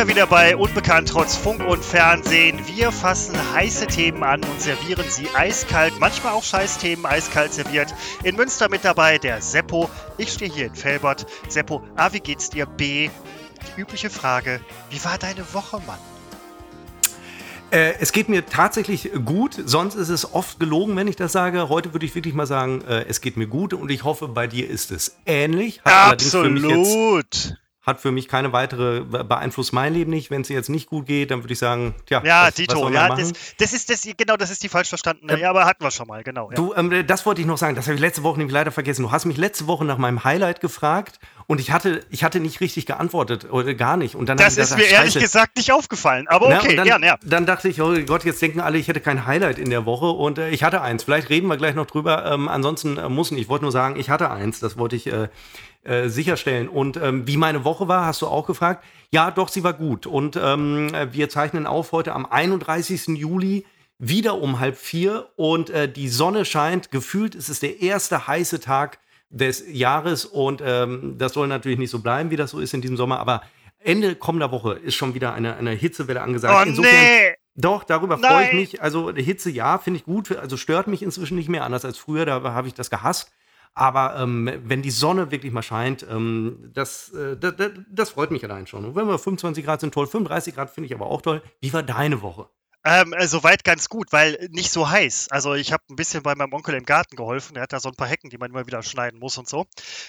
wir wieder bei Unbekannt trotz Funk und Fernsehen. Wir fassen heiße Themen an und servieren sie eiskalt, manchmal auch Scheißthemen eiskalt serviert. In Münster mit dabei der Seppo. Ich stehe hier in Felbert. Seppo, A, wie geht's dir? B, die übliche Frage, wie war deine Woche, Mann? Äh, es geht mir tatsächlich gut, sonst ist es oft gelogen, wenn ich das sage. Heute würde ich wirklich mal sagen, äh, es geht mir gut und ich hoffe, bei dir ist es ähnlich. Hat Absolut hat für mich keine weitere, beeinflusst mein Leben nicht. Wenn es jetzt nicht gut geht, dann würde ich sagen, tja. Ja, was, Dito, was ja, das, das, ist das, genau, das ist die falsch verstandene. Ähm, ja, aber hatten wir schon mal, genau. Ja. Du, ähm, das wollte ich noch sagen, das habe ich letzte Woche nämlich leider vergessen. Du hast mich letzte Woche nach meinem Highlight gefragt und ich hatte, ich hatte nicht richtig geantwortet oder gar nicht. Und dann das ist gedacht, mir ehrlich gesagt nicht aufgefallen, aber okay, dann, ja, ja. Dann dachte ich, oh Gott, jetzt denken alle, ich hätte kein Highlight in der Woche und äh, ich hatte eins. Vielleicht reden wir gleich noch drüber. Ähm, ansonsten äh, muss nicht. Ich wollte nur sagen, ich hatte eins. Das wollte ich. Äh, äh, sicherstellen. Und ähm, wie meine Woche war, hast du auch gefragt. Ja, doch, sie war gut. Und ähm, wir zeichnen auf heute am 31. Juli wieder um halb vier und äh, die Sonne scheint. Gefühlt ist es der erste heiße Tag des Jahres und ähm, das soll natürlich nicht so bleiben, wie das so ist in diesem Sommer, aber Ende kommender Woche ist schon wieder eine, eine Hitzewelle angesagt. Oh, Insofern, nee. Doch, darüber freue ich mich. Also Hitze, ja, finde ich gut. Also stört mich inzwischen nicht mehr, anders als früher, da habe ich das gehasst. Aber ähm, wenn die Sonne wirklich mal scheint, ähm, das, äh, das, das, freut mich allein schon. Und wenn wir 25 Grad sind, toll. 35 Grad finde ich aber auch toll. Wie war deine Woche? Ähm, äh, soweit ganz gut, weil nicht so heiß. Also ich habe ein bisschen bei meinem Onkel im Garten geholfen. Der hat da so ein paar Hecken, die man immer wieder schneiden muss und so.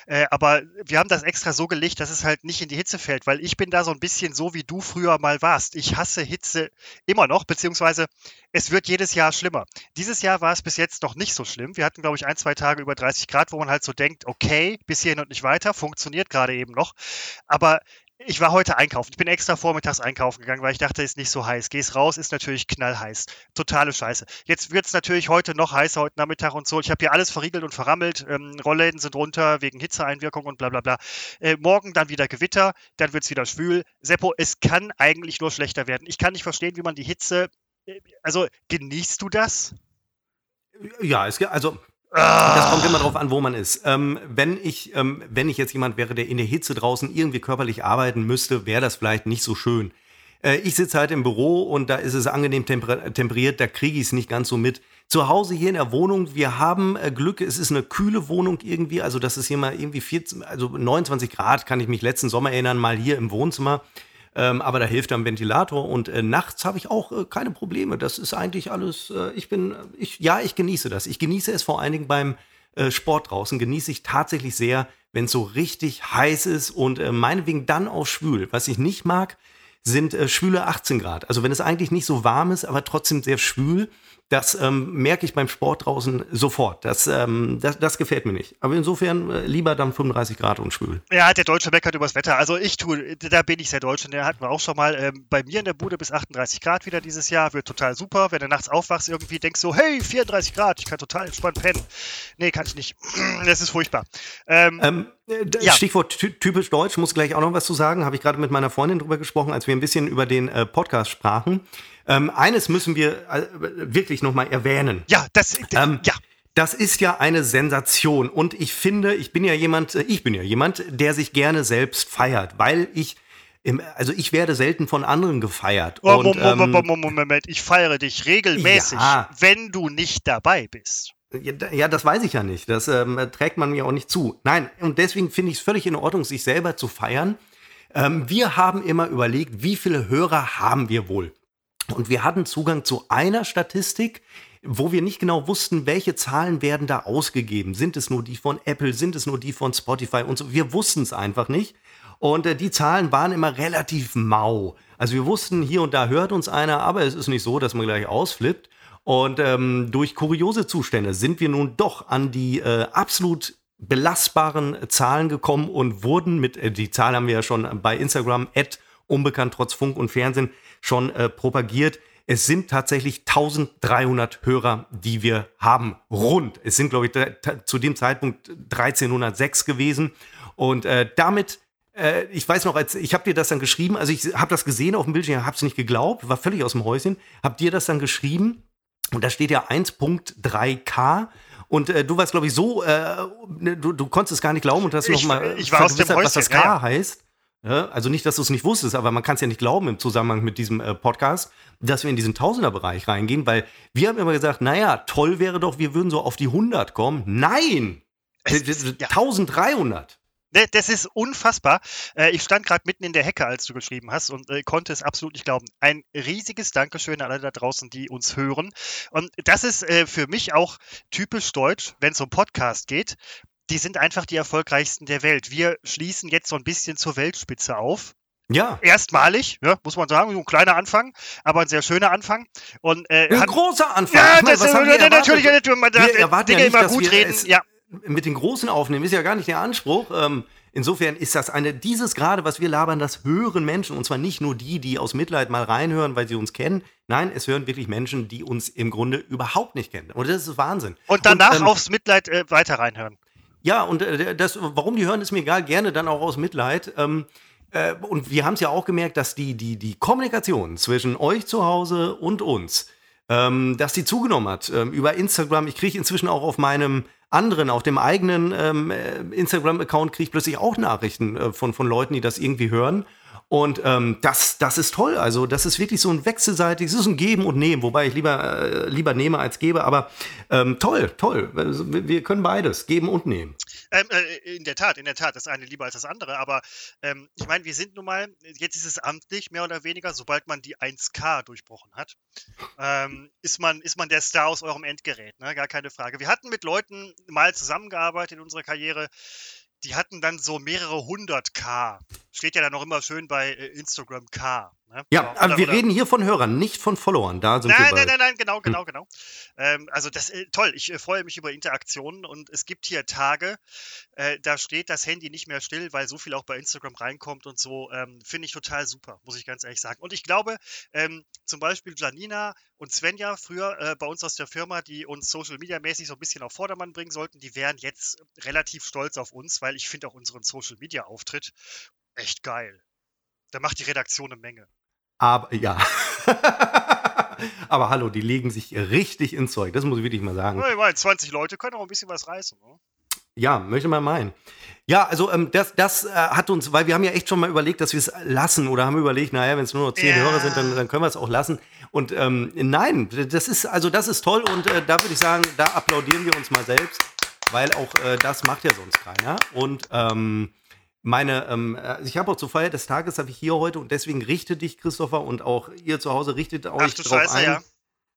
Äh, aber wir haben das extra so gelegt, dass es halt nicht in die Hitze fällt, weil ich bin da so ein bisschen so, wie du früher mal warst. Ich hasse Hitze immer noch, beziehungsweise es wird jedes Jahr schlimmer. Dieses Jahr war es bis jetzt noch nicht so schlimm. Wir hatten, glaube ich, ein, zwei Tage über 30 Grad, wo man halt so denkt, okay, bis hierhin und nicht weiter, funktioniert gerade eben noch. Aber ich war heute einkaufen. Ich bin extra vormittags einkaufen gegangen, weil ich dachte, es ist nicht so heiß. Gehst raus, ist natürlich knallheiß. Totale Scheiße. Jetzt wird es natürlich heute noch heißer, heute Nachmittag und so. Ich habe hier alles verriegelt und verrammelt. Ähm, Rollläden sind runter wegen Hitzeeinwirkung und bla bla bla. Äh, morgen dann wieder Gewitter, dann wird es wieder schwül. Seppo, es kann eigentlich nur schlechter werden. Ich kann nicht verstehen, wie man die Hitze. Äh, also, genießt du das? Ja, es, also das kommt immer darauf an, wo man ist. Ähm, wenn, ich, ähm, wenn ich jetzt jemand wäre, der in der Hitze draußen irgendwie körperlich arbeiten müsste, wäre das vielleicht nicht so schön. Äh, ich sitze halt im Büro und da ist es angenehm temper temperiert, da kriege ich es nicht ganz so mit. Zu Hause hier in der Wohnung, wir haben äh, Glück, es ist eine kühle Wohnung irgendwie, also das ist hier mal irgendwie 14, also 29 Grad, kann ich mich letzten Sommer erinnern, mal hier im Wohnzimmer. Ähm, aber da hilft dann Ventilator und äh, nachts habe ich auch äh, keine Probleme. Das ist eigentlich alles, äh, ich bin, ich, ja, ich genieße das. Ich genieße es vor allen Dingen beim äh, Sport draußen, genieße ich tatsächlich sehr, wenn es so richtig heiß ist und äh, meinetwegen dann auch schwül. Was ich nicht mag, sind äh, schwüle 18 Grad. Also wenn es eigentlich nicht so warm ist, aber trotzdem sehr schwül, das ähm, merke ich beim Sport draußen sofort. Das, ähm, das, das gefällt mir nicht. Aber insofern äh, lieber dann 35 Grad und schwül. Ja, der Deutsche meckert übers Wetter. Also ich tue, da bin ich sehr deutsch und der hatten wir auch schon mal. Ähm, bei mir in der Bude bis 38 Grad wieder dieses Jahr. Wird total super. Wenn du nachts aufwachst, irgendwie denkst du, hey, 34 Grad, ich kann total entspannt pennen. Nee, kann ich nicht. Das ist furchtbar. Ähm, ähm äh, ja. Stichwort typisch deutsch, muss gleich auch noch was zu sagen. Habe ich gerade mit meiner Freundin drüber gesprochen, als wir ein bisschen über den äh, Podcast sprachen. Ähm, eines müssen wir äh, wirklich noch mal erwähnen. Ja, das, ähm, ja. Das ist ja eine Sensation und ich finde, ich bin ja jemand, äh, ich bin ja jemand, der sich gerne selbst feiert, weil ich also ich werde selten von anderen gefeiert. Oh, und, Moment, ähm, Moment, ich feiere dich regelmäßig, ja. wenn du nicht dabei bist. Ja, das weiß ich ja nicht. Das ähm, trägt man mir auch nicht zu. Nein, und deswegen finde ich es völlig in Ordnung, sich selber zu feiern. Ähm, wir haben immer überlegt, wie viele Hörer haben wir wohl? Und wir hatten Zugang zu einer Statistik, wo wir nicht genau wussten, welche Zahlen werden da ausgegeben. Sind es nur die von Apple, sind es nur die von Spotify und so. Wir wussten es einfach nicht. Und äh, die Zahlen waren immer relativ mau. Also wir wussten, hier und da hört uns einer, aber es ist nicht so, dass man gleich ausflippt. Und ähm, durch kuriose Zustände sind wir nun doch an die äh, absolut belastbaren Zahlen gekommen und wurden mit, äh, die Zahl haben wir ja schon bei Instagram, at unbekannt trotz Funk und Fernsehen, schon äh, propagiert. Es sind tatsächlich 1300 Hörer, die wir haben. Rund. Es sind, glaube ich, zu dem Zeitpunkt 1306 gewesen. Und äh, damit, äh, ich weiß noch, als ich habe dir das dann geschrieben, also ich habe das gesehen auf dem Bildschirm, habe es nicht geglaubt, war völlig aus dem Häuschen, habe dir das dann geschrieben und da steht ja 1.3K. Und äh, du warst, glaube ich, so, äh, du, du konntest es gar nicht glauben und hast ich, noch mal ich war aus dem Häuschen, was das K ja. heißt. Ja, also nicht, dass du es nicht wusstest, aber man kann es ja nicht glauben im Zusammenhang mit diesem äh, Podcast, dass wir in diesen Tausender-Bereich reingehen, weil wir haben immer gesagt, naja, toll wäre doch, wir würden so auf die 100 kommen. Nein! Es ja. 1300. Ne, Das ist unfassbar. Äh, Ich stand gerade mitten in der Hecke, als du geschrieben hast und äh, konnte es absolut nicht glauben. Ein riesiges Dankeschön an alle da draußen, die uns hören. Und das ist äh, für mich auch typisch deutsch, wenn es um Podcast geht. Die sind einfach die erfolgreichsten der Welt. Wir schließen jetzt so ein bisschen zur Weltspitze auf. Ja. Erstmalig, ja, muss man sagen, ein kleiner Anfang, aber ein sehr schöner Anfang. Und äh, Ein hat- großer Anfang. ja, Ich meine, das was ist haben wir natürlich, erwartet? natürlich, man darf Dinge ja nicht, immer gut reden. Ja, mit den Großen aufnehmen ist ja gar nicht der Anspruch. Ähm, insofern ist das eine, dieses gerade, was wir labern, das hören Menschen. Und zwar nicht nur die, die aus Mitleid mal reinhören, weil sie uns kennen. Nein, es hören wirklich Menschen, die uns im Grunde überhaupt nicht kennen. Und das ist Wahnsinn. und danach ähm, aufs Mitleid äh, weiter reinhören. Ja, und äh, das, warum die hören, ist mir egal. Gerne dann auch aus Mitleid. Ähm, äh, und wir haben es ja auch gemerkt, dass die, die, die Kommunikation zwischen euch zu Hause und uns, ähm, dass die zugenommen hat. Ähm, über Instagram. Ich kriege inzwischen auch auf meinem anderen, auf dem eigenen ähm, äh, Instagram-Account, kriege ich plötzlich auch Nachrichten äh, von, von Leuten, die das irgendwie hören. Und ähm, das, das ist toll. Also, das ist wirklich so ein wechselseitiges, es ist ein Geben und Nehmen, wobei ich lieber, äh, lieber nehme als gebe. Aber ähm, toll, toll. Also, wir wir können beides, geben und nehmen. Ähm, äh, in der Tat, in der Tat, das eine lieber als das andere. Aber ähm, ich meine, wir sind nun mal, jetzt ist es amtlich, mehr oder weniger, sobald man die 1K durchbrochen hat, ähm, ist, man, ist man der Star aus eurem Endgerät, ne? gar keine Frage. Wir hatten mit Leuten mal zusammengearbeitet in unserer Karriere, die hatten dann so mehrere hundert K. Steht ja dann noch immer schön bei äh, Instagram K. Ne? Ja, Oder- aber wir oder- reden hier von Hörern, nicht von Followern. Da sind wir Nein, bei. nein, nein, nein, genau, genau, genau. Ähm, also das äh, toll. Ich äh, freue mich über Interaktionen und es gibt hier Tage, äh, da steht das Handy nicht mehr still, weil so viel auch bei Instagram reinkommt und so. Ähm, Finde ich total super, muss ich ganz ehrlich sagen. Und ich glaube, ähm, zum Beispiel Janina und Svenja früher äh, bei uns aus der Firma, die uns Social Media mäßig so ein bisschen auf Vordermann bringen sollten, die wären jetzt relativ stolz auf uns, weil ich finde auch unseren Social Media Auftritt echt geil. Da macht die Redaktion eine Menge. Aber ja. aber hallo, die legen sich richtig ins Zeug. Das muss ich wirklich mal sagen. Ja, Ich meine, 20 Leute können auch ein bisschen was reißen. Ne? Ja, möchte man meinen. Ja, also ähm, das, das äh, hat uns, weil wir haben ja echt schon mal überlegt, dass wir es lassen oder haben überlegt, naja, wenn es nur noch zehn Ja. Hörer sind, dann, dann können wir es auch lassen. Und ähm, nein, das ist, also das ist toll und äh, da würde ich sagen, da applaudieren wir uns mal selbst, weil auch äh, das macht ja sonst keiner. Und ähm, meine, ähm, also ich habe auch zur Feier des Tages, habe ich hier heute und deswegen richte dich, Christopher, und auch ihr zu Hause richtet drauf Scheiße, ein ja.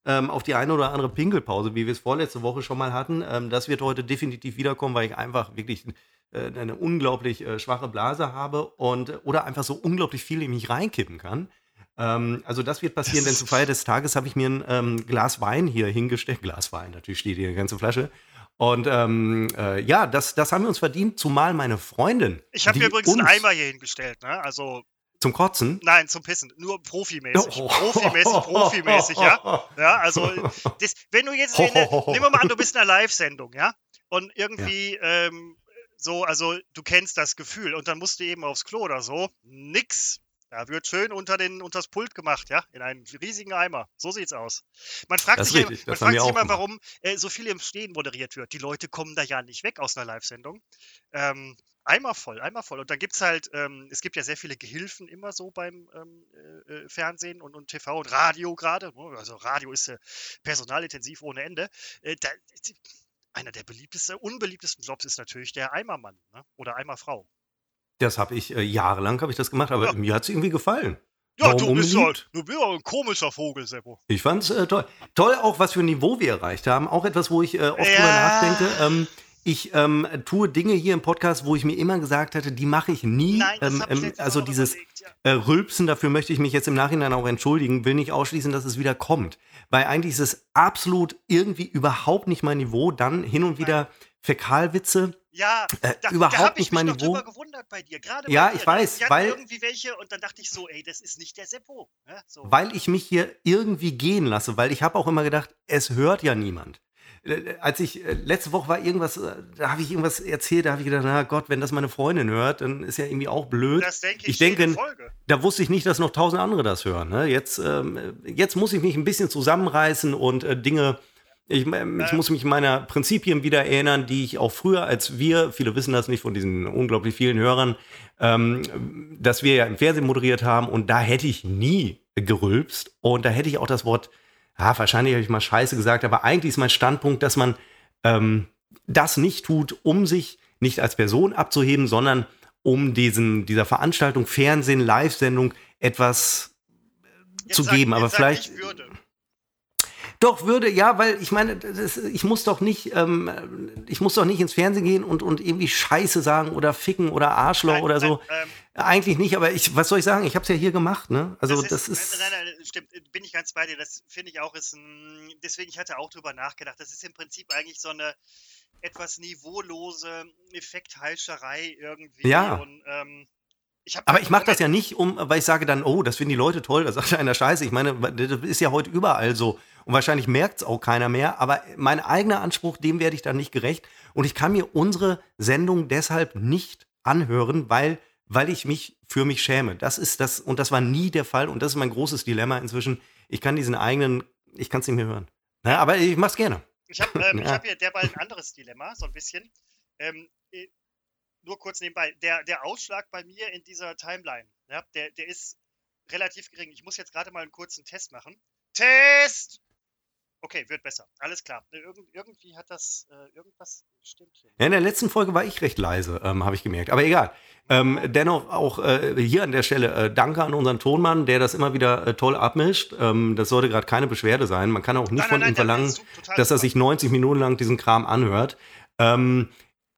ähm, auf die eine oder andere Pinkelpause, wie wir es vorletzte Woche schon mal hatten. Ähm, das wird heute definitiv wiederkommen, weil ich einfach wirklich äh, eine unglaublich äh, schwache Blase habe und oder einfach so unglaublich viel in mich reinkippen kann. Ähm, also das wird passieren, denn zur Feier des Tages habe ich mir ein ähm, Glas Wein hier hingestellt. Glas Wein, natürlich steht hier eine ganze Flasche. Und ähm, äh, ja, das, das haben wir uns verdient, zumal meine Freundin. Ich habe mir übrigens einen Eimer hier hingestellt, ne? Also, Zum Kotzen. nein, zum Pissen. Nur profimäßig. Oh. Profimäßig, profimäßig, ja? Ja, also, das, wenn du jetzt, in nehmen wir mal an, du bist in einer Live-Sendung, ja? Und irgendwie, ähm, so, also, du kennst das Gefühl und dann musst du eben aufs Klo oder so. Nix. Da wird schön unter den, unters Pult gemacht, ja? In einen riesigen Eimer. So sieht's aus. Man fragt Das sich, immer- man das fragt sich immer, warum äh, so viel im Stehen moderiert wird. Die Leute kommen da ja nicht weg aus einer Live-Sendung. Ähm, Eimer voll, Eimer voll. Und dann gibt es halt, ähm, es gibt ja sehr viele Gehilfen immer so beim ähm, äh, äh, Fernsehen und, und TV und Radio gerade. ne? Also Radio ist äh, personalintensiv ohne Ende. Äh, da, einer der beliebtesten, unbeliebtesten Jobs ist natürlich der Eimermann ne? oder Eimerfrau. Das habe ich äh, jahrelang habe ich das gemacht, aber Ja. mir hat es irgendwie gefallen. Ja, Warum du bist, unbeliebt? halt, du bist ja ein komischer Vogel, Seppo. Ich fand's äh, toll. Toll auch, was für ein Niveau wir erreicht haben. Auch etwas, wo ich äh, oft Ja. drüber nachdenke. Ähm, ich ähm, tue Dinge hier im Podcast, wo ich mir immer gesagt hatte, die mache ich nie. Nein, das ähm, ich ähm, also dieses überlegt, ja. äh, Rülpsen, dafür möchte ich mich jetzt im Nachhinein auch entschuldigen, will nicht ausschließen, dass es wieder kommt. Weil eigentlich ist es absolut irgendwie überhaupt nicht mein Niveau. Dann hin und wieder Fäkalwitze. Ja, Äh, da, überhaupt da habe ich nicht mich mein noch Niveau. drüber gewundert bei dir. Gerade Ja, dir, ich weiß, hatten weil- irgendwie welche und dann dachte ich so, ey, das ist nicht der Seppo. Ne? So. weil ich mich hier irgendwie gehen lasse, weil ich habe auch immer gedacht, es hört ja niemand. Äh, Als ich äh, letzte Woche war irgendwas, äh, da habe ich irgendwas erzählt, da habe ich gedacht, na Gott, wenn das meine Freundin hört, dann ist ja irgendwie auch blöd. das denke ich, ich denke. Da wusste ich nicht, dass noch tausend andere das hören. Ne? Jetzt, ähm, jetzt muss ich mich ein bisschen zusammenreißen und äh, Dinge Ich, ich muss mich meiner Prinzipien wieder erinnern, die ich auch früher, als wir, viele wissen das nicht von diesen unglaublich vielen Hörern, ähm, dass wir ja im Fernsehen moderiert haben und da hätte ich nie gerülpst und da hätte ich auch das Wort, ja, wahrscheinlich habe ich mal Scheiße gesagt, aber eigentlich ist mein Standpunkt, dass man ähm, das nicht tut, um sich nicht als Person abzuheben, sondern um diesen, dieser Veranstaltung, Fernsehen, Live-Sendung etwas jetzt zu sag, geben. Aber vielleicht. Doch, würde, ja, weil ich meine, das, ich muss doch nicht, ähm, ich muss doch nicht ins Fernsehen gehen und, und irgendwie Scheiße sagen oder ficken oder Arschloch nein, oder so. Nein, ähm, Eigentlich nicht, aber ich, was soll ich sagen? Ich habe es ja hier gemacht, ne? Also das, das ist. Nein, nein, nein, stimmt, bin ich ganz bei dir. Das finde ich auch ist ein, deswegen, ich hatte auch drüber nachgedacht. Das ist im Prinzip eigentlich so eine etwas niveaulose Effektheischerei irgendwie. Ja. Und, ähm, ich aber ich mache das ja nicht, um, weil ich sage dann, oh, das finden die Leute toll, das sagt einer Scheiße. Ich meine, das ist ja heute überall so. Und wahrscheinlich merkt es auch keiner mehr. Aber mein eigener Anspruch, dem werde ich dann nicht gerecht. Und ich kann mir unsere Sendung deshalb nicht anhören, weil, weil ich mich für mich schäme. Das ist das, und das war nie der Fall. Und das ist mein großes Dilemma inzwischen. Ich kann diesen eigenen, ich kann es nicht mehr hören. Na, aber ich mache es gerne. Ich habe ähm, ja. hab hier derweil ein anderes Dilemma, so ein bisschen. Ähm, äh, nur kurz nebenbei. Der, der Ausschlag bei mir in dieser Timeline, ja, der, der ist relativ gering. Ich muss jetzt gerade mal einen kurzen Test machen. Test! Okay, wird besser. Alles klar. Äh, Irgend, irgendwie hat das, äh, irgendwas stimmt hier. Ja, in der letzten Folge war ich recht leise, ähm, habe ich gemerkt. Aber egal. Ähm, dennoch auch äh, hier an der Stelle äh, danke an unseren Tonmann, der das immer wieder äh, toll abmischt. Ähm, das sollte gerade keine Beschwerde sein. Man kann auch nicht nein, von nein, ihm verlangen, dass er sich 90 Minuten lang diesen Kram anhört. Ähm,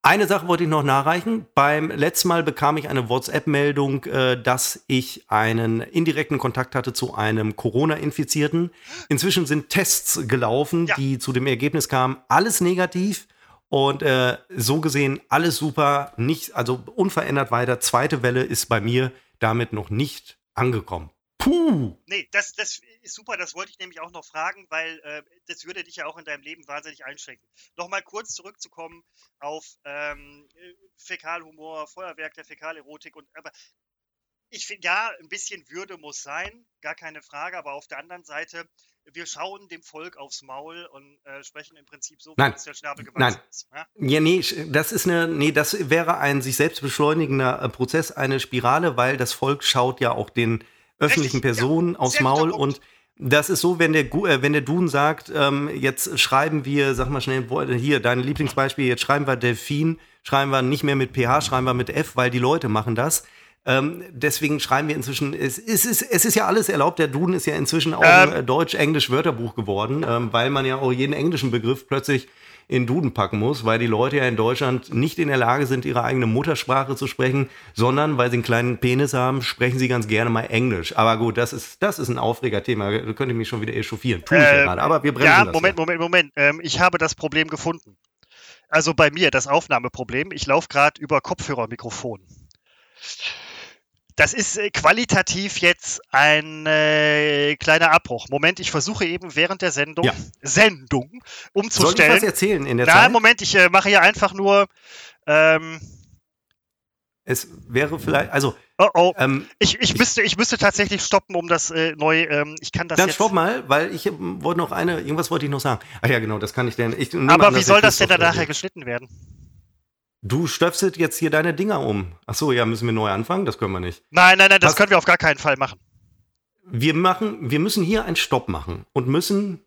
eine Sache wollte ich noch nachreichen. Beim letzten Mal bekam ich eine WhatsApp-Meldung, äh, dass ich einen indirekten Kontakt hatte zu einem Corona-Infizierten. Inzwischen sind Tests gelaufen, ja. die zu dem Ergebnis kamen, alles negativ. Und äh, so gesehen alles super, nicht, also unverändert weiter. Zweite Welle ist bei mir damit noch nicht angekommen. Puh. Nee, das, das ist super, das wollte ich nämlich auch noch fragen, weil äh, das würde dich ja auch in deinem Leben wahnsinnig einschränken. Nochmal kurz zurückzukommen auf ähm, Fäkalhumor, Feuerwerk der Fäkalerotik und aber ich finde ja, ein bisschen Würde muss sein, gar keine Frage, aber auf der anderen Seite, wir schauen dem Volk aufs Maul und äh, sprechen im Prinzip so, wie der Schnabel gewachsen ist. Ja? ja, nee, das ist eine, nee, das wäre ein sich selbst beschleunigender äh, Prozess, eine Spirale, weil das Volk schaut ja auch den öffentlichen Richtig, Personen ja. aufs Maul und das ist so, wenn der, äh, wenn der Duden sagt, ähm, jetzt schreiben wir, sag mal schnell, hier, dein Lieblingsbeispiel, jetzt schreiben wir Delfin, schreiben wir nicht mehr mit PH, schreiben wir mit F, weil die Leute machen das. Ähm, deswegen schreiben wir inzwischen, es, es, ist, es ist ja alles erlaubt, der Duden ist ja inzwischen auch ähm, ein Deutsch-Englisch-Wörterbuch geworden, ähm, weil man ja auch jeden englischen Begriff plötzlich in Duden packen muss, weil die Leute ja in Deutschland nicht in der Lage sind, ihre eigene Muttersprache zu sprechen, sondern weil sie einen kleinen Penis haben, sprechen sie ganz gerne mal Englisch. Aber gut, das ist, das ist ein Aufregerthema. Da könnte ich mich schon wieder echauffieren. Tue ich äh, ja gerade. Aber wir bremsen Ja, das Moment, Moment, Moment. Ähm, ich habe das Problem gefunden. Also bei mir, das Aufnahmeproblem. Ich laufe gerade über Kopfhörermikrofon. Das ist äh, qualitativ jetzt ein äh, kleiner Abbruch. Moment, ich versuche eben während der Sendung, ja. Sendung umzustellen. Soll ich was erzählen in der Na, Zeit? Moment, ich äh, mache hier einfach nur. Ähm, es wäre vielleicht, also. Oh oh. Ähm, ich, ich, müsste, ich müsste tatsächlich stoppen, um das äh, neu. Ähm, ich kann das Dann jetzt. stopp mal, weil ich wollte noch eine, irgendwas wollte ich noch sagen. Ach ja, genau, das kann ich denn. Ich, Aber wie soll das denn dann nachher geschnitten werden? Du stöpselt jetzt hier deine Dinger um. Ach so, ja, müssen wir neu anfangen? Das können wir nicht. Nein, nein, nein, das Was, können wir auf gar keinen Fall machen. Wir machen, wir müssen hier einen Stopp machen und müssen.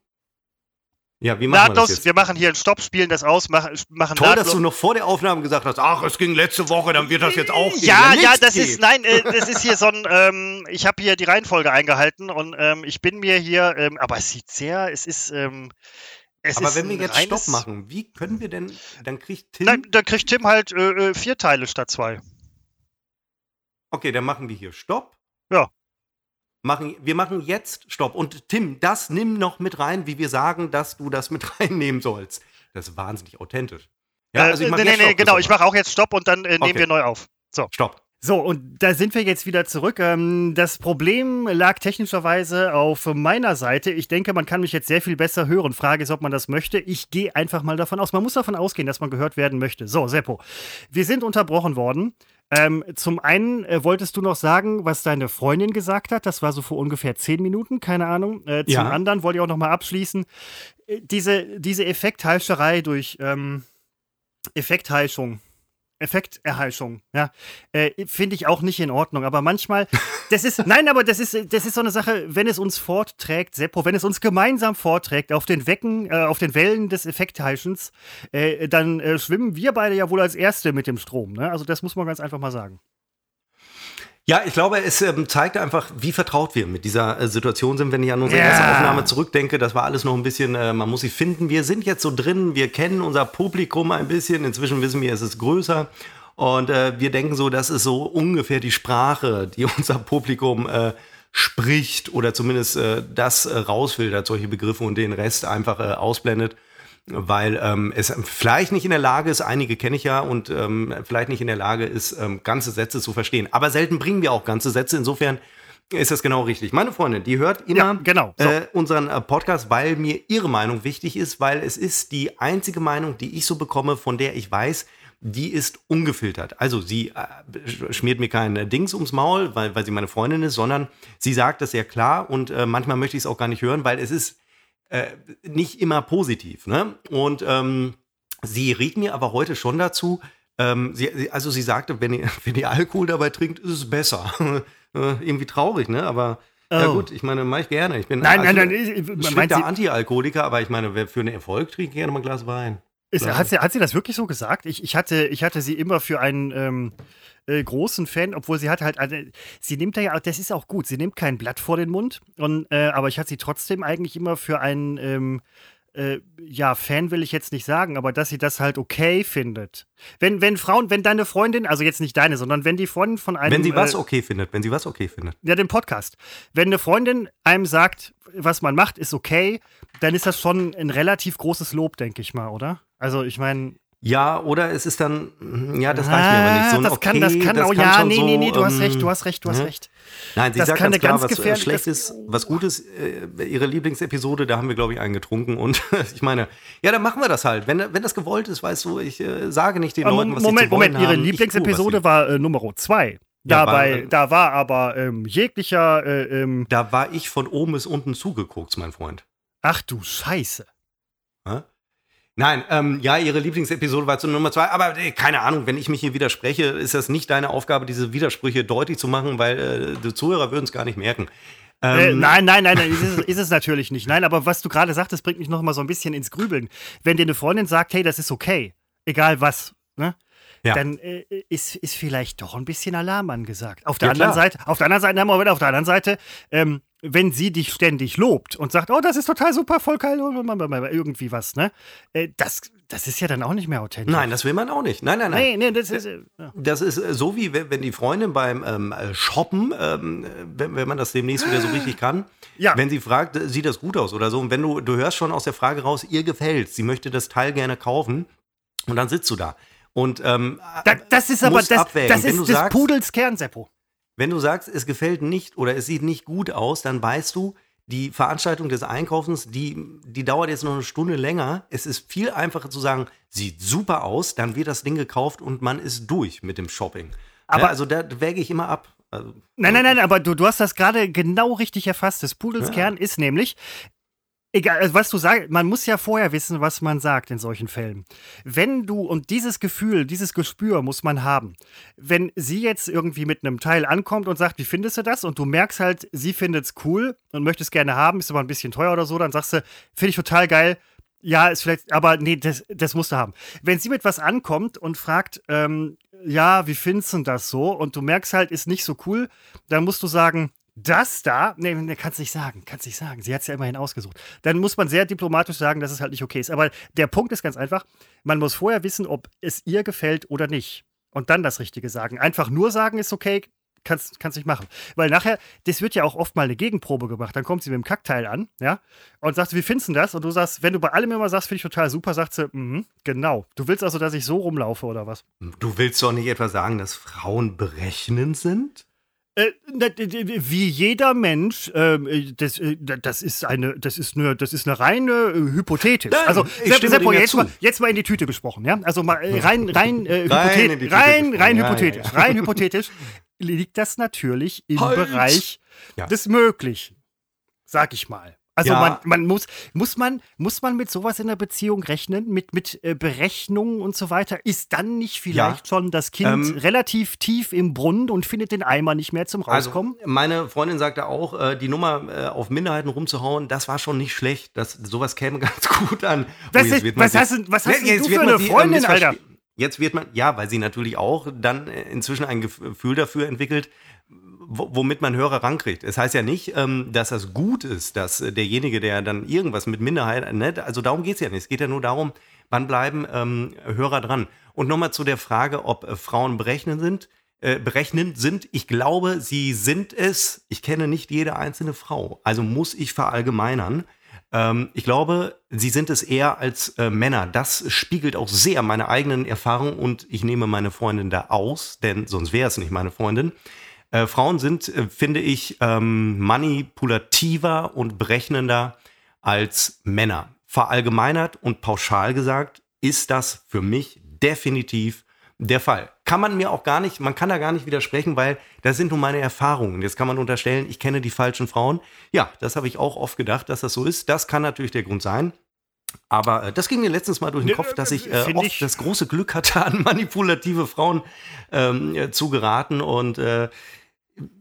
Ja, wie machen nahtlos, wir das jetzt? Wir machen hier einen Stopp, spielen das aus, machen, machen Toll, nahtlos. dass du noch vor der Aufnahme gesagt hast, ach, es ging letzte Woche, dann wird das jetzt auch gehen. Ja, ja, das geht. ist, nein, äh, das ist hier so ein, ähm, ich habe hier die Reihenfolge eingehalten und ähm, ich bin mir hier, ähm, aber es sieht sehr, es ist, ähm, es Aber wenn wir jetzt Stopp machen, wie können wir denn, dann kriegt Tim... Dann, dann kriegt Tim halt äh, äh, vier Teile statt zwei. Okay, dann machen wir hier Stopp. Ja. Machen, wir machen jetzt Stopp. Und Tim, das nimm noch mit rein, wie wir sagen, dass du das mit reinnehmen sollst. Das ist wahnsinnig authentisch. Ja, also ich äh, nee, nee, nee, genau. Ich mache auch jetzt Stopp und dann äh, nehmen okay. wir neu auf. So. Stopp. So, und da sind wir jetzt wieder zurück. Ähm, das Problem lag technischerweise auf meiner Seite. Ich denke, man kann mich jetzt sehr viel besser hören. Frage ist, ob man das möchte. Ich gehe einfach mal davon aus. Man muss davon ausgehen, dass man gehört werden möchte. So, Seppo. Wir sind unterbrochen worden. Ähm, zum einen äh, wolltest du noch sagen, was deine Freundin gesagt hat. Das war so vor ungefähr zehn Minuten, keine Ahnung. Äh, zum ja. anderen wollte ich auch noch mal abschließen. äh, diese, diese Effektheischerei durch ähm, Effektheischung, Effekterheischung, ja, äh, finde ich auch nicht in Ordnung. Aber manchmal, das ist, nein, aber das ist, das ist so eine Sache, wenn es uns fortträgt, Seppo, wenn es uns gemeinsam vorträgt auf den Wecken, äh, auf den Wellen des Effektheischens, äh, dann äh, schwimmen wir beide ja wohl als Erste mit dem Strom. Ne? Also das muss man ganz einfach mal sagen. Ja, ich glaube, es ähm, zeigt einfach, wie vertraut wir mit dieser äh, Situation sind. Wenn ich an unsere yeah. erste Aufnahme zurückdenke, das war alles noch ein bisschen, äh, man muss sie finden. Wir sind jetzt so drin, wir kennen unser Publikum ein bisschen. Inzwischen wissen wir, es ist größer. Und äh, wir denken so, das ist so ungefähr die Sprache, die unser Publikum äh, spricht oder zumindest äh, das äh, rausfiltert, solche Begriffe und den Rest einfach ausblendet weil ähm, es vielleicht nicht in der Lage ist, einige kenne ich ja, und ähm, vielleicht nicht in der Lage ist, ähm, ganze Sätze zu verstehen. Aber selten bringen wir auch ganze Sätze. Insofern ist das genau richtig. Meine Freundin, die hört immer ja, genau. so. äh, unseren äh, Podcast, weil mir ihre Meinung wichtig ist, weil es ist die einzige Meinung, die ich so bekomme, von der ich weiß, die ist ungefiltert. Also sie äh, schmiert mir kein Dings ums Maul, weil, weil sie meine Freundin ist, sondern sie sagt das sehr klar und äh, manchmal möchte ich es auch gar nicht hören, weil es ist äh, nicht immer positiv. Ne? Und ähm, sie riet mir aber heute schon dazu, ähm, sie, also sie sagte, wenn ihr, wenn ihr Alkohol dabei trinkt, ist es besser. äh, irgendwie traurig, ne? Aber oh. ja gut, ich meine, mache ich gerne. Ich bin nein, nein, nein, ich, ich Anti-Alkoholiker, aber ich meine, wer für einen Erfolg trinkt gerne mal ein Glas Wein. Ist, hat, sie, hat sie das wirklich so gesagt? Ich, ich, hatte, ich hatte sie immer für einen ähm, äh, großen Fan, obwohl sie hat halt, also, sie nimmt da ja, das ist auch gut, sie nimmt kein Blatt vor den Mund, und, äh, aber ich hatte sie trotzdem eigentlich immer für einen, ähm, äh, ja, Fan will ich jetzt nicht sagen, aber dass sie das halt okay findet. Wenn, wenn Frauen, wenn deine Freundin, also jetzt nicht deine, sondern wenn die Freundin von einem. Wenn sie was äh, okay findet, wenn sie was okay findet. Ja, den Podcast. Wenn eine Freundin einem sagt, was man macht, ist okay, dann ist das schon ein relativ großes Lob, denke ich mal, oder? Also, ich meine. Ja, oder es ist dann, ja, das reicht ah, mir aber nicht. So ein das okay, kann, das kann das auch, kann ja, nee, nee, nee, du ähm, hast recht, du hast recht, du hast ne? recht. Nein, sie das sagt ganz klar, ganz was äh, Schlechtes, was Gutes, äh, ihre Lieblingsepisode, da haben wir, glaube ich, einen getrunken und ich meine, ja, dann machen wir das halt. Wenn, wenn das gewollt ist, weißt du, ich äh, sage nicht den aber Leuten, was Moment, sie zu Moment, ihre haben. Lieblingsepisode war äh, Nummer zwei. Dabei, ja, war, da war aber ähm, jeglicher. Äh, ähm, da war ich von oben bis unten zugeguckt, mein Freund. Ach du Scheiße. Hä? Nein, ähm, ja, ihre Lieblingsepisode war zu Nummer zwei, aber äh, keine Ahnung, wenn ich mich hier widerspreche, ist das nicht deine Aufgabe, diese Widersprüche deutlich zu machen, weil äh, die Zuhörer würden es gar nicht merken. Äh, ähm, nein, nein, nein, nein ist, es, ist, es, natürlich nicht. Nein, aber was du gerade sagtest, bringt mich noch mal so ein bisschen ins Grübeln. Wenn dir eine Freundin sagt, hey, das ist okay, egal was, ne? Ja. dann äh, ist, ist vielleicht doch ein bisschen Alarm angesagt. Auf der ja, anderen Seite, auf der anderen Seite haben wir wieder auf der anderen Seite, ähm, wenn sie dich ständig lobt und sagt, oh, das ist total super, voll geil, irgendwie was, ne? Äh, das, das ist ja dann auch nicht mehr authentisch. Nein, das will man auch nicht. Nein, nein, nein. Nee, nee, das ist, äh, ja. das ist äh, so wie wenn die Freundin beim ähm, Shoppen, ähm, wenn, wenn man das demnächst wieder so richtig kann, ja. wenn sie fragt, sieht das gut aus oder so. Und wenn du, du hörst schon aus der Frage raus, ihr gefällt, sie möchte das Teil gerne kaufen und dann sitzt du da. Und ähm, da, das ist aber das, das ist des sagst, Pudels Kern, Seppo. Wenn du sagst, es gefällt nicht oder es sieht nicht gut aus, dann weißt du, die Veranstaltung des Einkaufens, die, die dauert jetzt noch eine Stunde länger. Es ist viel einfacher zu sagen, sieht super aus, dann wird das Ding gekauft und man ist durch mit dem Shopping. Aber ja, also da wäge ich immer ab. Also, nein, nein, nein, aber du, du hast das gerade genau richtig erfasst. Das Pudels ja. Kern ist nämlich, Egal, also was du sagst, man muss ja vorher wissen, was man sagt in solchen Fällen. Wenn du, und dieses Gefühl, dieses Gespür muss man haben. Wenn sie jetzt irgendwie mit einem Teil ankommt und sagt, wie findest du das? Und du merkst halt, sie findet es cool und möchte es gerne haben, ist aber ein bisschen teuer oder so, dann sagst du, finde ich total geil. Ja, ist vielleicht, aber nee, das, das musst du haben. Wenn sie mit was ankommt und fragt, ähm, ja, wie findest du das so? Und du merkst halt, ist nicht so cool, dann musst du sagen, das da, nee, nee kannst nicht sagen, kannst nicht sagen. Sie hat es ja immerhin ausgesucht. Dann muss man sehr diplomatisch sagen, dass es halt nicht okay ist. Aber der Punkt ist ganz einfach, man muss vorher wissen, ob es ihr gefällt oder nicht. Und dann das Richtige sagen. Einfach nur sagen ist okay, kannst, kannst nicht machen. Weil nachher, das wird ja auch oft mal eine Gegenprobe gemacht. Dann kommt sie mit dem Kackteil an, ja, und sagt, wie findest du das? Und du sagst, wenn du bei allem immer sagst, finde ich total super, sagt sie, mm, genau. Du willst also, dass ich so rumlaufe oder was? Du willst doch nicht etwa sagen, dass Frauen berechnend sind? Äh, wie jeder Mensch, ähm, äh, das, äh, das ist eine, das ist eine, das ist eine reine hypothetisch. Nein, also Seppo, jetzt, mal, jetzt mal in die Tüte gesprochen, ja? Also mal rein, rein, äh, hypothetisch, rein, rein hypothetisch, rein hypothetisch liegt das natürlich im halt. Bereich ja. des Möglichen, sag ich mal. Also Ja. man, man muss, muss man, muss man mit sowas in der Beziehung rechnen, mit, mit äh, Berechnungen und so weiter? Ist dann nicht vielleicht schon das Kind Ähm, relativ tief im Brunnen und findet den Eimer nicht mehr zum Rauskommen? Also, meine Freundin sagte auch, äh, die Nummer äh, auf Minderheiten rumzuhauen, das war schon nicht schlecht. Das, sowas käme ganz gut an. Was Oh, ist- was hast du- was hast denn jetzt du wird für man eine äh, Freundin, Alter? Jetzt wird man, ja, weil sie natürlich auch dann äh, inzwischen ein Gefühl dafür entwickelt, womit man Hörer rankriegt. Es heißt ja nicht, ähm, dass das gut ist, dass äh, derjenige, der dann irgendwas mit Minderheit, ne, also darum geht es ja nicht. Es geht ja nur darum, wann bleiben ähm, Hörer dran. Und nochmal zu der Frage, ob äh, Frauen berechnen sind. Äh, berechnend sind. Ich glaube, sie sind es. Ich kenne nicht jede einzelne Frau. Also muss ich verallgemeinern. Ähm, ich glaube, sie sind es eher als äh, Männer. Das spiegelt auch sehr meine eigenen Erfahrungen und ich nehme meine Freundin da aus, denn sonst wäre es nicht meine Freundin. Äh, Frauen sind, äh, finde ich, ähm, manipulativer und berechnender als Männer. Verallgemeinert und pauschal gesagt ist das für mich definitiv der Fall. Kann man mir auch gar nicht, man kann da gar nicht widersprechen, weil das sind nun meine Erfahrungen. Jetzt kann man unterstellen, ich kenne die falschen Frauen. Ja, das habe ich auch oft gedacht, dass das so ist. Das kann natürlich der Grund sein. Aber äh, das ging mir letztens mal durch den Kopf, dass ich äh, oft ich- das große Glück hatte, an manipulative Frauen ähm, äh, zu geraten. Und äh,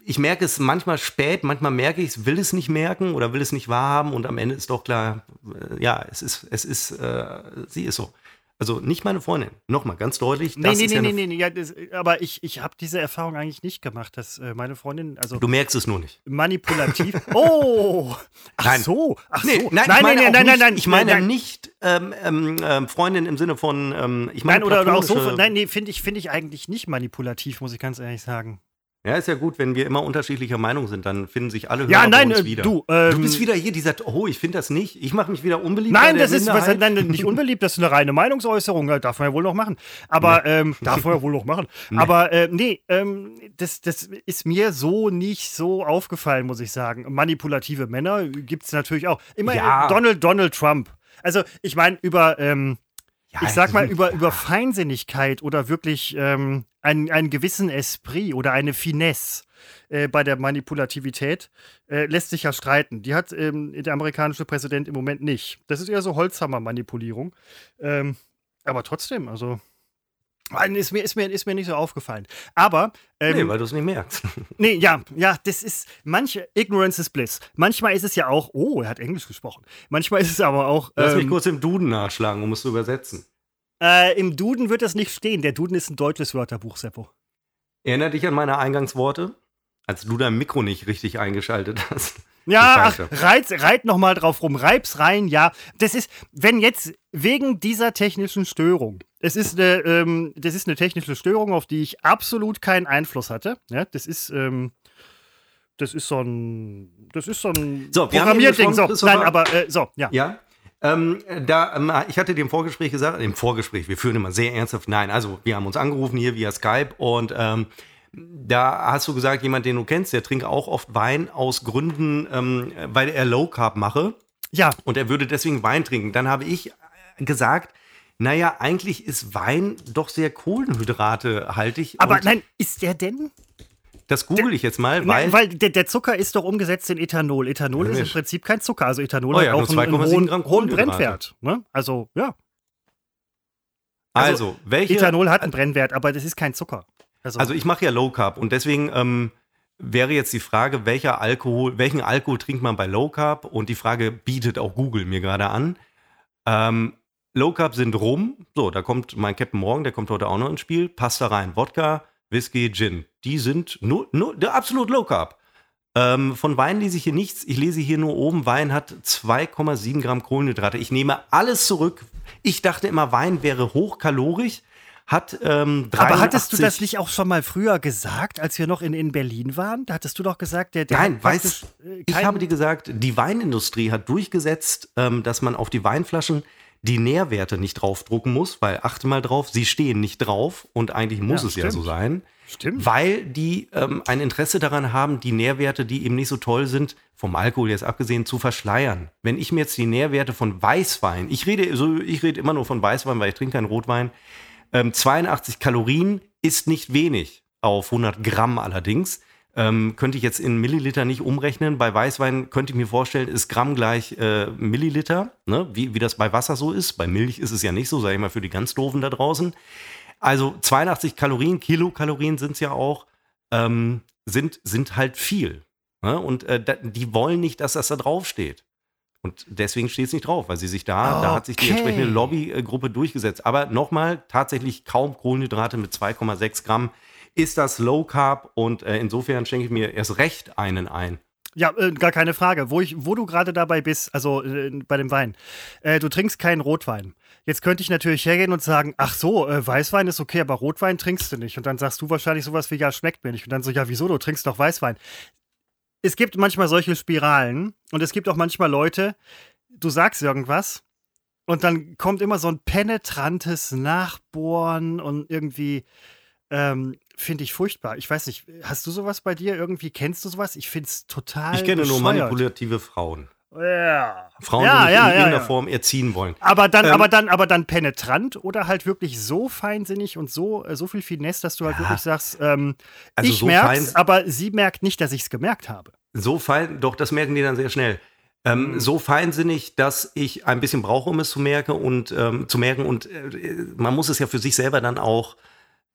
ich merke es manchmal spät, manchmal merke ich es, will es nicht merken oder will es nicht wahrhaben. Und am Ende ist doch klar, äh, ja, es ist, es ist, äh, sie ist so. Also nicht meine Freundin. Nochmal ganz deutlich. Nee, das nee, ist nee, ja nee, nee, nee, ja, das, aber ich, ich habe diese Erfahrung eigentlich nicht gemacht, dass äh, meine Freundin, also Du merkst es nur nicht. manipulativ. Oh! Ach Nein. so, ach Nee, so. nein, nein, nein, auch nein, nicht, nein, nein, Ich meine nein, nicht ähm, ähm, ähm, Freundin im Sinne von, ähm, ich meine Nein, oder, oder auch so. von- Nein, nee, finde ich, finde ich eigentlich nicht manipulativ, muss ich ganz ehrlich sagen. Ja, ist ja gut, wenn wir immer unterschiedlicher Meinung sind, dann finden sich alle Hörer Ja, nein, uns äh, wieder. du, ähm, du bist wieder hier, die sagt, oh, ich finde das nicht. Ich mache mich wieder unbeliebt. Nein, das ist was, nein, nicht unbeliebt, das ist eine reine Meinungsäußerung, äh, darf man ja wohl noch machen. Aber, ähm, darf man ja wohl noch machen. Aber, äh, nee, ähm, das, das ist mir so nicht so aufgefallen, muss ich sagen. Manipulative Männer gibt es natürlich auch. Immer Ja. Donald, Donald Trump. Also, ich meine, über, ähm, Ja, ich sag mal, also, über, über Feinsinnigkeit oder wirklich ähm, einen, einen gewissen Esprit oder eine Finesse äh, bei der Manipulativität äh, lässt sich ja streiten. Die hat ähm, der amerikanische Präsident im Moment nicht. Das ist eher so Holzhammer-Manipulierung. Ähm, aber trotzdem, also. Ist mir, ist, mir, ist mir nicht so aufgefallen. Aber, ähm, Nee, weil du es nicht merkst. Nee, ja, ja, das ist manche Ignorance is bliss. Manchmal ist es ja auch, oh, er hat Englisch gesprochen. Manchmal ist es aber auch Lass mich ähm, kurz im Duden nachschlagen, um es zu übersetzen. Äh, im Duden wird das nicht stehen. Der Duden ist ein deutsches Wörterbuch, Seppo. Erinnert dich an meine Eingangsworte? Als du dein Mikro nicht richtig eingeschaltet hast. Ja, ach, reiz, reit noch mal drauf rum, reib's rein, ja. Das ist, wenn jetzt wegen dieser technischen Störung, es ist eine, ähm, das ist eine technische Störung, auf die ich absolut keinen Einfluss hatte. Ja, das ist, ähm, das ist so ein, das ist so ein So, Programmierding. So, nein, aber äh, so, ja. Ja. Ähm, da, ähm, ich hatte dir im Vorgespräch gesagt, im Vorgespräch, wir führen immer sehr ernsthaft. Nein, also wir haben uns angerufen hier via Skype und ähm, da hast du gesagt, jemand, den du kennst, der trinkt auch oft Wein aus Gründen, ähm, weil er Low Carb mache Ja, und er würde deswegen Wein trinken. Dann habe ich äh, gesagt, naja, eigentlich ist Wein doch sehr kohlenhydratehaltig. aber nein, ist der denn? Das google ich jetzt mal, weil, Nein, weil der, der Zucker ist doch umgesetzt in Ethanol. Ethanol Ja, ist im. Prinzip kein Zucker. Also Ethanol Oh hat ja, nur auch einen, einen 2,7 hohen, hohen. Brennwert. Ne? Also, ja. also, welche, Ethanol hat einen Brennwert, aber das ist kein Zucker. Also, Also ich mache ja Low Carb und deswegen ähm, wäre jetzt die Frage, welcher Alkohol, welchen Alkohol trinkt man bei Low Carb? Und die Frage bietet auch Google mir gerade an. Ähm, Low Carb sind Rum. So, da kommt mein Captain Morgan, der kommt heute auch noch ins Spiel. Passt da rein. Wodka, Whisky, Gin. Die sind nur, nur der absolut Low Carb. Ähm, von Wein lese ich hier nichts. Ich lese hier nur oben, Wein hat 2,7 Gramm Kohlenhydrate. Ich nehme alles zurück. Ich dachte immer, Wein wäre hochkalorisch. Hat ähm, 83, aber hattest du das nicht auch schon mal früher gesagt, als wir noch in, in Berlin waren? Da hattest du doch gesagt, der, der Nein, hat weiß, praktisch, äh, ich habe dir gesagt, die Weinindustrie hat durchgesetzt, ähm, dass man auf die Weinflaschen die Nährwerte nicht draufdrucken muss, weil achte mal drauf, sie stehen nicht drauf und eigentlich muss Ja, es ja stimmt. so sein, Stimmt. weil die ähm, ein Interesse daran haben, die Nährwerte, die eben nicht so toll sind, vom Alkohol jetzt abgesehen, zu verschleiern. Wenn ich mir jetzt die Nährwerte von Weißwein, ich rede, so, ich rede immer nur von Weißwein, weil ich trinke keinen Rotwein, ähm, 82 Kalorien ist nicht wenig auf 100 Gramm allerdings. Ähm, könnte ich jetzt in Milliliter nicht umrechnen. Bei Weißwein könnte ich mir vorstellen, ist Gramm gleich äh, Milliliter, ne? wie, wie das bei Wasser so ist. Bei Milch ist es ja nicht so, sage ich mal für die ganz Doofen da draußen. Also 82 Kalorien, Kilokalorien sind es ja auch, ähm, sind, sind halt viel. Ne? Und äh, die wollen nicht, dass das da draufsteht. Und deswegen steht es nicht drauf, weil sie sich da, okay. da hat sich die entsprechende Lobbygruppe durchgesetzt. Aber nochmal, tatsächlich kaum Kohlenhydrate mit 2,6 Gramm ist das Low Carb und äh, insofern schenke ich mir erst recht einen ein. Ja, äh, gar keine Frage. Wo, ich, wo du gerade dabei bist, also äh, bei dem Wein, äh, du trinkst keinen Rotwein. Jetzt könnte ich natürlich hergehen und sagen, ach so, äh, Weißwein ist okay, aber Rotwein trinkst du nicht. Und dann sagst du wahrscheinlich sowas wie, ja, schmeckt mir nicht. Und dann so, ja, wieso, du trinkst doch Weißwein es gibt manchmal solche Spiralen und es gibt auch manchmal Leute, du sagst irgendwas und dann kommt immer so ein penetrantes Nachbohren und irgendwie ähm, finde ich furchtbar. Ich weiß nicht, hast du sowas bei dir irgendwie? Kennst du sowas? Ich finde es total. Ich kenne nur manipulative Frauen. Ja. Frauen, ja, die ja, in irgendeiner. Form erziehen wollen. Aber dann, ähm, aber dann, aber dann penetrant oder halt wirklich so feinsinnig und so, äh, so viel Finesse, dass du halt wirklich sagst, ähm, also ich so merk's, aber sie merkt nicht, dass ich es gemerkt habe. So fein, doch, das merken die dann sehr schnell. Ähm, mhm. So feinsinnig, dass ich ein bisschen brauche, um es zu merken und ähm, zu merken. Und äh, man muss es ja für sich selber dann auch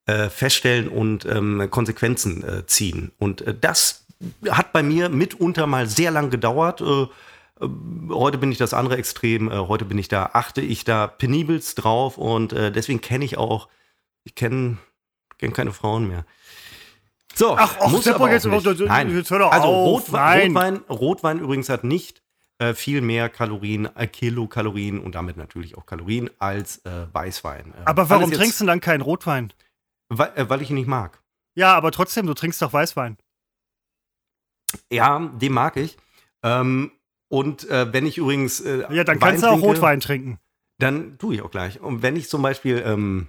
äh, feststellen und ähm, Konsequenzen äh, ziehen. Und äh, das hat bei mir mitunter mal sehr lang gedauert. Äh, heute bin ich das andere Extrem, äh, heute bin ich da, achte ich da penibelst drauf und äh, deswegen kenne ich auch, ich kenne kenn keine Frauen mehr. So, ach, ach muss aber jetzt, nicht. Nein. Jetzt also auf. Rotwein, Rotwein, Rotwein übrigens hat nicht äh, viel mehr Kalorien, äh, Kilokalorien und damit natürlich auch Kalorien als äh, Weißwein. aber warum jetzt, trinkst du dann keinen Rotwein? Weil, weil ich ihn nicht mag. Ja, aber trotzdem, du trinkst doch Weißwein. Ja, den mag ich. Ähm, und äh, wenn ich übrigens. Äh, ja, dann Wein kannst du auch Rotwein trinken. Dann tue ich auch gleich. Und wenn ich zum Beispiel ähm,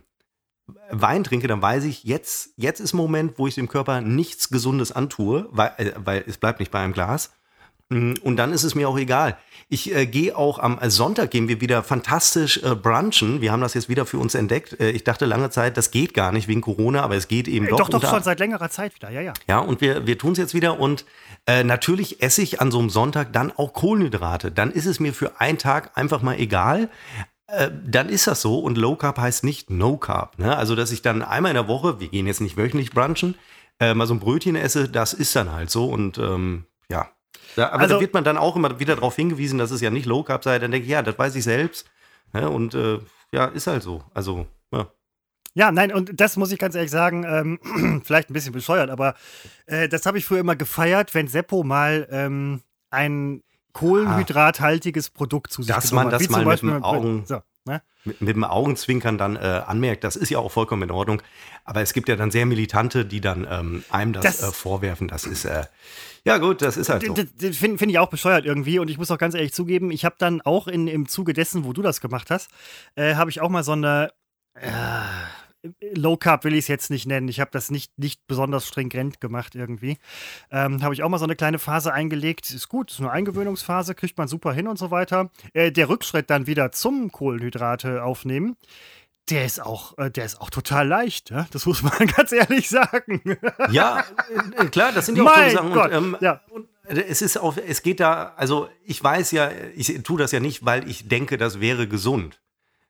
Wein trinke, dann weiß ich, jetzt, jetzt ist ein Moment, wo ich dem Körper nichts Gesundes antue, weil, äh, weil es bleibt nicht bei einem Glas. Mm, und dann ist es mir auch egal. Ich äh, gehe auch am Sonntag gehen wir wieder fantastisch äh, brunchen. Wir haben das jetzt wieder für uns entdeckt. Äh, ich dachte lange Zeit, das geht gar nicht wegen Corona, aber es geht eben äh, doch. Doch, doch, schon seit längerer Zeit wieder, ja, ja. Ja, und wir, wir tun es jetzt wieder. Und äh, natürlich esse ich an so einem Sonntag dann auch Kohlenhydrate. Dann ist es mir für einen Tag einfach mal egal. Äh, dann ist das so und Low Carb heißt nicht No Carb. Ne? Also, dass ich dann einmal in der Woche, wir gehen jetzt nicht wöchentlich brunchen, äh, mal so ein Brötchen esse, das ist dann halt so und ähm, ja, ja, aber also, da wird man dann auch immer wieder darauf hingewiesen, dass es ja nicht Low Carb sei. Dann denke ich, ja, das weiß ich selbst. Ja, und äh, ja, ist halt so. Also, ja. Ja, nein, und das muss ich ganz ehrlich sagen, ähm, vielleicht ein bisschen bescheuert, aber äh, das habe ich früher immer gefeiert, wenn Seppo mal ähm, ein kohlenhydrathaltiges Produkt zu sich Dass man das mal mit dem Augen, so, ne? mit, mit, dem Augenzwinkern dann äh, anmerkt, das ist ja auch vollkommen in Ordnung. Aber es gibt ja dann sehr Militante, die dann ähm, einem das, das äh, vorwerfen. Das ist äh, ja, gut, das ist halt so. Finde find ich auch bescheuert irgendwie. Und ich muss auch ganz ehrlich zugeben, ich habe dann auch in, im Zuge dessen, wo du das gemacht hast, äh, habe ich auch mal so eine. Äh, Low Carb will ich es jetzt nicht nennen. Ich habe das nicht, nicht besonders stringent gemacht irgendwie. Ähm, habe ich auch mal so eine kleine Phase eingelegt. Ist gut, ist eine Eingewöhnungsphase, kriegt man super hin und so weiter. Äh, der Rückschritt dann wieder zum Kohlenhydrate aufnehmen der ist auch, äh, der ist auch total leicht, ja? das muss man ganz ehrlich sagen. Ja, äh, klar, das sind ja auch tolle Sachen. Und, ähm, ja. und es ist auch, es geht da, also ich weiß ja, ich tue das ja nicht, weil ich denke, das wäre gesund.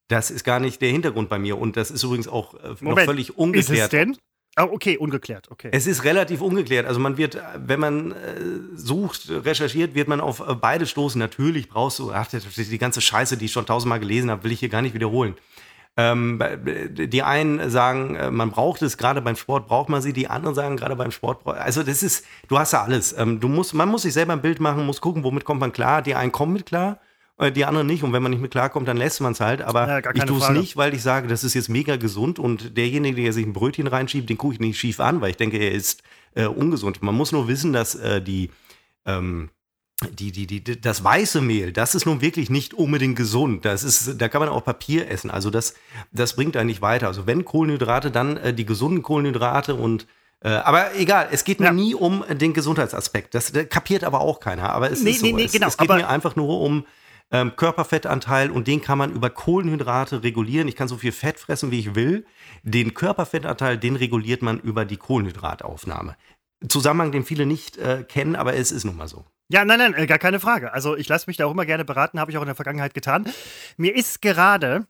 Das ist gar nicht der Hintergrund bei mir und das ist übrigens auch äh, noch völlig ungeklärt. Ist es denn? Oh, okay, ungeklärt, okay. Es ist relativ ungeklärt. Also man wird, wenn man äh, sucht, recherchiert, wird man auf äh, beide stoßen. Natürlich brauchst du, ach, die ganze Scheiße, die ich schon tausendmal gelesen habe, will ich hier gar nicht wiederholen. Ähm, die einen sagen, äh, man braucht es, gerade beim Sport braucht man sie, die anderen sagen, gerade beim Sport, also das ist, du hast ja alles. Ähm, du musst, man muss sich selber ein Bild machen, muss gucken, womit kommt man klar. Die einen kommen mit klar, äh, die anderen nicht. Und wenn man nicht mit klarkommt, dann lässt man es halt. Aber ja, ich tue es nicht, weil ich sage, das ist jetzt mega gesund und derjenige, der sich ein Brötchen reinschiebt, den gucke ich nicht schief an, weil ich denke, er ist äh, ungesund. Man muss nur wissen, dass äh, die ähm, die, die, die, das weiße Mehl, das ist nun wirklich nicht unbedingt gesund. Das ist, da kann man auch Papier essen. Also das, das bringt einen nicht weiter. Also wenn Kohlenhydrate, dann äh, die gesunden Kohlenhydrate und äh, aber egal, es geht mir ja. nie um den Gesundheitsaspekt. Das, das, kapiert aber auch keiner. Aber es nee, ist so. Nee, nee, es, genau, es geht mir einfach nur um ähm, Körperfettanteil und den kann man über Kohlenhydrate regulieren. Ich kann so viel Fett fressen, wie ich will. Den Körperfettanteil, den reguliert man über die Kohlenhydrataufnahme. Zusammenhang, den viele nicht äh, kennen, aber es ist nun mal so. Ja, nein, nein, äh, gar keine Frage. Also ich lasse mich da auch immer gerne beraten, habe ich auch in der Vergangenheit getan. Mir ist gerade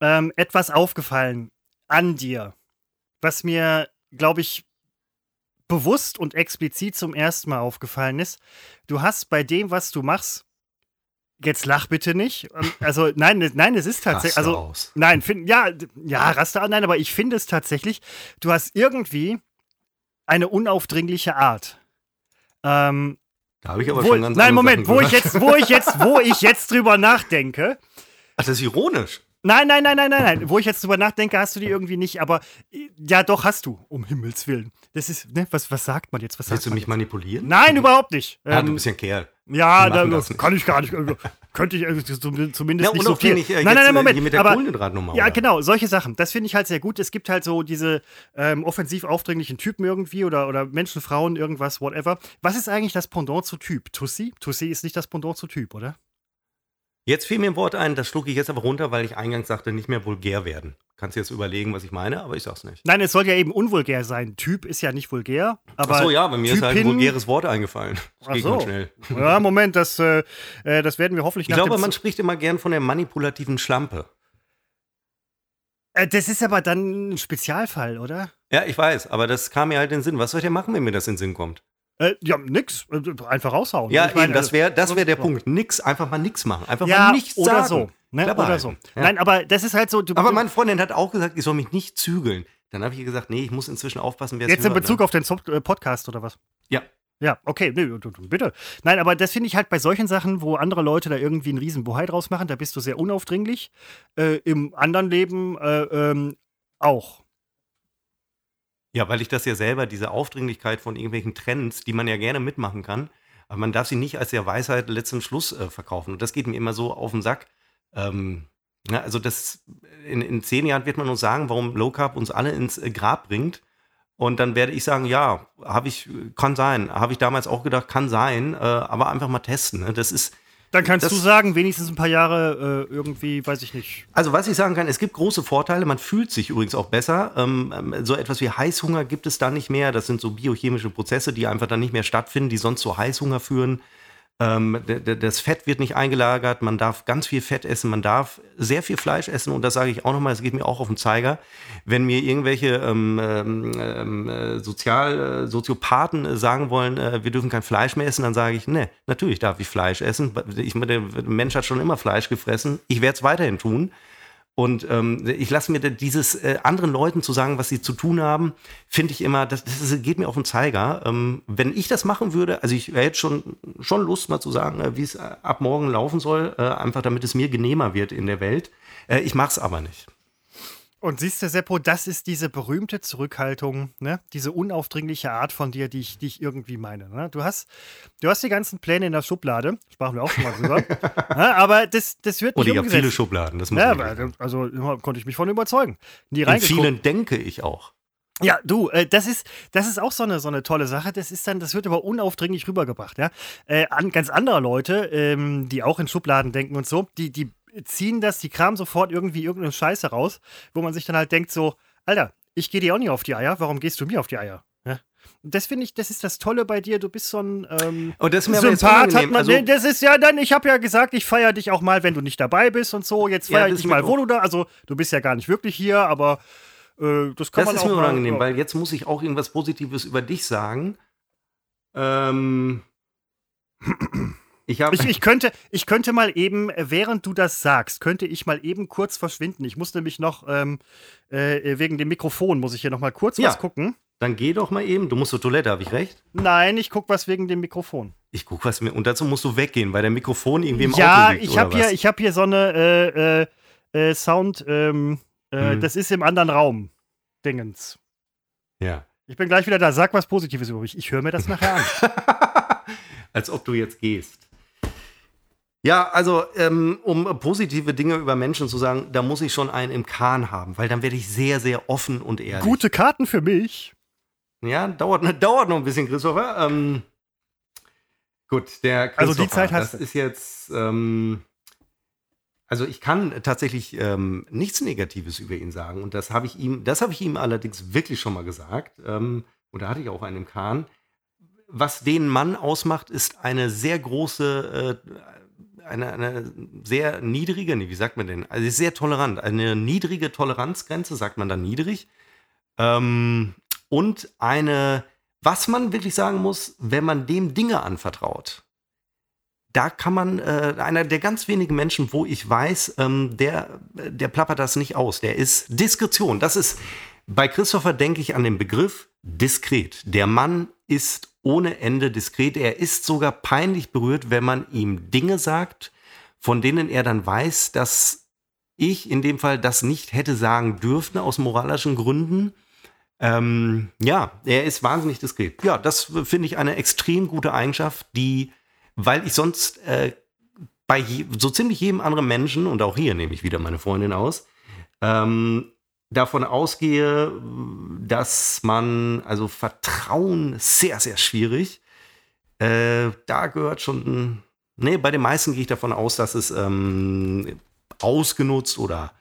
ähm, etwas aufgefallen an dir, was mir, glaube ich, bewusst und explizit zum ersten Mal aufgefallen ist. Du hast bei dem, was du machst, jetzt lach bitte nicht. Ähm, also nein, nein, es ist tatsächlich, also aus. nein, find, ja, ja, raste an, nein, aber ich finde es tatsächlich. Du hast irgendwie eine unaufdringliche Art. Ähm, Da habe ich aber wo, schon ganz nein, Moment, Sachen wo ich gehört. jetzt, wo ich jetzt, wo ich jetzt drüber nachdenke. Ach, das ist ironisch. Nein, nein, nein, nein, nein, nein. Wo ich jetzt drüber nachdenke, hast du die irgendwie nicht, aber äh, ja, doch hast du, um Himmels Willen. Das ist, ne, was, was sagt man jetzt? Was Willst du mich jetzt? manipulieren? Nein, überhaupt nicht. Ah, du Ähm, bist ja ein Kerl. ja, da, das kann ich gar nicht. also, Könnte ich also zum- zumindest Ja, nicht so viel. unauffällig, äh, nein, nein, nein, äh, Moment. mit der aber, Kohlenhydratnummer, ja, oder? genau, solche Sachen. Das finde ich halt sehr gut. Es gibt halt so diese ähm, offensiv aufdringlichen Typen irgendwie oder, oder Menschen, Frauen, irgendwas, whatever. Was ist eigentlich das Pendant zu Typ? Tussi? Tussi ist nicht das Pendant zu Typ, oder? Jetzt fiel mir ein Wort ein, das schlucke ich jetzt aber runter, weil ich eingangs sagte, nicht mehr vulgär werden. Kannst jetzt überlegen, was ich meine, aber ich sag's nicht. Nein, es soll ja eben unvulgär sein. Typ ist ja nicht vulgär. Aber Ach so, ja, bei mir ist halt ein Typin- vulgäres Wort eingefallen. Das Ach geht so. schnell. Ja, Moment, das, äh, äh, das werden wir hoffentlich Ich glaube, man spricht immer gern von der manipulativen Schlampe. Äh, das ist aber dann ein Spezialfall, oder? Ja, ich weiß, aber das kam mir halt in den Sinn. Was soll ich denn machen, wenn mir das in den Sinn kommt? Äh, ja, nix. Äh, Einfach raushauen. Ja, Ich meine, eben, das wäre das wär der so. Punkt. Nix, einfach mal nix machen. Einfach Ja, mal nichts oder sagen. so. Ne? Oder so. Ja. Nein, aber das ist halt so. Du, Aber meine Freundin hat auch gesagt, ich soll mich nicht zügeln. Dann habe ich ihr gesagt, nee, ich muss inzwischen aufpassen, wer es Jetzt in hört, Bezug ne? auf den äh, Podcast oder was? Ja. Ja, okay, nee, bitte. Nein, aber das finde ich halt bei solchen Sachen, wo andere Leute da irgendwie einen riesen Bohai draus machen, da bist du sehr unaufdringlich. Äh, Im anderen Leben äh, ähm, auch. Ja, weil ich das ja selber, diese Aufdringlichkeit von irgendwelchen Trends, die man ja gerne mitmachen kann, aber man darf sie nicht als der Weisheit letzten Schluss äh, verkaufen. Und das geht mir immer so auf den Sack. Ähm, ja, also das, in, in zehn Jahren wird man uns sagen, warum Low Carb uns alle ins äh, Grab bringt. Und dann werde ich sagen, ja, habe ich, kann sein. Habe ich damals auch gedacht, kann sein, äh, aber einfach mal testen. Ne? Das ist, Dann kannst Das- du sagen, wenigstens ein paar Jahre äh, irgendwie, weiß ich nicht. Also was ich sagen kann, es gibt große Vorteile. Man fühlt sich übrigens auch besser. Ähm, ähm, so etwas wie Heißhunger gibt es da nicht mehr. Das sind so biochemische Prozesse, die einfach dann nicht mehr stattfinden, die sonst zu Heißhunger führen. Ähm, das Fett wird nicht eingelagert. Man darf ganz viel Fett essen. Man darf sehr viel Fleisch essen. Und das sage ich auch nochmal, das geht mir auch auf den Zeiger. Wenn mir irgendwelche ähm, ähm, ähm, äh, Sozial, äh, Soziopathen äh, sagen wollen, äh, wir dürfen kein Fleisch mehr essen, dann sage ich, ne, natürlich darf ich Fleisch essen. Ich, der Mensch hat schon immer Fleisch gefressen. Ich werde es weiterhin tun. Und ähm, ich lasse mir dieses äh, anderen Leuten zu sagen, was sie zu tun haben, finde ich immer, das, das geht mir auf den Zeiger. Ähm, wenn ich das machen würde, also ich hätte schon, schon Lust mal zu sagen, äh, wie es äh, ab morgen laufen soll, äh, einfach damit es mir genehmer wird in der Welt. Äh, ich mache es aber nicht. Und siehst du, Seppo, das ist diese berühmte Zurückhaltung, ne? diese unaufdringliche Art von dir, die ich, die ich irgendwie meine. Ne? Du, hast, du hast die ganzen Pläne in der Schublade, sprachen wir auch schon mal drüber, ne? aber das, das wird Und nicht ich habe viele Schubladen, das muss ja, aber, sagen. also immer konnte ich mich von überzeugen. Die In vielen denke ich auch. Ja, du, äh, das ist, das ist auch so eine, so eine tolle Sache. Das ist dann, das wird aber unaufdringlich rübergebracht, ja. Äh, an ganz andere Leute, ähm, die auch in Schubladen denken und so, die, die ziehen das, die kramen sofort irgendwie irgendeine Scheiße raus, wo man sich dann halt denkt, so, Alter, ich gehe dir auch nicht auf die Eier, warum gehst du mir auf die Eier? Ja? Das finde ich, das ist das Tolle bei dir. Du bist so ein ähm, Und das ist mir Sympath, hat man. Also- nee, das ist ja dann, ich habe ja gesagt, ich feiere dich auch mal, wenn du nicht dabei bist und so. Jetzt Ja, feiere das ich ist dich mir mal, wo du da, also du bist ja gar nicht wirklich hier, aber äh, das kann Das man ist auch mir mal, unangenehm, ja. weil jetzt muss ich auch irgendwas Positives über dich sagen. Ähm, ich Ich, ich, könnte, ich könnte mal eben, äh, während du das sagst, könnte ich mal eben kurz verschwinden. Ich muss nämlich noch, ähm, äh, wegen dem Mikrofon, muss ich hier noch mal kurz Ja. was gucken. Dann geh doch mal eben. Du musst zur Toilette, habe ich recht? Nein, ich gucke was wegen dem Mikrofon. Ich guck was mir. Und dazu musst du weggehen, weil der Mikrofon irgendwie im ja, Auto liegt. ich oder habe hier, ich hab hier so eine äh, äh, äh, Sound, ähm, äh, Mhm. das ist im anderen Raum. Dingens. Ja. Ich bin gleich wieder da. Sag was Positives über mich. Ich höre mir das nachher an. Als ob du jetzt gehst. Ja, also ähm, um positive Dinge über Menschen zu sagen, da muss ich schon einen im Kahn haben, weil dann werde ich sehr, sehr offen und ehrlich. Gute Karten für mich. Ja, dauert, dauert noch ein bisschen, Christopher. Ähm, gut, der Christopher, Also die Zeit hast das ist jetzt, ähm, also ich kann tatsächlich ähm, nichts Negatives über ihn sagen und das habe ich ihm, das habe ich ihm allerdings wirklich schon mal gesagt ähm, und da hatte ich auch einen im Kahn. was den Mann ausmacht, ist eine sehr große, äh, eine, eine sehr niedrige, nee, wie sagt man denn? Also sehr tolerant, eine niedrige Toleranzgrenze, sagt man dann niedrig. Ähm, und eine, was man wirklich sagen muss, wenn man dem Dinge anvertraut, da kann man, äh, einer der ganz wenigen Menschen, wo ich weiß, ähm, der, der plappert das nicht aus. Der ist Diskretion. Das ist, bei Christopher denke ich an den Begriff diskret. Der Mann ist ohne Ende diskret. Er ist sogar peinlich berührt, wenn man ihm Dinge sagt, von denen er dann weiß, dass ich in dem Fall das nicht hätte sagen dürfen aus moralischen Gründen. Ähm, ja, er ist wahnsinnig diskret. Ja, das finde ich eine extrem gute Eigenschaft, die weil ich sonst äh, bei je, so ziemlich jedem anderen Menschen, und auch hier nehme ich wieder meine Freundin aus, ähm, davon ausgehe, dass man, also Vertrauen sehr, sehr schwierig. Äh, da gehört schon, nee, bei den meisten gehe ich davon aus, dass es ähm, ausgenutzt oder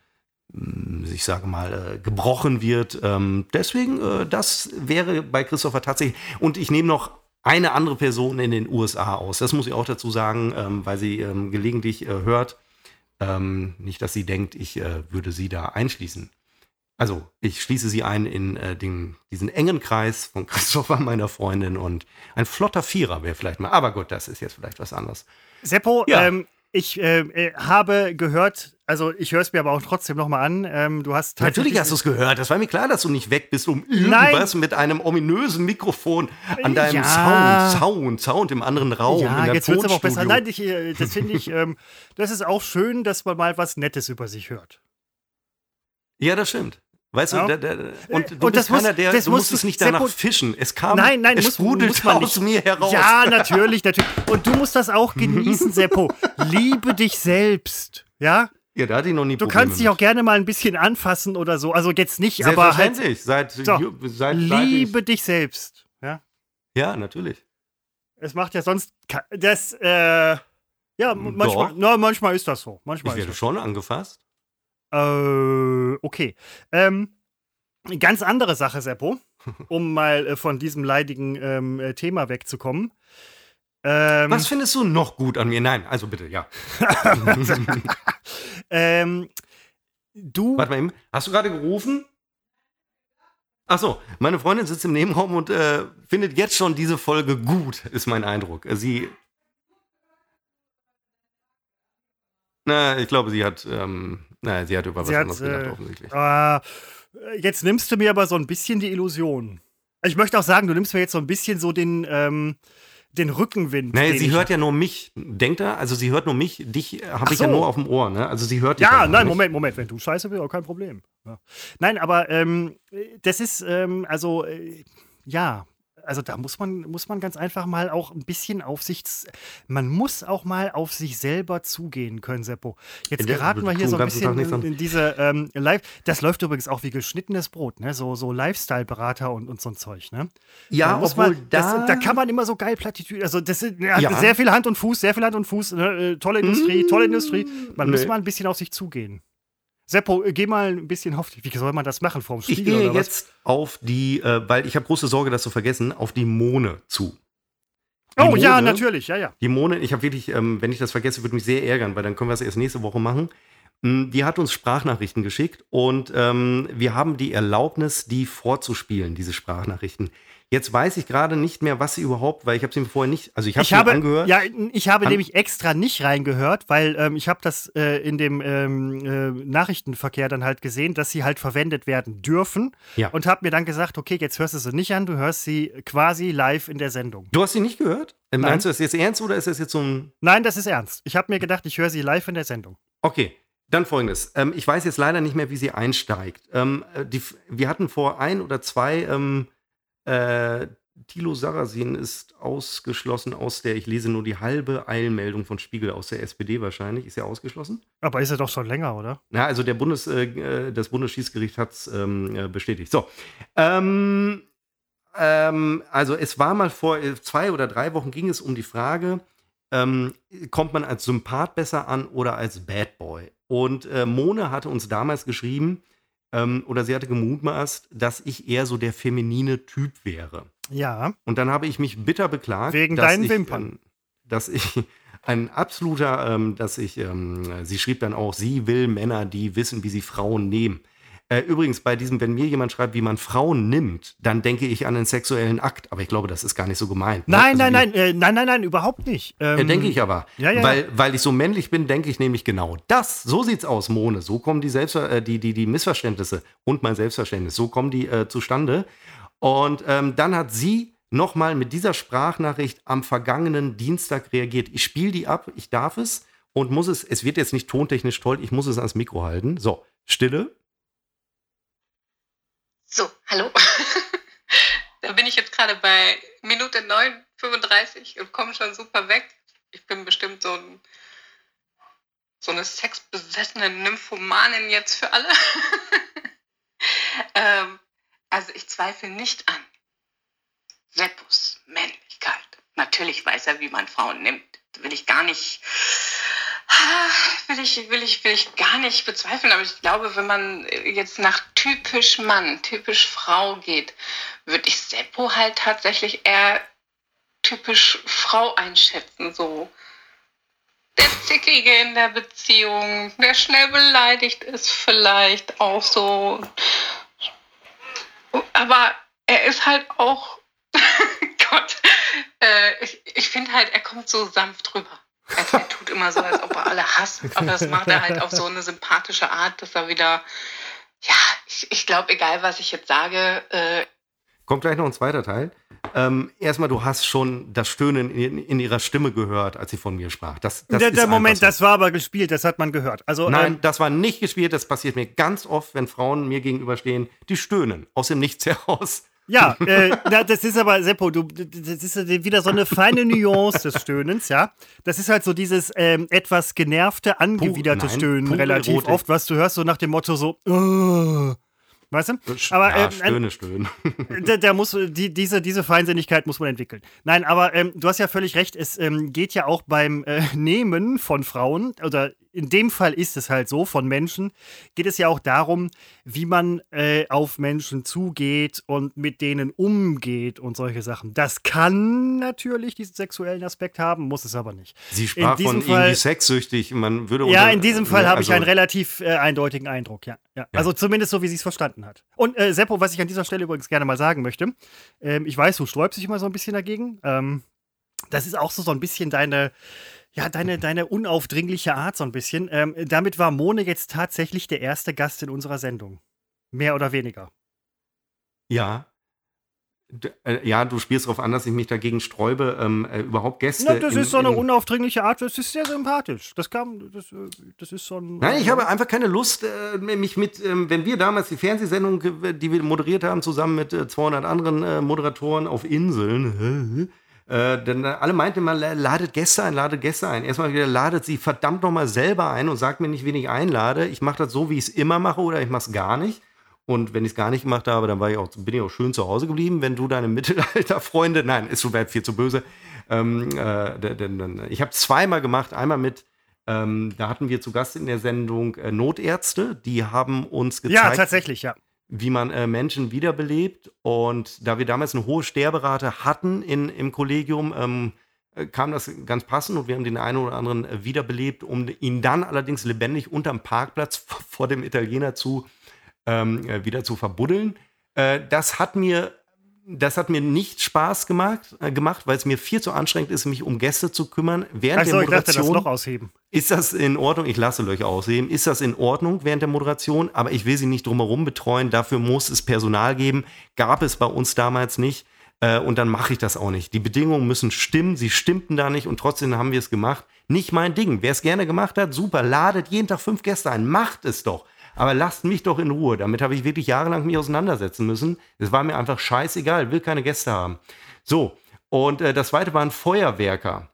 hm, ich sage mal, äh, gebrochen wird. Ähm, deswegen, äh, das wäre bei Christopher tatsächlich. Und ich nehme noch eine andere Person in den USA aus. Das muss ich auch dazu sagen, ähm, weil sie ähm, gelegentlich äh, hört. Nicht, dass sie denkt, ich würde sie da einschließen. Also, ich schließe sie ein in äh, den, diesen engen Kreis von Christopher, meiner Freundin, und ein flotter Vierer wäre vielleicht mal. Aber gut, das ist jetzt vielleicht was anderes. Seppo, ja. ähm, ich äh, äh, habe gehört, also ich höre es mir aber auch trotzdem nochmal an. Ähm, du hast Natürlich hast du es gehört. Das war mir klar, dass du nicht weg bist, um irgendwas Nein. mit einem ominösen Mikrofon an deinem ja. Sound, Sound, Sound im anderen Raum. Ja, in jetzt wird es aber auch besser. Nein, ich, äh, das finde ich, ähm, das ist auch schön, dass man mal was Nettes über sich hört. Ja, das stimmt. Weißt ja. du, der, der, und du und bist keiner, der, das du musst es nicht danach fischen. Es kam, nein, nein, es muss, sprudelt muss aus nicht. mir heraus. Ja, natürlich, natürlich. Und du musst das auch genießen, Seppo. Liebe dich selbst, ja? Ja, da hatte ich noch nie Du Probleme kannst dich auch gerne mal ein bisschen anfassen oder so. Also jetzt nicht, aber halt. Seit, so, seit, liebe dich selbst, ja? Ja, natürlich. Es macht ja sonst das, äh, ja, manchmal, na, manchmal ist das so. Manchmal ich werde schon angefasst. Äh, okay. Ähm, ganz andere Sache, Seppo, um mal äh, von diesem leidigen ähm, äh, Thema wegzukommen. Ähm, Was findest du noch gut an mir? Nein, also bitte, ja. ähm, du. Warte mal eben. Hast du gerade gerufen? Ach so, meine Freundin sitzt im Nebenraum und äh, findet jetzt schon diese Folge gut, ist mein Eindruck. Sie. Na, ich glaube, sie hat ähm, Nein, sie hat über was anderes gedacht, äh, offensichtlich. Äh, jetzt nimmst du mir aber so ein bisschen die Illusion. Ich möchte auch sagen, du nimmst mir jetzt so ein bisschen so den, ähm, den Rückenwind. Nee, sie hört ja nur mich. Denkt er? Also sie hört nur mich. Dich habe ich so. ja nur auf dem Ohr. Ne? Also sie hört dich Ja, nein. Moment, Moment. Wenn du scheiße bist, auch kein Problem. Ja. Nein, aber ähm, das ist, ähm, also, äh, ja, also da muss man, muss man ganz einfach mal auch ein bisschen auf sich, man muss auch mal auf sich selber zugehen können, Seppo. Jetzt geraten wir hier so ein bisschen in, in, diese ähm, Live, das läuft übrigens auch wie geschnittenes Brot, ne? so, so Lifestyle-Berater und, und so ein Zeug, ne? Ja, da obwohl man, das, da, da kann man immer so geil Plattitüden, also das ist ja. sehr viel Hand und Fuß, sehr viel Hand und Fuß, ne? Äh, tolle Industrie, tolle Industrie, man nee. muss mal ein bisschen auf sich zugehen. Seppo, geh mal ein bisschen auf. Wie soll man das machen vorm Spiegel? Ich gehe jetzt auf die, äh, weil ich habe große Sorge, das zu vergessen, auf die Mone zu. Die oh Mone, ja, natürlich, ja, ja. Die Mone, ich habe wirklich, ähm, wenn ich das vergesse, würde mich sehr ärgern, weil dann können wir es erst nächste Woche machen. Mm, die hat uns Sprachnachrichten geschickt und ähm, wir haben die Erlaubnis, die vorzuspielen, diese Sprachnachrichten. Jetzt weiß ich gerade nicht mehr, was sie überhaupt, weil ich habe sie mir vorher nicht, also ich, ich habe angehört. Ja, ich habe An nämlich extra nicht reingehört, weil ähm, ich habe das äh, in dem ähm, äh, Nachrichtenverkehr dann halt gesehen, dass sie halt verwendet werden dürfen ja. und habe mir dann gesagt, okay, jetzt hörst du sie nicht an, du hörst sie quasi live in der Sendung. Du hast sie nicht gehört? Nein. Meinst du das jetzt ernst oder ist das jetzt so ein... Nein, das ist ernst. Ich habe mir gedacht, ich höre sie live in der Sendung. Okay, dann folgendes. Ähm, ich weiß jetzt leider nicht mehr, wie sie einsteigt. Ähm, äh, die, wir hatten vor ein oder zwei ähm, äh, Thilo Sarrazin ist ausgeschlossen aus der, ich lese nur die halbe Eilmeldung von Spiegel aus der SPD wahrscheinlich. Ist er ausgeschlossen? Aber ist er doch schon länger, oder? Na, also der Bundes, äh, äh das Bundesschießgericht hat es ähm, äh, bestätigt. So. Ähm, ähm, also es war mal vor äh, zwei oder drei Wochen ging es um die Frage, ähm, kommt man als Sympath besser an oder als Bad Boy? Und äh, Mone hatte uns damals geschrieben, ähm, oder sie hatte gemutmaßt, dass ich eher so der feminine Typ wäre. Ja. Und dann habe ich mich bitter beklagt. Wegen dass deinen ich, Wimpern. ähm, Dass ich ein absoluter, ähm, dass ich, ähm, sie schrieb dann auch, sie will Männer, die wissen, wie sie Frauen nehmen. Äh, übrigens, bei diesem, wenn mir jemand schreibt, wie man Frauen nimmt, dann denke ich an den sexuellen Akt. Aber ich glaube, das ist gar nicht so gemeint. ne? Nein, Also nein, nein, äh, nein, nein, nein, überhaupt nicht. Äh, Ähm, denke ich aber. ja, ja, weil, weil ich so männlich bin, denke ich nämlich genau das. So sieht's aus, Mone. So kommen die, Selbstver äh, die, die, die Missverständnisse und mein Selbstverständnis. So kommen die äh, zustande. Und ähm, dann hat sie nochmal mit dieser Sprachnachricht am vergangenen Dienstag reagiert. Ich spiele die ab, ich darf es und muss es, es wird jetzt nicht tontechnisch toll, ich muss es ans Mikro halten. So, Stille. So, hallo. da bin ich jetzt gerade bei Minute 9,35 und komme schon super weg. Ich bin bestimmt so, ein, so eine sexbesessene Nymphomanin jetzt für alle. ähm, also ich zweifle nicht an Seppus Männlichkeit. Natürlich weiß er, wie man Frauen nimmt. Will ich gar nicht will ich, will ich, will ich gar nicht bezweifeln, aber ich glaube, wenn man jetzt nach typisch Mann, typisch Frau geht, würde ich Seppo halt tatsächlich eher typisch Frau einschätzen, so. Der Zickige in der Beziehung, der schnell beleidigt ist vielleicht auch so. Aber er ist halt auch, Gott, äh, ich, ich finde halt, er kommt so sanft rüber. Er, er tut immer so, als ob er alle hasst, aber das macht er halt auf so eine sympathische Art, dass er wieder, ja, ich, ich glaube, egal was ich jetzt sage, äh, Kommt gleich noch ein zweiter Teil. Ähm, erstmal, du hast schon das Stöhnen in, in ihrer Stimme gehört, als sie von mir sprach. Das, das der ist der Moment, so. das war aber gespielt, das hat man gehört. Also, Nein, ähm, das war nicht gespielt. Das passiert mir ganz oft, wenn Frauen mir gegenüberstehen, die stöhnen aus dem Nichts heraus. Ja, äh, das ist aber, Seppo, du, das ist wieder so eine feine Nuance des Stöhnens, ja. Das ist halt so dieses ähm, etwas genervte, angewiderte nein, Stöhnen relativ Erotik. oft, was du hörst, so nach dem Motto so, "Ugh." weißt du? Aber ja, ähm, stöhne, stöhne. der, der muss, die, diese, diese Feinsinnigkeit muss man entwickeln. Nein, aber ähm, du hast ja völlig recht, es ähm, geht ja auch beim äh, Nehmen von Frauen, oder in dem Fall ist es halt so, von Menschen, geht es ja auch darum, wie man äh, auf Menschen zugeht und mit denen umgeht und solche Sachen. Das kann natürlich diesen sexuellen Aspekt haben, muss es aber nicht. Sie sprach von Fall- irgendwie sexsüchtig. Man würde Ja, unter- in diesem Fall habe ich also- einen relativ äh, eindeutigen Eindruck, ja. ja. Also zumindest so, wie sie es verstanden hat. Und äh, Seppo, was ich an dieser Stelle übrigens gerne mal sagen möchte, ähm, ich weiß, du sträubst dich immer so ein bisschen dagegen. Ähm, das ist auch so, so ein bisschen deine, ja, deine, deine unaufdringliche Art so ein bisschen. Ähm, damit war Mone jetzt tatsächlich der erste Gast in unserer Sendung. Mehr oder weniger. Ja. D äh, ja, du spielst darauf an, dass ich mich dagegen sträube, ähm, äh, überhaupt Gäste. Na, das in- ist so eine in- unaufdringliche Art, das ist sehr sympathisch. Das kam, das, äh, das ist so ein. Nein, ich habe einfach keine Lust, äh, mich mit, ähm, wenn wir damals die Fernsehsendung, die wir moderiert haben, zusammen mit äh, 200 anderen äh, Moderatoren auf Inseln, äh, denn alle meinten immer, la- ladet Gäste ein, ladet Gäste ein. Erstmal wieder ladet sie verdammt nochmal selber ein und sagt mir nicht, wen ich einlade. Ich mache das so, wie ich es immer mache oder ich mache es gar nicht. Und wenn ich es gar nicht gemacht habe, dann war ich auch, bin ich auch schön zu Hause geblieben. Wenn du deine Mittelalterfreunde, nein, ist schon weit viel zu böse. Ähm, äh, ich habe zweimal gemacht, einmal mit ähm, da hatten wir zu Gast in der Sendung äh, Notärzte, die haben uns ja, gezeigt, tatsächlich, ja. Wie man äh, Menschen wiederbelebt. Und da wir damals eine hohe Sterberate hatten in, im Kollegium, ähm, äh, kam das ganz passend und wir haben den einen oder anderen äh, wiederbelebt, um ihn dann allerdings lebendig unterm Parkplatz vor dem Italiener zu ähm, äh, wieder zu verbuddeln. Äh, das hat mir das hat mir nicht Spaß gemacht, äh, gemacht weil es mir viel zu anstrengend ist, mich um Gäste zu kümmern. Während Achso, der ich dachte, das Moderation Loch ausheben. ist das in Ordnung? Ich lasse Löcher ausheben. Ist das in Ordnung während der Moderation? Aber ich will sie nicht drumherum betreuen. Dafür muss es Personal geben. Gab es bei uns damals nicht. Äh, und dann mache ich das auch nicht. Die Bedingungen müssen stimmen. Sie stimmten da nicht und trotzdem haben wir es gemacht. Nicht mein Ding. Wer es gerne gemacht hat, super. Ladet jeden Tag fünf Gäste ein. Macht es doch. Aber lasst mich doch in Ruhe. Damit habe ich wirklich jahrelang mich auseinandersetzen müssen. Es war mir einfach scheißegal. Will keine Gäste haben. So. Und äh, das zweite waren Feuerwerker.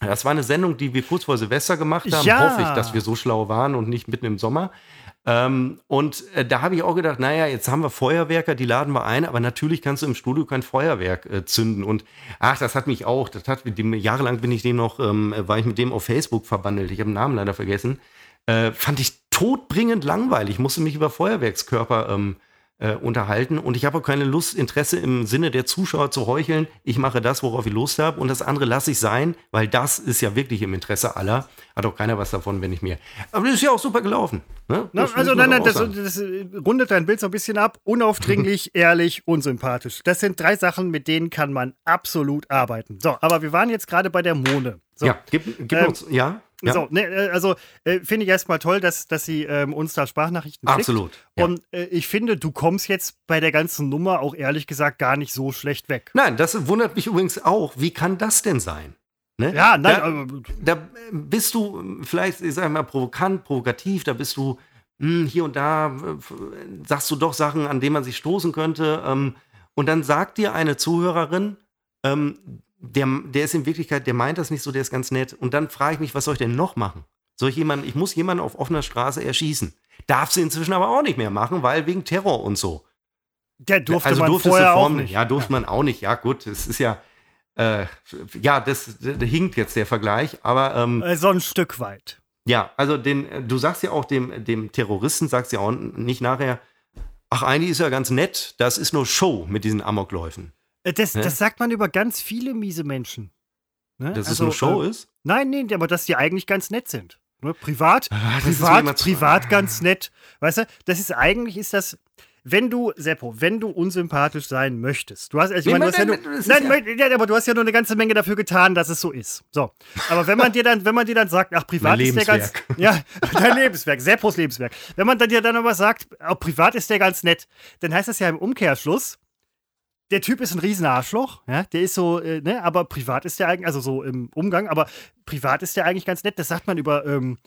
Das war eine Sendung, die wir kurz vor Silvester gemacht haben. Ja. Hoffe ich, dass wir so schlau waren und nicht mitten im Sommer. Ähm, und äh, da habe ich auch gedacht, naja, jetzt haben wir Feuerwerker, die laden wir ein, aber natürlich kannst du im Studio kein Feuerwerk äh, zünden. Und ach, das hat mich auch, das hat dem, jahrelang bin ich dem noch, ähm, war ich mit dem auf Facebook verbandelt. Ich habe den Namen leider vergessen. Äh, fand ich todbringend langweilig. Ich musste mich über Feuerwerkskörper ähm, äh, unterhalten. Und ich habe auch keine Lust, Interesse im Sinne der Zuschauer zu heucheln. Ich mache das, worauf ich Lust habe. Und das andere lasse ich sein, weil das ist ja wirklich im Interesse aller. Hat auch keiner was davon, wenn ich mir. Aber das ist ja auch super gelaufen. Ne? Na, also nein, nein, das, das, rundet dein Bild so ein bisschen ab. Unaufdringlich, ehrlich, unsympathisch. Das sind drei Sachen, mit denen kann man absolut arbeiten. So, aber wir waren jetzt gerade bei der Mone. So, ja, gib, gib ähm, uns, ja. Ja. So, ne, äh, also äh, finde ich erstmal toll, dass, dass sie ähm, uns da Sprachnachrichten schickt. Absolut. Ja. Und äh, ich finde, du kommst jetzt bei der ganzen Nummer auch ehrlich gesagt gar nicht so schlecht weg. Nein, das wundert mich übrigens auch. Wie kann das denn sein? Ne? Ja, nein. Da, äh, da, bist du vielleicht, ich sag mal, provokant, provokativ, da bist du mh, hm, hier und da, sagst du doch Sachen, an denen man sich stoßen könnte. Ähm, und dann sagt dir eine Zuhörerin, ähm, der, der ist in Wirklichkeit, der meint das nicht so, der ist ganz nett. Und dann frage ich mich, was soll ich denn noch machen? Soll ich jemanden, ich muss jemanden auf offener Straße erschießen. Darf sie inzwischen aber auch nicht mehr machen, weil wegen Terror und so. Der durfte also man vorher Form, auch nicht. Ja, durfte man auch nicht. Ja, gut, es ist ja, äh, ja, das, das, hinkt jetzt der Vergleich, aber ähm, äh, so ein Stück weit. Ja, also den, du sagst ja auch dem, dem Terroristen, sagst ja auch nicht nachher, ach, eigentlich ist ja ganz nett, das ist nur Show mit diesen Amokläufen. Äh, das, ne? das sagt man über ganz viele miese Menschen. Ne? Dass also, es eine Show äh, ist? Nein, nee, aber dass die eigentlich ganz nett sind. Ne? Privat, ah, privat, privat ganz nett. Weißt du, das ist eigentlich ist das, wenn du, Seppo, wenn du unsympathisch sein möchtest, du hast, also, ich meine, du hast ja nur, nein, ja. aber du hast ja nur eine ganze Menge dafür getan, dass es so ist. So, aber wenn man dir dann, wenn man dir dann sagt, ach, privat ist der ganz, ja, dein Lebenswerk, Seppos Lebenswerk. Wenn man dann dir dann aber sagt, auch privat ist der ganz nett, dann heißt das ja im Umkehrschluss, der Typ ist ein Riesenarschloch, ja, der ist so, äh, ne, aber privat ist der eigentlich, also so im Umgang, aber privat ist der eigentlich ganz nett. Das sagt man über, ähm,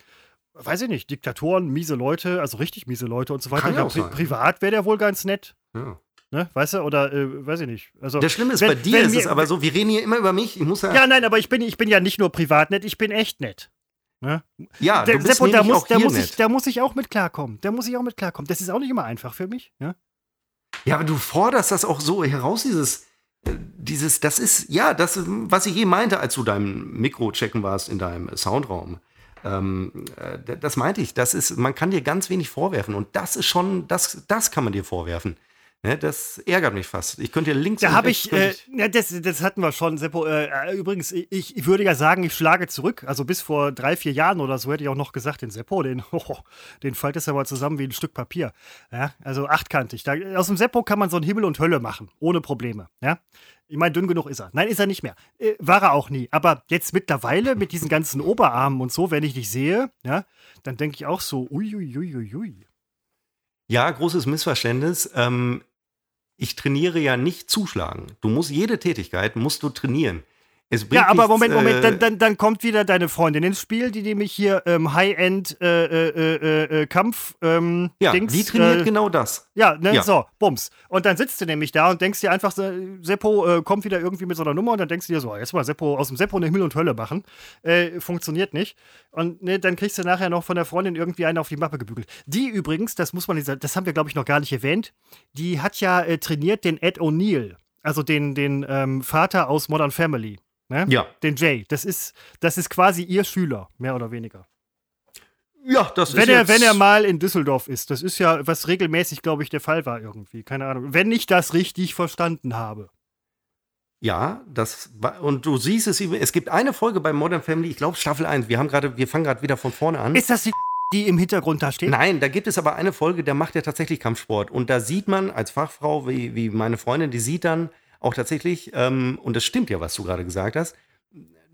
weiß ich nicht, Diktatoren, miese Leute, also richtig miese Leute und so weiter. Ja, pri privat wäre der wohl ganz nett. Ja. Ne, weißt du, oder äh, weiß ich nicht. Also, das Schlimme ist, wenn, bei dir ist wir, es aber so, wir reden hier immer über mich. Ich muss ja. Ja, nein, aber ich bin, ich bin ja nicht nur privat nett, ich bin echt nett. Ne? Ja, der, du bist Sepp, da muss, auch da muss ich, da muss ich auch mit klarkommen. Da muss ich auch mit klarkommen. Das ist auch nicht immer einfach für mich. Ja? Ja, aber du forderst das auch so heraus, dieses, äh, dieses, das ist, ja, das, was ich je meinte, als du deinem Mikro checken warst in deinem Soundraum. Ähm, äh, das meinte ich, das ist, man kann dir ganz wenig vorwerfen und das ist schon, das, das kann man dir vorwerfen. Ne, das ärgert mich fast. Ich könnte ja links. Da habe ich, äh, ja, das, das hatten wir schon, Seppo. Äh, äh, übrigens, ich, ich, würde ja sagen, ich schlage zurück. Also bis vor drei, vier Jahren oder so hätte ich auch noch gesagt, den Seppo, den, oh, den faltest du aber zusammen wie ein Stück Papier. Ja, also achtkantig. Da, aus dem Seppo kann man so ein Himmel und Hölle machen, ohne Probleme. Ja. Ich meine, dünn genug ist er. Nein, ist er nicht mehr. Äh, war er auch nie. Aber jetzt mittlerweile mit diesen ganzen Oberarmen und so, wenn ich dich sehe, ja, dann denke ich auch so, uiuiuiui. Ui, ui, ui. Ja, großes Missverständnis. Ähm, ich trainiere ja nicht zuschlagen. Du musst jede Tätigkeit musst du trainieren ja, aber Moment, Moment, äh, dann, dann, dann kommt wieder deine Freundin ins Spiel, die nämlich hier ähm, High-End äh, äh, äh, äh Kampf ähm, Ja, Dings, die trainiert genau das. Ja, ne, ja, so, bums. Und dann sitzt du nämlich da und denkst dir einfach, Seppo kommt wieder irgendwie mit so einer Nummer und dann denkst du dir so, jetzt mal Seppo aus dem Seppo eine Himmel und Hölle machen. funktioniert nicht. Und ne, dann kriegst du nachher noch von der Freundin irgendwie einen auf die Mappe gebügelt. Die übrigens, das muss man, das haben wir glaube ich noch gar nicht erwähnt, die hat ja trainiert den Ed O'Neill, also den, den ähm, Vater aus Modern Family. Ne? Ja. Den Jay. Das ist, das ist quasi ihr Schüler, mehr oder weniger. Ja, das wenn ist. Er, wenn er mal in Düsseldorf ist. Das ist ja, was regelmäßig, glaube ich, der Fall war irgendwie. Keine Ahnung. Wenn ich das richtig verstanden habe. Ja, das war, und du siehst es, es gibt eine Folge bei Modern Family, ich glaube Staffel 1, wir haben gerade, wir fangen gerade wieder von vorne an. Ist das die, die im Hintergrund da steht? Nein, da gibt es aber eine Folge, da macht er tatsächlich Kampfsport. Und da sieht man als Fachfrau, wie, wie meine Freundin, die sieht dann, auch tatsächlich, ähm, und das stimmt ja, was du gerade gesagt hast,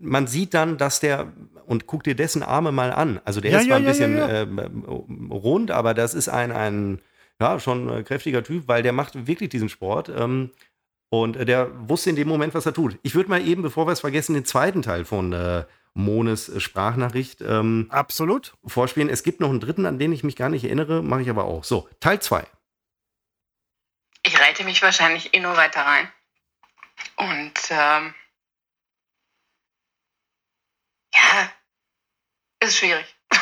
man sieht dann, dass der, und guck dir dessen Arme mal an. Also der ja, ist zwar ja, ein bisschen ja, äh, rund, aber das ist ein, ein ja, schon kräftiger Typ, weil der macht wirklich diesen Sport. Ähm, und der wusste in dem Moment, was er tut. Ich würde mal eben, bevor wir es vergessen, den zweiten Teil von äh, Mones Sprachnachricht ähm, Absolut. vorspielen. Es gibt noch einen dritten, an den ich mich gar nicht erinnere, mache ich aber auch. So, Teil 2. Ich reite mich wahrscheinlich eh nur weiter rein. Und ähm, ja, ist schwierig.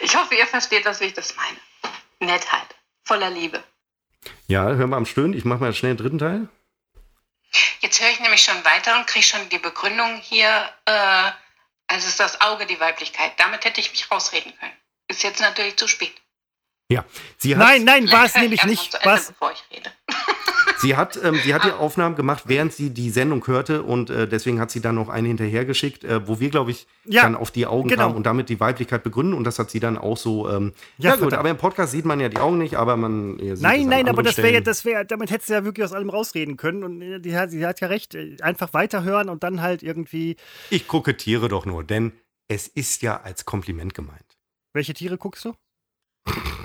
ich hoffe, ihr versteht das, wie ich das meine. Nettheit, voller Liebe. Ja, hören wir am Stöhnen. Ich mache mal schnell den dritten Teil. Jetzt höre ich nämlich schon weiter und kriege schon die Begründung hier, äh, also ist das Auge die Weiblichkeit. Damit hätte ich mich rausreden können. Ist jetzt natürlich zu spät. Ja, sie hat, nein, nein, war es nämlich nicht. Was? Bevor ich rede. Sie hat, ähm, sie hat die Aufnahmen gemacht, während sie die Sendung hörte und äh, deswegen hat sie dann noch eine hinterhergeschickt, äh, wo wir, glaube ich, ja, dann auf die Augen genau. kamen und damit die Weiblichkeit begründen und das hat sie dann auch so. Ähm, ja, gut, aber im Podcast sieht man ja die Augen nicht, aber man. Ja, nein, nein, aber das wäre ja, das wäre, damit hätte sie ja wirklich aus allem rausreden können und äh, die, sie hat ja recht, äh, einfach weiterhören und dann halt irgendwie. Ich kokettiere doch nur, denn es ist ja als Kompliment gemeint. Welche Tiere guckst du?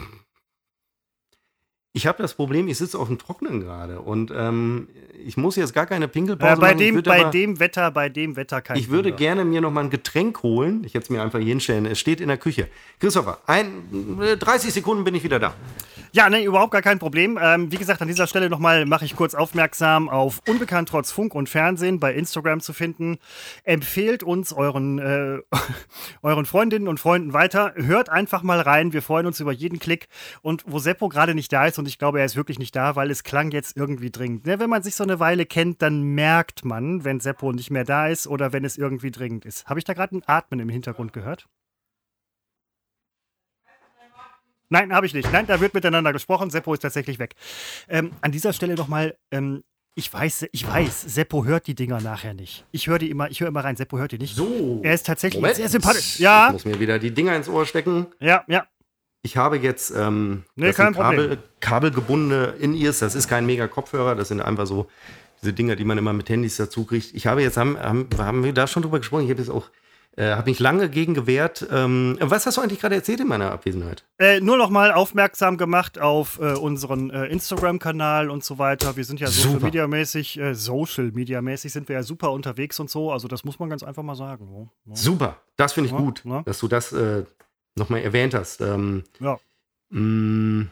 Ich habe das Problem, ich sitze auf dem Trocknen gerade und ähm, ich muss jetzt gar keine Pinkelpause ja, bei machen. Dem, bei aber, dem Wetter, bei dem Wetter kein Ich würde gerne mir noch mal ein Getränk holen. Ich hätte es mir einfach hier hinstellen. Es steht in der Küche. Christopher, ein, 30 Sekunden bin ich wieder da. Ja, ne, überhaupt gar kein Problem. Ähm, wie gesagt, an dieser Stelle nochmal mache ich kurz aufmerksam auf Unbekannt trotz Funk und Fernsehen bei Instagram zu finden. Empfehlt uns euren, äh, euren Freundinnen und Freunden weiter. Hört einfach mal rein. Wir freuen uns über jeden Klick. Und wo Seppo gerade nicht da ist, und ich glaube, er ist wirklich nicht da, weil es klang jetzt irgendwie dringend. Ne, wenn man sich so eine Weile kennt, dann merkt man, wenn Seppo nicht mehr da ist oder wenn es irgendwie dringend ist. Habe ich da gerade ein Atmen im Hintergrund gehört? Nein, habe ich nicht. Nein, da wird miteinander gesprochen. Seppo ist tatsächlich weg. Ähm, an dieser Stelle nochmal, ähm, ich weiß, ich weiß, Seppo hört die Dinger nachher nicht. Ich höre die immer, ich höre immer rein, Seppo hört die nicht. So. Er ist tatsächlich Moment. sehr sympathisch. Ja. Ich muss mir wieder die Dinger ins Ohr stecken. Ja, ja. Ich habe jetzt ähm, nee, kein Kabel, kabelgebundene In-Ears. Das ist kein mega Kopfhörer. Das sind einfach so diese Dinger, die man immer mit Handys dazu kriegt. Ich habe jetzt, haben, haben, haben wir da schon drüber gesprochen? Ich habe jetzt auch äh, habe mich lange gegen gewehrt. Ähm, was hast du eigentlich gerade erzählt in meiner Abwesenheit? Äh, nur noch mal aufmerksam gemacht auf äh, unseren äh, Instagram-Kanal und so weiter. Wir sind ja Social Media mäßig, äh, Social Media mäßig sind wir ja super unterwegs und so. Also das muss man ganz einfach mal sagen. Ja. Super, das finde ich ja, gut, dass du das äh, noch mal erwähnt hast. Ähm, ja. Mh, mm,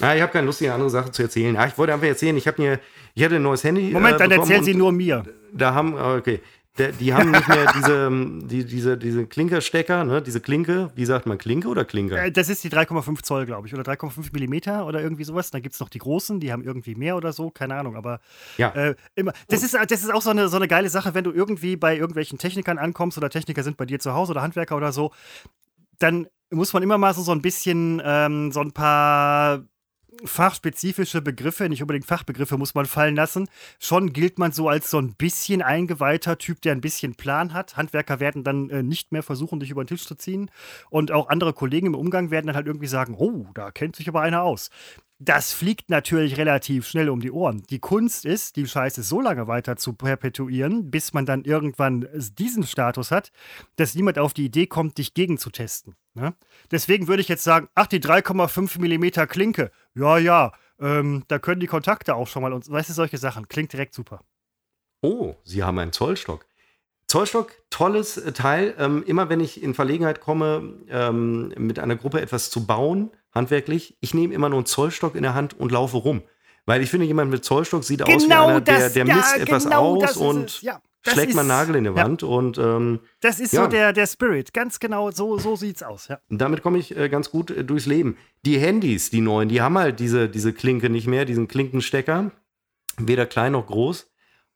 Ah, ich habe keine Lust, eine andere Sache zu erzählen. Ah, ich wollte einfach erzählen, ich habe mir, ich hatte ein neues Handy. Moment, dann erzählen Sie nur mir. Da haben, ah, okay, der, die haben nicht mehr diese, die, diese, diese Klinkerstecker, ne? diese Klinke. Wie sagt man, Klinke oder Klinker? Äh, das ist die 3,5 Zoll, glaube ich, oder 3,5 Millimeter oder irgendwie sowas. Da gibt es noch die großen, die haben irgendwie mehr oder so, keine Ahnung. Aber ja. Äh, immer, das, ist, das ist auch so eine, so eine geile Sache, wenn du irgendwie bei irgendwelchen Technikern ankommst oder Techniker sind bei dir zu Hause oder Handwerker oder so, dann muss man immer mal so, so ein bisschen ähm, so ein paar fachspezifische Begriffe, nicht unbedingt Fachbegriffe muss man fallen lassen. Schon gilt man so als so ein bisschen eingeweihter Typ, der ein bisschen Plan hat. Handwerker werden dann äh, nicht mehr versuchen, dich über den Tisch zu ziehen. Und auch andere Kollegen im Umgang werden dann halt irgendwie sagen, oh, da kennt sich aber einer aus. Das fliegt natürlich relativ schnell um die Ohren. Die Kunst ist, die Scheiße so lange weiter zu perpetuieren, bis man dann irgendwann diesen Status hat, dass niemand auf die Idee kommt, dich gegenzutesten. Ne? Deswegen würde ich jetzt sagen, ach, die 3,5 mm Klinke, ja, ja, ähm, da können die Kontakte auch schon mal und weißt du, solche Sachen. Klingt direkt super. Oh, Sie haben einen Zollstock. Zollstock, tolles äh, Teil. Ähm, immer wenn ich in Verlegenheit komme, ähm, mit einer Gruppe etwas zu bauen, handwerklich, ich nehme immer nur einen Zollstock in der Hand und laufe rum. Weil ich finde, jemand mit Zollstock sieht genau aus wie genau einer, der, der ja, misst etwas genau aus und ja, schlägt mal Nagel in die Wand. Ja. Und, ähm, das ist so der, der Spirit. Ganz genau, so, so es aus. Ja. Damit komme ich äh, ganz gut äh, durchs Leben. Die Handys, die neuen, die haben halt diese, diese Klinke nicht mehr, diesen Klinkenstecker. Weder klein noch groß.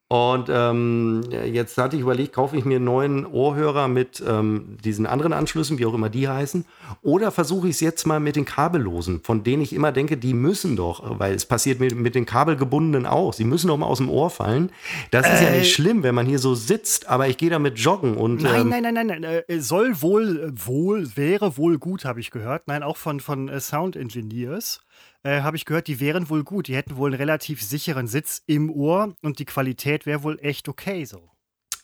Und ähm, jetzt hatte ich überlegt, kaufe ich mir einen neuen Ohrhörer mit ähm, diesen anderen Anschlüssen, wie auch immer die heißen, oder versuche ich es jetzt mal mit den kabellosen, von denen ich immer denke, die müssen doch, weil es passiert mit, mit den kabelgebundenen auch, sie müssen doch mal aus dem Ohr fallen. Das ist ja nicht äh. schlimm, wenn man hier so sitzt, aber ich gehe damit joggen und. Nein, ähm, nein, nein, nein, nein, äh, soll wohl, wohl, wäre wohl gut, habe ich gehört. Nein, auch von, von äh, Sound Engineers äh, habe ich gehört, die wären wohl gut. Die hätten wohl einen relativ sicheren Sitz im Ohr und die Qualität wäre wohl echt okay so.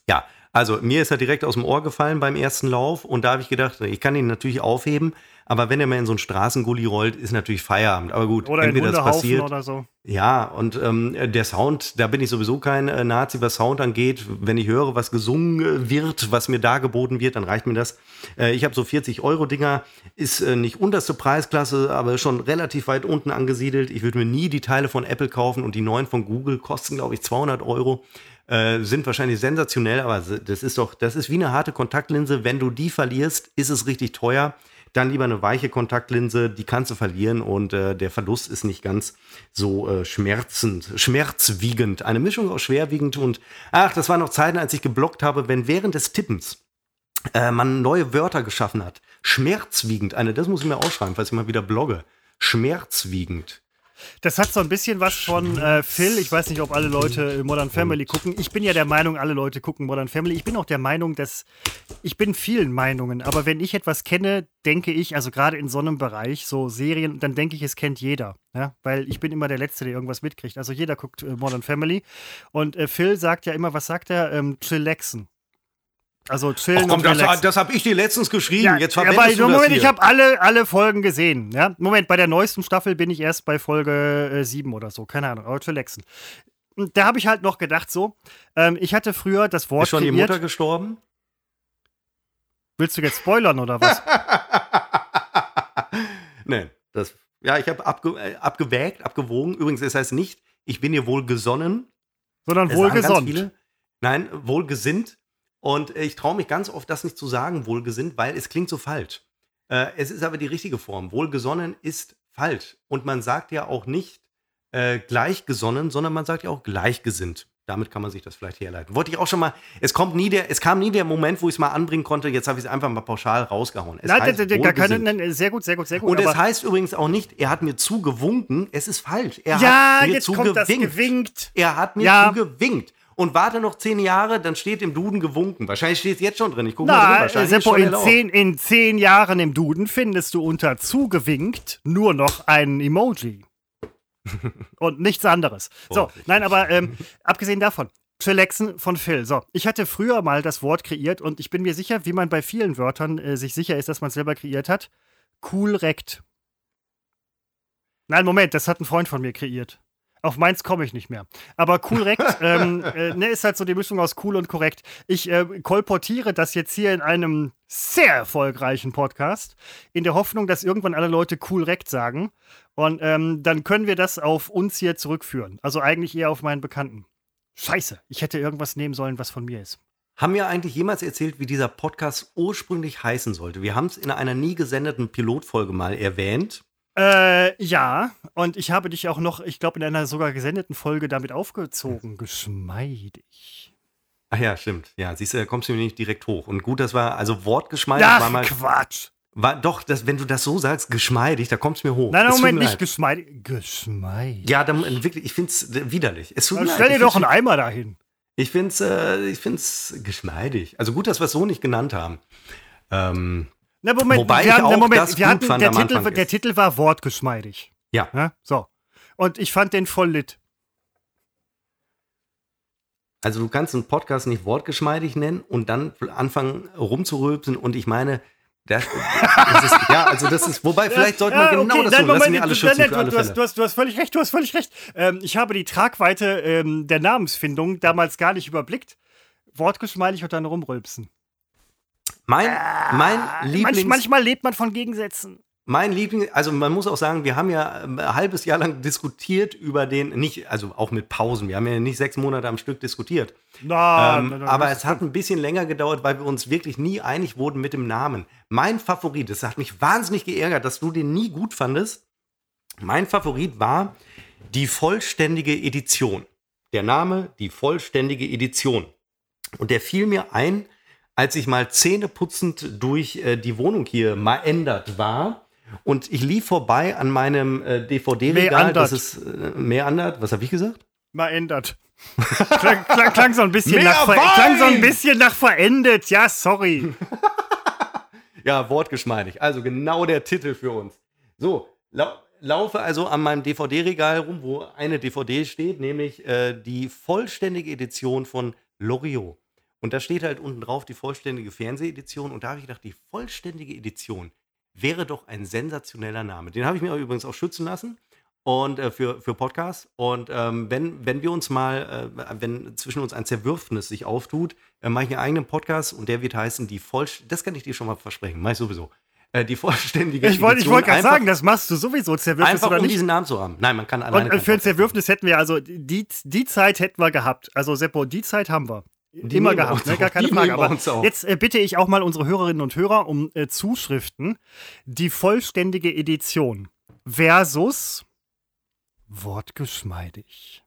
Ja, also mir ist er direkt aus dem Ohr gefallen beim ersten Lauf und da habe ich gedacht, ich kann ihn natürlich aufheben, aber wenn er mal in so einen Straßengully rollt, ist natürlich Feierabend. Aber gut, oder entweder das passiert. Oder so. Ja, und ähm, der Sound, da bin ich sowieso kein äh, Nazi, was Sound angeht. Wenn ich höre, was gesungen äh, wird, was mir da geboten wird, dann reicht mir das. Äh, ich habe so 40 Euro Dinger, ist äh, nicht unterste Preisklasse, aber schon relativ weit unten angesiedelt. Ich würde mir nie die Teile von Apple kaufen und die neuen von Google kosten, glaube ich, 200 Euro. Äh, sind wahrscheinlich sensationell, aber das ist doch, das ist wie eine harte Kontaktlinse. Wenn du die verlierst, ist es richtig teuer dann lieber eine weiche Kontaktlinse, die kannst du verlieren und äh, der Verlust ist nicht ganz so äh, schmerzend, schmerzwiegend. Eine Mischung aus schwerwiegend und, ach, das waren noch Zeiten, als ich geblockt habe, wenn während des Tippens äh, man neue Wörter geschaffen hat. Schmerzwiegend, eine, das muss ich mir ausschreiben, falls ich mal wieder blogge. schmerzwiegend. Das hat so ein bisschen was von äh, Phil. Ich weiß nicht, ob alle Leute Modern Family gucken. Ich bin ja der Meinung, alle Leute gucken Modern Family. Ich bin auch der Meinung, dass ich bin vielen Meinungen, aber wenn ich etwas kenne, denke ich, also gerade in so einem Bereich, so Serien, dann denke ich, es kennt jeder. Ja? Weil ich bin immer der Letzte, der irgendwas mitkriegt. Also jeder guckt äh, Modern Family. Und äh, Phil sagt ja immer, was sagt er? Ähm, chillaxen. Also chillen Ach komm, und das, relaxen. das habe ich dir letztens geschrieben. Ja, Jetzt aber verwendest du Moment, das ich hier. habe alle, alle Folgen gesehen. Ja? Moment, bei der neuesten Staffel bin ich erst bei Folge äh, 7 oder so. Keine Ahnung, aber chillaxen. Da habe ich halt noch gedacht, so, ähm, ich hatte früher das Wort Ist schon die kreiert. Mutter gestorben? Willst du jetzt spoilern oder was? Nein, das, ja, ich habe abge, äh, abgewägt, abgewogen. Übrigens, das heißt nicht, ich bin dir wohl gesonnen. Sondern ganz wohlgesonnt. viele. Und äh, ich traue mich ganz oft, das nicht zu sagen, wohlgesinnt, weil es klingt so falsch. Äh, es ist aber die richtige Form. Wohlgesonnen ist falsch. Und man sagt ja auch nicht äh, gleichgesonnen, sondern man sagt ja auch gleichgesinnt. Damit kann man sich das vielleicht herleiten. Wollte ich auch schon mal, es kommt nie der, es kam nie der Moment, wo ich es mal anbringen konnte, jetzt habe ich es einfach mal pauschal rausgehauen. Es Nein, heißt gar keine, nein, sehr gut, sehr gut, sehr gut. Und es heißt übrigens auch nicht, er hat mir zugewunken, es ist falsch. Er ja, hat mir jetzt kommt das zugewinkt. gewinkt. Er hat mir Ja. zugewinkt. Und warte noch zehn Jahre, dann steht im Duden gewunken. Wahrscheinlich steht es jetzt schon drin. Ich gucke mal. Wahrscheinlich Seppo, schon in zehn, in zehn Jahren im Duden findest du unter zugewinkt nur noch ein Emoji. Und nichts anderes. So, Boah, nein, aber ähm, abgesehen davon, Chillaxen von Phil. So, ich hatte früher mal das Wort kreiert und ich bin mir sicher, wie man bei vielen Wörtern äh, sich sicher ist, dass man es selber kreiert hat. Cool rekt. Nein, Moment, das hat ein Freund von mir kreiert. Auf meins komme ich nicht mehr. Aber cool rekt, ähm, äh, ne, ist halt so die Mischung aus cool und korrekt. Ich äh, kolportiere das jetzt hier in einem sehr erfolgreichen Podcast, in der Hoffnung, dass irgendwann alle Leute cool rekt sagen. Und ähm, dann können wir das auf uns hier zurückführen. Also eigentlich eher auf meinen Bekannten. Scheiße, ich hätte irgendwas nehmen sollen, was von mir ist. Haben wir eigentlich jemals erzählt, wie dieser Podcast ursprünglich heißen sollte? Wir haben es in einer nie gesendeten Pilotfolge mal erwähnt. Äh, ja, und ich habe dich auch noch, ich glaube, in einer sogar gesendeten Folge damit aufgezogen. Geschmeidig. Ach ja, stimmt. Ja, siehst du, da kommst du mir nicht direkt hoch. Und gut, das war, also wortgeschmeidig war Ach, mal, Quatsch. war doch, das, wenn du das so sagst, geschmeidig, da kommst du mir hoch. Nein, nein, Moment, nicht leid. geschmeidig. Geschmeidig. Ja, dann, äh, wirklich, ich finde es widerlich. Es tut Dann stell dir doch einen find's- Eimer dahin. Ich finde es äh, ich find's geschmeidig. Also gut, dass wir es so nicht genannt haben. Ähm, Na, Moment, Wobei wir hatten, na, Moment, wir hatten, der, Titel, der. Titel war wortgeschmeidig. ja. Ja, so. Und ich fand den voll lit. Also du kannst einen Podcast nicht wortgeschmeidig nennen und dann anfangen rumzurülpsen und ich meine, das, das ist, ja, also das ist, wobei vielleicht sollte man genau okay, das nein, tun. Lassen Moment, wir alle du- schützen nein, du, alle du, hast, du, hast, du hast völlig recht, du hast völlig recht. Ähm, ich habe die Tragweite ähm, der Namensfindung damals gar nicht überblickt. Wortgeschmeidig und dann rumrülpsen. Mein, mein Manch, Lieblings, manchmal lebt man von Gegensätzen. mein Liebling, also man muss auch sagen, wir haben ja ähm, ein halbes Jahr lang diskutiert über den, nicht, also auch mit Pausen, wir haben ja nicht sechs Monate am Stück diskutiert. Na, Ähm, na, na, aber es hat ein bisschen länger gedauert, weil wir uns wirklich nie einig wurden mit dem Namen. Mein Favorit, das hat mich wahnsinnig geärgert, dass du den nie gut fandest. Mein Favorit war die vollständige Edition. Der Name, die vollständige Edition. Und der fiel mir ein, als ich mal zähneputzend durch äh, die Wohnung hier mal ändert war. Und ich lief vorbei an meinem äh, DVD-Regal. Das ist äh, meandert. Was habe ich gesagt? Mal ändert. klang, klang, klang so ein bisschen Mehr nach Wein! klang so ein bisschen nach verendet. Ja, sorry. Ja, wortgeschmeidig. Also genau der Titel für uns. So, lau laufe also an meinem DVD-Regal rum, wo eine DVD steht, nämlich äh, die vollständige Edition von Loriot. Und da steht halt unten drauf die vollständige Fernsehedition. Und da habe ich gedacht, die vollständige Edition wäre doch ein sensationeller Name. Den habe ich mir übrigens auch schützen lassen. Und äh, für, für Podcasts. Und ähm, wenn, wenn wir uns mal, äh, wenn zwischen uns ein Zerwürfnis sich auftut, äh, mache ich einen eigenen Podcast und der wird heißen, die Vollst das kann ich dir schon mal versprechen, mache ich sowieso. Äh, die vollständige Ich wollte wollt gerade sagen, das machst du sowieso. Zerwürfnis Einfach oder um nicht. diesen Namen zu haben. Nein, man kann alleine. Und äh, für ein Zerwürfnis hätten wir also, die, die Zeit hätten wir gehabt. Also Seppo, die Zeit haben wir. Die Immer gehabt, ne? gar keine Die Frage. Aber jetzt äh, bitte ich auch mal unsere Hörerinnen und Hörer um äh, Zuschriften. Die vollständige Edition versus wortgeschmeidig.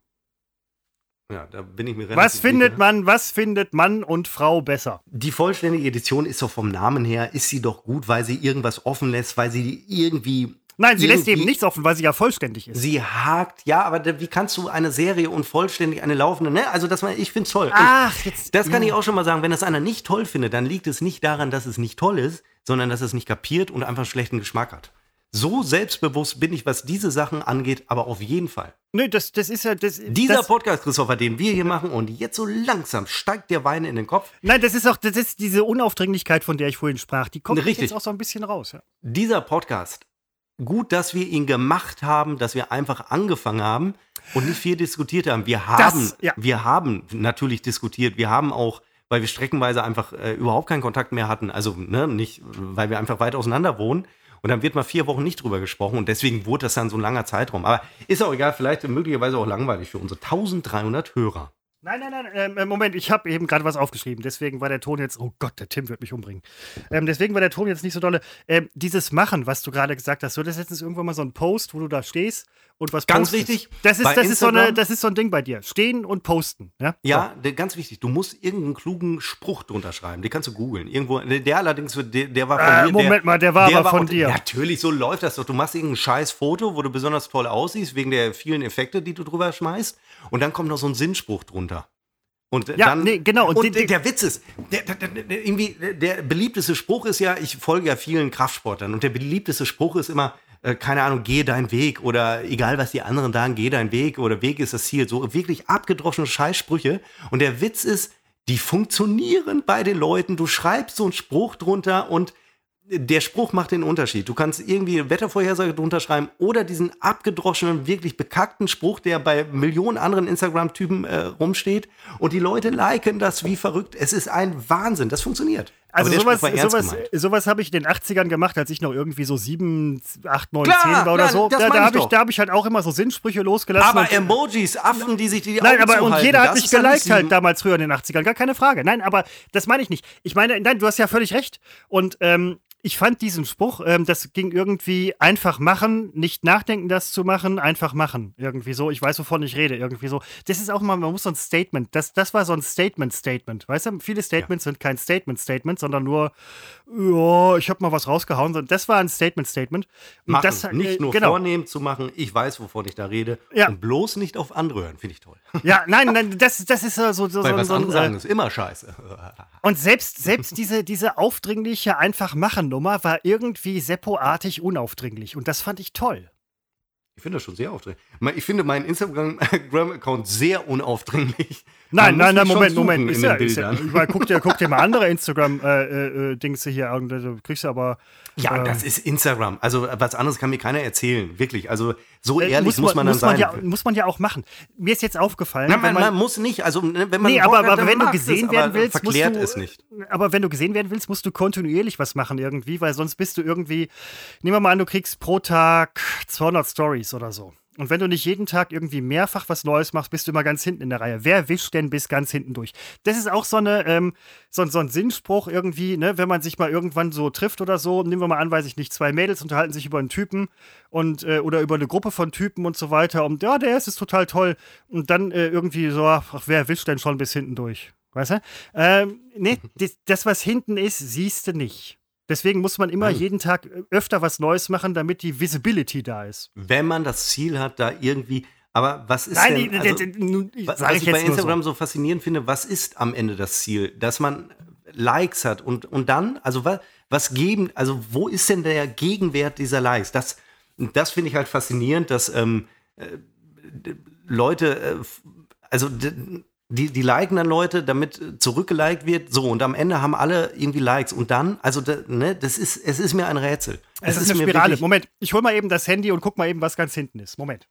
Ja, da bin ich mir relativ Was findet sicher. man, was findet Mann und Frau besser? Die vollständige Edition ist doch vom Namen her, ist sie doch gut, weil sie irgendwas offen lässt, weil sie irgendwie Nein, sie lässt eben nichts offen, weil sie ja vollständig ist. Sie hakt, ja, aber wie kannst du eine Serie und vollständig eine laufende, ne? Also das ich find's toll. Ach, jetzt. Das kann ich auch schon mal sagen, wenn das einer nicht toll findet, dann liegt es nicht daran, dass es nicht toll ist, sondern dass es nicht kapiert und einfach einen schlechten Geschmack hat. So selbstbewusst bin ich, was diese Sachen angeht, aber auf jeden Fall. Nö, das, das ist ja. Das, Dieser das, Podcast, Christopher, den wir hier machen und jetzt so langsam steigt der Wein in den Kopf. Nein, das ist auch, das ist diese Unaufdringlichkeit, von der ich vorhin sprach. Die kommt Richtig. jetzt auch so ein bisschen raus. Ja. Dieser Podcast, gut, dass wir ihn gemacht haben, dass wir einfach angefangen haben und nicht viel diskutiert haben. Wir haben, ja. wir haben natürlich diskutiert. Wir haben auch, weil wir streckenweise einfach äh, überhaupt keinen Kontakt mehr hatten, also ne, nicht, weil wir einfach weit auseinander wohnen. Und dann wird mal vier Wochen nicht drüber gesprochen und deswegen wurde das dann so ein langer Zeitraum. Aber ist auch egal, vielleicht möglicherweise auch langweilig für unsere 1300 Hörer. Nein, nein, nein, ähm, äh, Moment, ich habe eben gerade was aufgeschrieben. Deswegen war der Ton jetzt, oh Gott, der Tim wird mich umbringen. Ähm, deswegen war der Ton jetzt nicht so dolle. Ähm, dieses Machen, was du gerade gesagt hast, du hattest letztens irgendwann mal so einen Post, wo du da stehst und was Ganz postest. wichtig, Das ist, das, ist so eine, das ist so ein Ding bei dir. Stehen und posten. Ja, Ja, der, ganz wichtig, du musst irgendeinen klugen Spruch drunter schreiben. Den kannst du googeln. Irgendwo, der, der allerdings, der, der war von Äh, mir. Moment der, mal, der war aber von auch- dir. Natürlich, so läuft das doch. Du machst irgendein scheiß Foto, wo du besonders toll aussiehst, wegen der vielen Effekte, die du drüber schmeißt. Und dann kommt noch so ein Sinnspruch drunter. Und Ja, dann, nee, genau. Und Und, den- der Witz ist, der, der, der, der, irgendwie, der beliebteste Spruch ist ja, ich folge ja vielen Kraftsportlern und der beliebteste Spruch ist immer, äh, keine Ahnung, gehe deinen Weg oder egal was die anderen sagen, geh deinen Weg oder Weg ist das Ziel. So wirklich abgedroschene Scheißsprüche. Und der Witz ist, die funktionieren bei den Leuten. Du schreibst so einen Spruch drunter und der Spruch macht den Unterschied. Du kannst irgendwie eine Wettervorhersage drunter schreiben oder diesen abgedroschenen, wirklich bekackten Spruch, der bei Millionen anderen Instagram-Typen äh, rumsteht. Und die Leute liken das wie verrückt. Es ist ein Wahnsinn. Das funktioniert. Also sowas, sowas, sowas habe ich in den 80ern gemacht, als ich noch irgendwie so 7, 8, 9, Klar, 10 war oder klar, so. Da, da habe ich, da hab ich halt auch immer so Sinnsprüche losgelassen. Aber Emojis, Affen, die sich die Nein, Augen aber und jeder hat mich geliked halt damals früher in den 80ern, gar keine Frage. Nein, aber das meine ich nicht. Ich meine, nein, du hast ja völlig recht. Und ähm, ich fand diesen Spruch, ähm, das ging irgendwie einfach machen, nicht nachdenken, das zu machen, einfach machen. Irgendwie so. Ich weiß, wovon ich rede. Irgendwie so. Das ist auch mal, man muss so ein Statement. Das, das war so ein Statement-Statement. Weißt du, viele Statements sind kein Statement-Statement, sondern nur, ja, ich habe mal was rausgehauen. Das war ein Statement-Statement. Und Machen. das, äh, nicht nur genau. vornehm zu machen, ich weiß, wovon ich da rede. Ja. Und bloß nicht auf andere hören, finde ich toll. Ja, nein, nein, das, das ist so, so, so, Weil so, was so ein, andere äh, sagen, ist immer scheiße. Und selbst, selbst diese, diese aufdringliche Einfach-Machen-Nummer war irgendwie Seppo-artig unaufdringlich. Und das fand ich toll. Ich finde das schon sehr aufdringlich. Ich finde meinen Instagram-Account sehr unaufdringlich. Nein, Man nein, muss nein, Moment, Moment. Ist ja, ist ja, meine, guck, dir, guck dir mal andere Instagram-Dings hier an. Du kriegst du aber. Ja, ähm, das ist Instagram. Also was anderes kann mir keiner erzählen. Wirklich. Also so äh, ehrlich muss man, dann muss man sein. Ja, muss man ja auch machen. Mir ist jetzt aufgefallen. Nein, man, wenn man muss nicht. Also ne, wenn man Nee, aber, hat, aber dann wenn du gesehen es, werden willst, musst du, es nicht. Aber wenn du gesehen werden willst, musst du kontinuierlich was machen irgendwie, weil sonst bist du irgendwie, nehmen wir mal an, du kriegst pro Tag 200 Stories oder so. Und wenn du nicht jeden Tag irgendwie mehrfach was Neues machst, bist du immer ganz hinten in der Reihe. Wer wischt denn bis ganz hinten durch? Das ist auch so, eine, ähm, so, so ein Sinnspruch irgendwie, ne? wenn man sich mal irgendwann so trifft oder so. Nehmen wir mal an, weiß ich nicht, zwei Mädels unterhalten sich über einen Typen und, äh, oder über eine Gruppe von Typen und so weiter. Und ja, der ist, ist total toll. Und dann äh, irgendwie so, ach, wer wischt denn schon bis hinten durch? Weißt du? Ähm, nee, das, das, was hinten ist, siehst du nicht. Deswegen muss man immer Nein. jeden Tag öfter was Neues machen, damit die Visibility da ist. Wenn man das Ziel hat, da irgendwie. Aber was ist Nein, denn? Also, nun, was sag ich, ich bei Instagram so. so. faszinierend finde, was ist am Ende das Ziel? Dass man Likes hat und, und dann, also was, was geben, also wo ist denn der Gegenwert dieser Likes? Das, das finde ich halt faszinierend, dass ähm, äh, Leute, äh, also die, die liken dann Leute, damit zurückgeliked wird, so und am Ende haben alle irgendwie Likes und dann, also ne, das ist, es ist mir ein Rätsel. Es ist eine mir Spirale. Moment, ich hol mal eben das Handy und guck mal eben, was ganz hinten ist. Moment.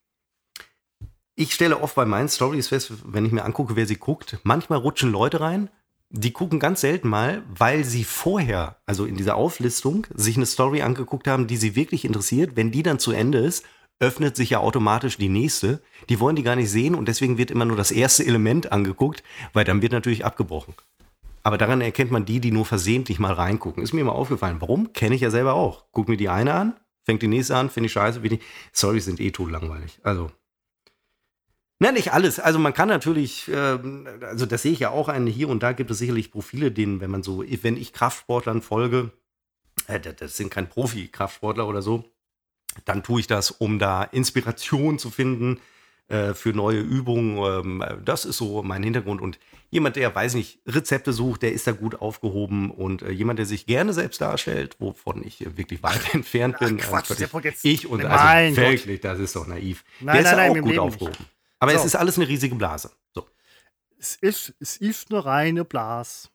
ich stelle oft bei meinen Stories fest, wenn ich mir angucke, wer sie guckt, manchmal rutschen Leute rein, die gucken ganz selten mal, weil sie vorher, also in dieser Auflistung, sich eine Story angeguckt haben, die sie wirklich interessiert. Wenn die dann zu Ende ist, öffnet sich ja automatisch die nächste. Die wollen die gar nicht sehen und deswegen wird immer nur das erste Element angeguckt, weil dann wird natürlich abgebrochen. Aber daran erkennt man die, die nur versehentlich mal reingucken. Ist mir immer aufgefallen. Warum? Kenne ich ja selber auch. Guck mir die eine an, fängt die nächste an, finde ich scheiße. Finde ich, Stories sind eh totlangweilig. Also, na, nicht alles. Also man kann natürlich, ähm, also das sehe ich ja auch ein, hier und da gibt es sicherlich Profile, denen, wenn man so, wenn ich Kraftsportlern folge, äh, das sind kein Profi-Kraftsportler oder so, dann tue ich das, um da Inspiration zu finden äh, für neue Übungen. Ähm, das ist so mein Hintergrund. Und jemand, der, weiß nicht, Rezepte sucht, der ist da gut aufgehoben. Und äh, jemand, der sich gerne selbst darstellt, wovon ich wirklich weit entfernt bin. Ach, Quatsch, äh, jetzt, ich und mein also wirklich, das ist doch naiv. Nein, der ist nein, ja nein, auch gut Leben aufgehoben. nicht. Aber So. es ist alles eine riesige Blase. So. Es ist, es ist eine reine Blas.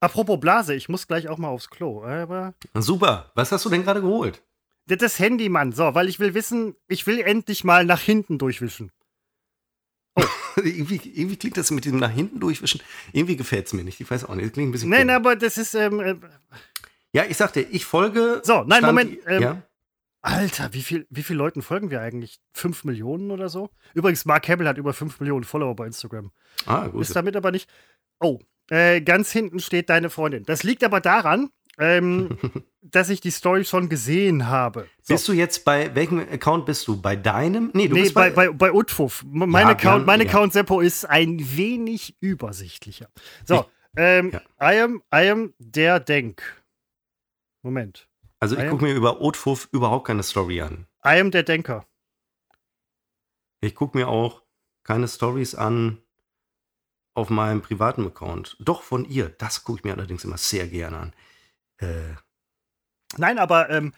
Apropos Blase, ich muss gleich auch mal aufs Klo. Aber Super. Was hast du denn gerade geholt? Das Handy, Mann. So, weil ich will wissen, ich will endlich mal nach hinten durchwischen. irgendwie, irgendwie klingt das mit dem nach hinten durchwischen. Irgendwie gefällt es mir nicht. Ich weiß auch nicht. Das klingt ein bisschen. Nein, komisch. aber das ist, ähm, äh, Ja, ich sagte, ich folge. So, nein, Stand- Moment, ähm, ja? Alter, wie viel, wie viel Leuten folgen wir eigentlich? Fünf Millionen oder so? Übrigens, Mark Hamill hat über fünf Millionen Follower bei Instagram. Ah, gut. Ist damit aber nicht. Oh, äh, ganz hinten steht deine Freundin. Das liegt aber daran, ähm, dass ich die Story schon gesehen habe. So. Bist du jetzt bei welchem Account bist du? Bei deinem? Nee, du nee, bist bei, bei, bei Utfuff. M- Mein Ja, Account, mein ja. Account Seppo ist ein wenig übersichtlicher. So, ähm. I, am, I am der Denk. Moment. Also ich gucke mir über Otfuff überhaupt keine Story an. I am der Denker. Ich gucke mir auch keine Stories an auf meinem privaten Account. Doch von ihr. Das gucke ich mir allerdings immer sehr gerne an. Äh, Nein, aber ähm,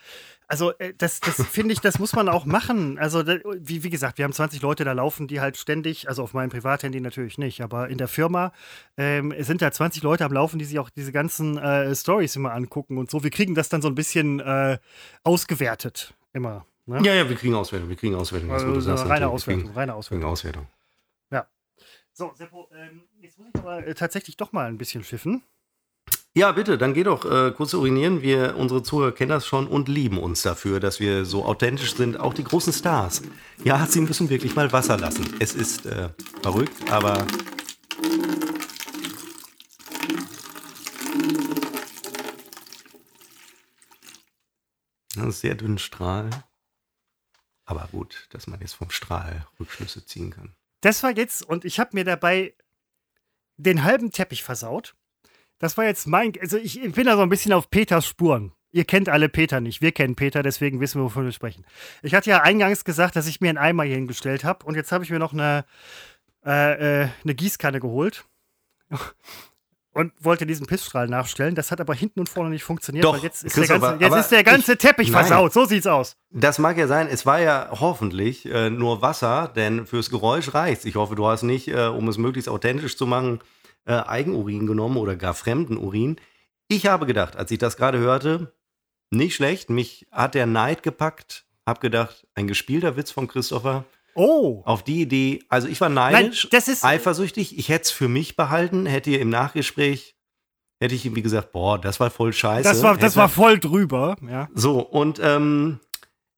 also äh, das, das finde ich, das muss man auch machen. Also da, wie, wie gesagt, wir haben 20 Leute da laufen, die halt ständig, also auf meinem Privathandy natürlich nicht, aber in der Firma ähm, sind da 20 Leute am Laufen, die sich auch diese ganzen äh, Stories immer angucken und so. Wir kriegen das dann so ein bisschen äh, ausgewertet immer. Ne? ja, ja, wir kriegen Auswertung. Wir kriegen Auswertung. Das also, du sagst reine. Auswertung, Wir reine kriegen, Auswertung. kriegen Auswertung. So, Seppo, ähm, jetzt muss ich aber äh, tatsächlich doch mal ein bisschen schiffen. Ja, bitte, dann geh doch äh, kurz urinieren. Wir, unsere Zuhörer kennen das schon und lieben uns dafür, dass wir so authentisch sind. Auch die großen Stars. Ja, sie müssen wirklich mal Wasser lassen. Es ist äh, verrückt, aber. Sehr dünnen Strahl. Aber gut, dass man jetzt vom Strahl Rückschlüsse ziehen kann. Das war jetzt, und ich habe mir dabei den halben Teppich versaut. Das war jetzt mein, also ich, ich bin da so ein bisschen auf Peters Spuren. Ihr kennt alle Peter nicht, wir kennen Peter, deswegen wissen wir, wovon wir sprechen. Ich hatte ja eingangs gesagt, dass ich mir einen Eimer hier hingestellt habe und jetzt habe ich mir noch eine, äh, äh, eine Gießkanne geholt und wollte diesen Pissstrahl nachstellen. Das hat aber hinten und vorne nicht funktioniert, Doch, weil jetzt ist der ganze, jetzt ist der ganze ich- Teppich Nein. versaut. So sieht's aus. Das mag ja sein, es war ja hoffentlich äh, nur Wasser, denn fürs Geräusch reicht's. Ich hoffe, du hast nicht, äh, um es möglichst authentisch zu machen, äh, Eigenurin genommen oder gar fremden Urin. Ich habe gedacht, als ich das gerade hörte, nicht schlecht, mich hat der Neid gepackt, hab gedacht, ein gespielter Witz von Christopher. Oh. Auf die Idee, also ich war Nein, neidisch, das ist. eifersüchtig, ich hätte es für mich behalten, hätte ihr im Nachgespräch, hätte ich irgendwie gesagt, boah, das war voll scheiße. Das war, das Hätte- war voll drüber, ja. so, und ähm,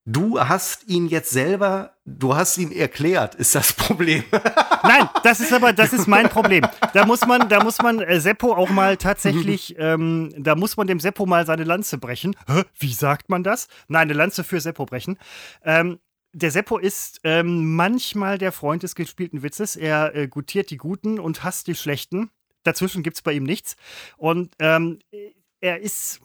du hast ihn jetzt selber, du hast ihn erklärt, ist das Problem. Nein, das ist aber, das ist mein Problem. Da muss man, da muss man äh, Seppo auch mal tatsächlich, ähm, da muss man dem Seppo mal seine Lanze brechen. Hä? Wie sagt man das? Nein, eine Lanze für Seppo brechen. Ähm, der Seppo ist ähm, manchmal der Freund des gespielten Witzes. Er äh, gutiert die Guten und hasst die Schlechten. Dazwischen gibt es bei ihm nichts. Und ähm, er ist,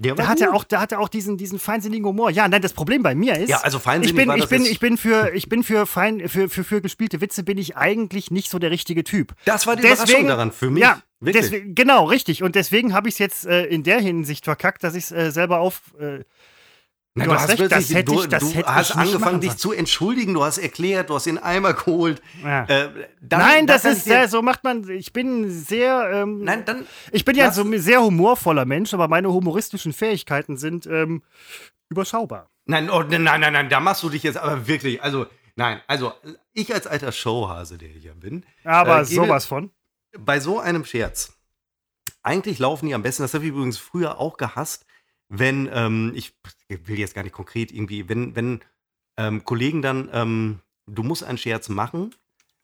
Der da hat er auch, da hat er auch diesen, diesen feinsinnigen Humor. Ja, nein, das Problem bei mir ist, Ja, also feinsinnig ich bin, war ich bin, ich bin für, ich bin für fein, für, für, für gespielte Witze bin ich eigentlich nicht so der richtige Typ. Das war die Überraschung daran, für mich. Ja, deswegen, genau, richtig. Und deswegen habe ich es jetzt äh, in der Hinsicht verkackt, dass ich es äh, selber auf. Äh, Na, du hast recht, plötzlich- das hätte du, ich- das du hätte hast angefangen, dich zu entschuldigen, du hast erklärt, du hast den Eimer geholt. ja. Äh, dann- Nein, das ist sehr, so macht man. Ich bin sehr. Ähm, Nein, dann. ich bin ja so ein sehr humorvoller Mensch, aber meine humoristischen Fähigkeiten sind ähm, überschaubar. Nein, oh, nein, nein, nein, da machst du dich jetzt aber wirklich. Also, nein, also ich als alter Showhase, der ich ja bin, Aber Äh, sowas von. bei so einem Scherz, eigentlich laufen die am besten, das habe ich übrigens früher auch gehasst, wenn, ähm, ich will jetzt gar nicht konkret irgendwie, wenn, wenn ähm, Kollegen dann, ähm, du musst einen Scherz machen,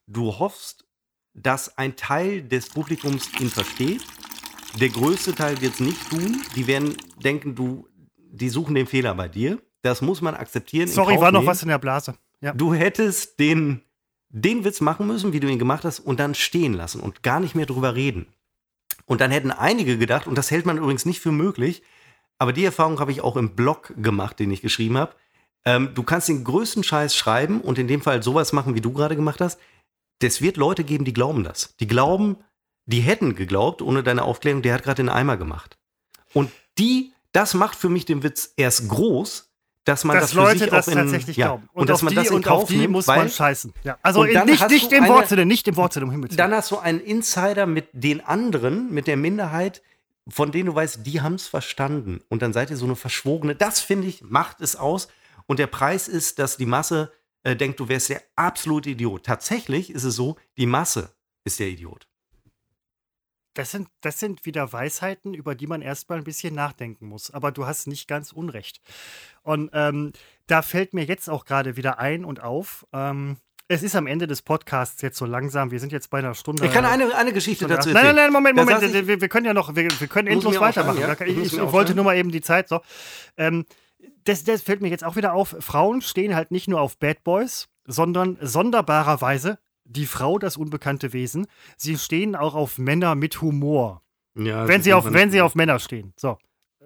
du hoffst, dass ein Teil des Publikums ihn versteht, der größte Teil wird es nicht tun, die werden denken, du, die suchen den Fehler bei dir, das muss man akzeptieren. Sorry, war noch nehmen. was in der Blase. Ja. Du hättest den, den Witz machen müssen, wie du ihn gemacht hast, und dann stehen lassen und gar nicht mehr drüber reden. Und dann hätten einige gedacht, und das hält man übrigens nicht für möglich, aber die Erfahrung habe ich auch im Blog gemacht, den ich geschrieben habe. Ähm, du kannst den größten Scheiß schreiben und in dem Fall sowas machen, wie du gerade gemacht hast. Es wird Leute geben, die glauben das. Die glauben, die hätten geglaubt, ohne deine Aufklärung, der hat gerade den Eimer gemacht. Und die, das macht für mich den Witz erst groß, dass man dass das Leute für sich das auch in, tatsächlich ja, glauben. Und, dass auf man die, das in und Kauf auf die nimmt, muss man scheißen. Ja. Also Und in, nicht, nicht im Wortsinne, nicht im Wortsinne, um Himmels Willen. dann hast du einen Insider mit den anderen, mit der Minderheit, von denen du weißt, die haben es verstanden. Und dann seid ihr so eine verschwogene. Das, finde ich, macht es aus. Und der Preis ist, dass die Masse äh, denkt, du wärst der absolute Idiot. Tatsächlich ist es so, die Masse ist der Idiot. Das sind, das sind wieder Weisheiten, über die man erstmal ein bisschen nachdenken muss. Aber du hast nicht ganz Unrecht. Und ähm, da fällt mir jetzt auch gerade wieder ein und auf. Ähm, es ist am Ende des Podcasts jetzt so langsam. Wir sind jetzt bei einer Stunde. Ich kann eine, eine Geschichte Stunde dazu acht. Nein, nein, nein, Moment, Moment. ich- Wir, wir können ja noch, wir, wir können endlos weitermachen. ja? Ich Ich, wollte nur mal eben die Zeit so. Ähm, das, das fällt mir jetzt auch wieder auf. Frauen stehen halt nicht nur auf Bad Boys, sondern sonderbarerweise die Frau, das unbekannte Wesen. Sie stehen auch auf Männer mit Humor. Ja, Wenn sie, auf, wenn sie auf Männer stehen. So.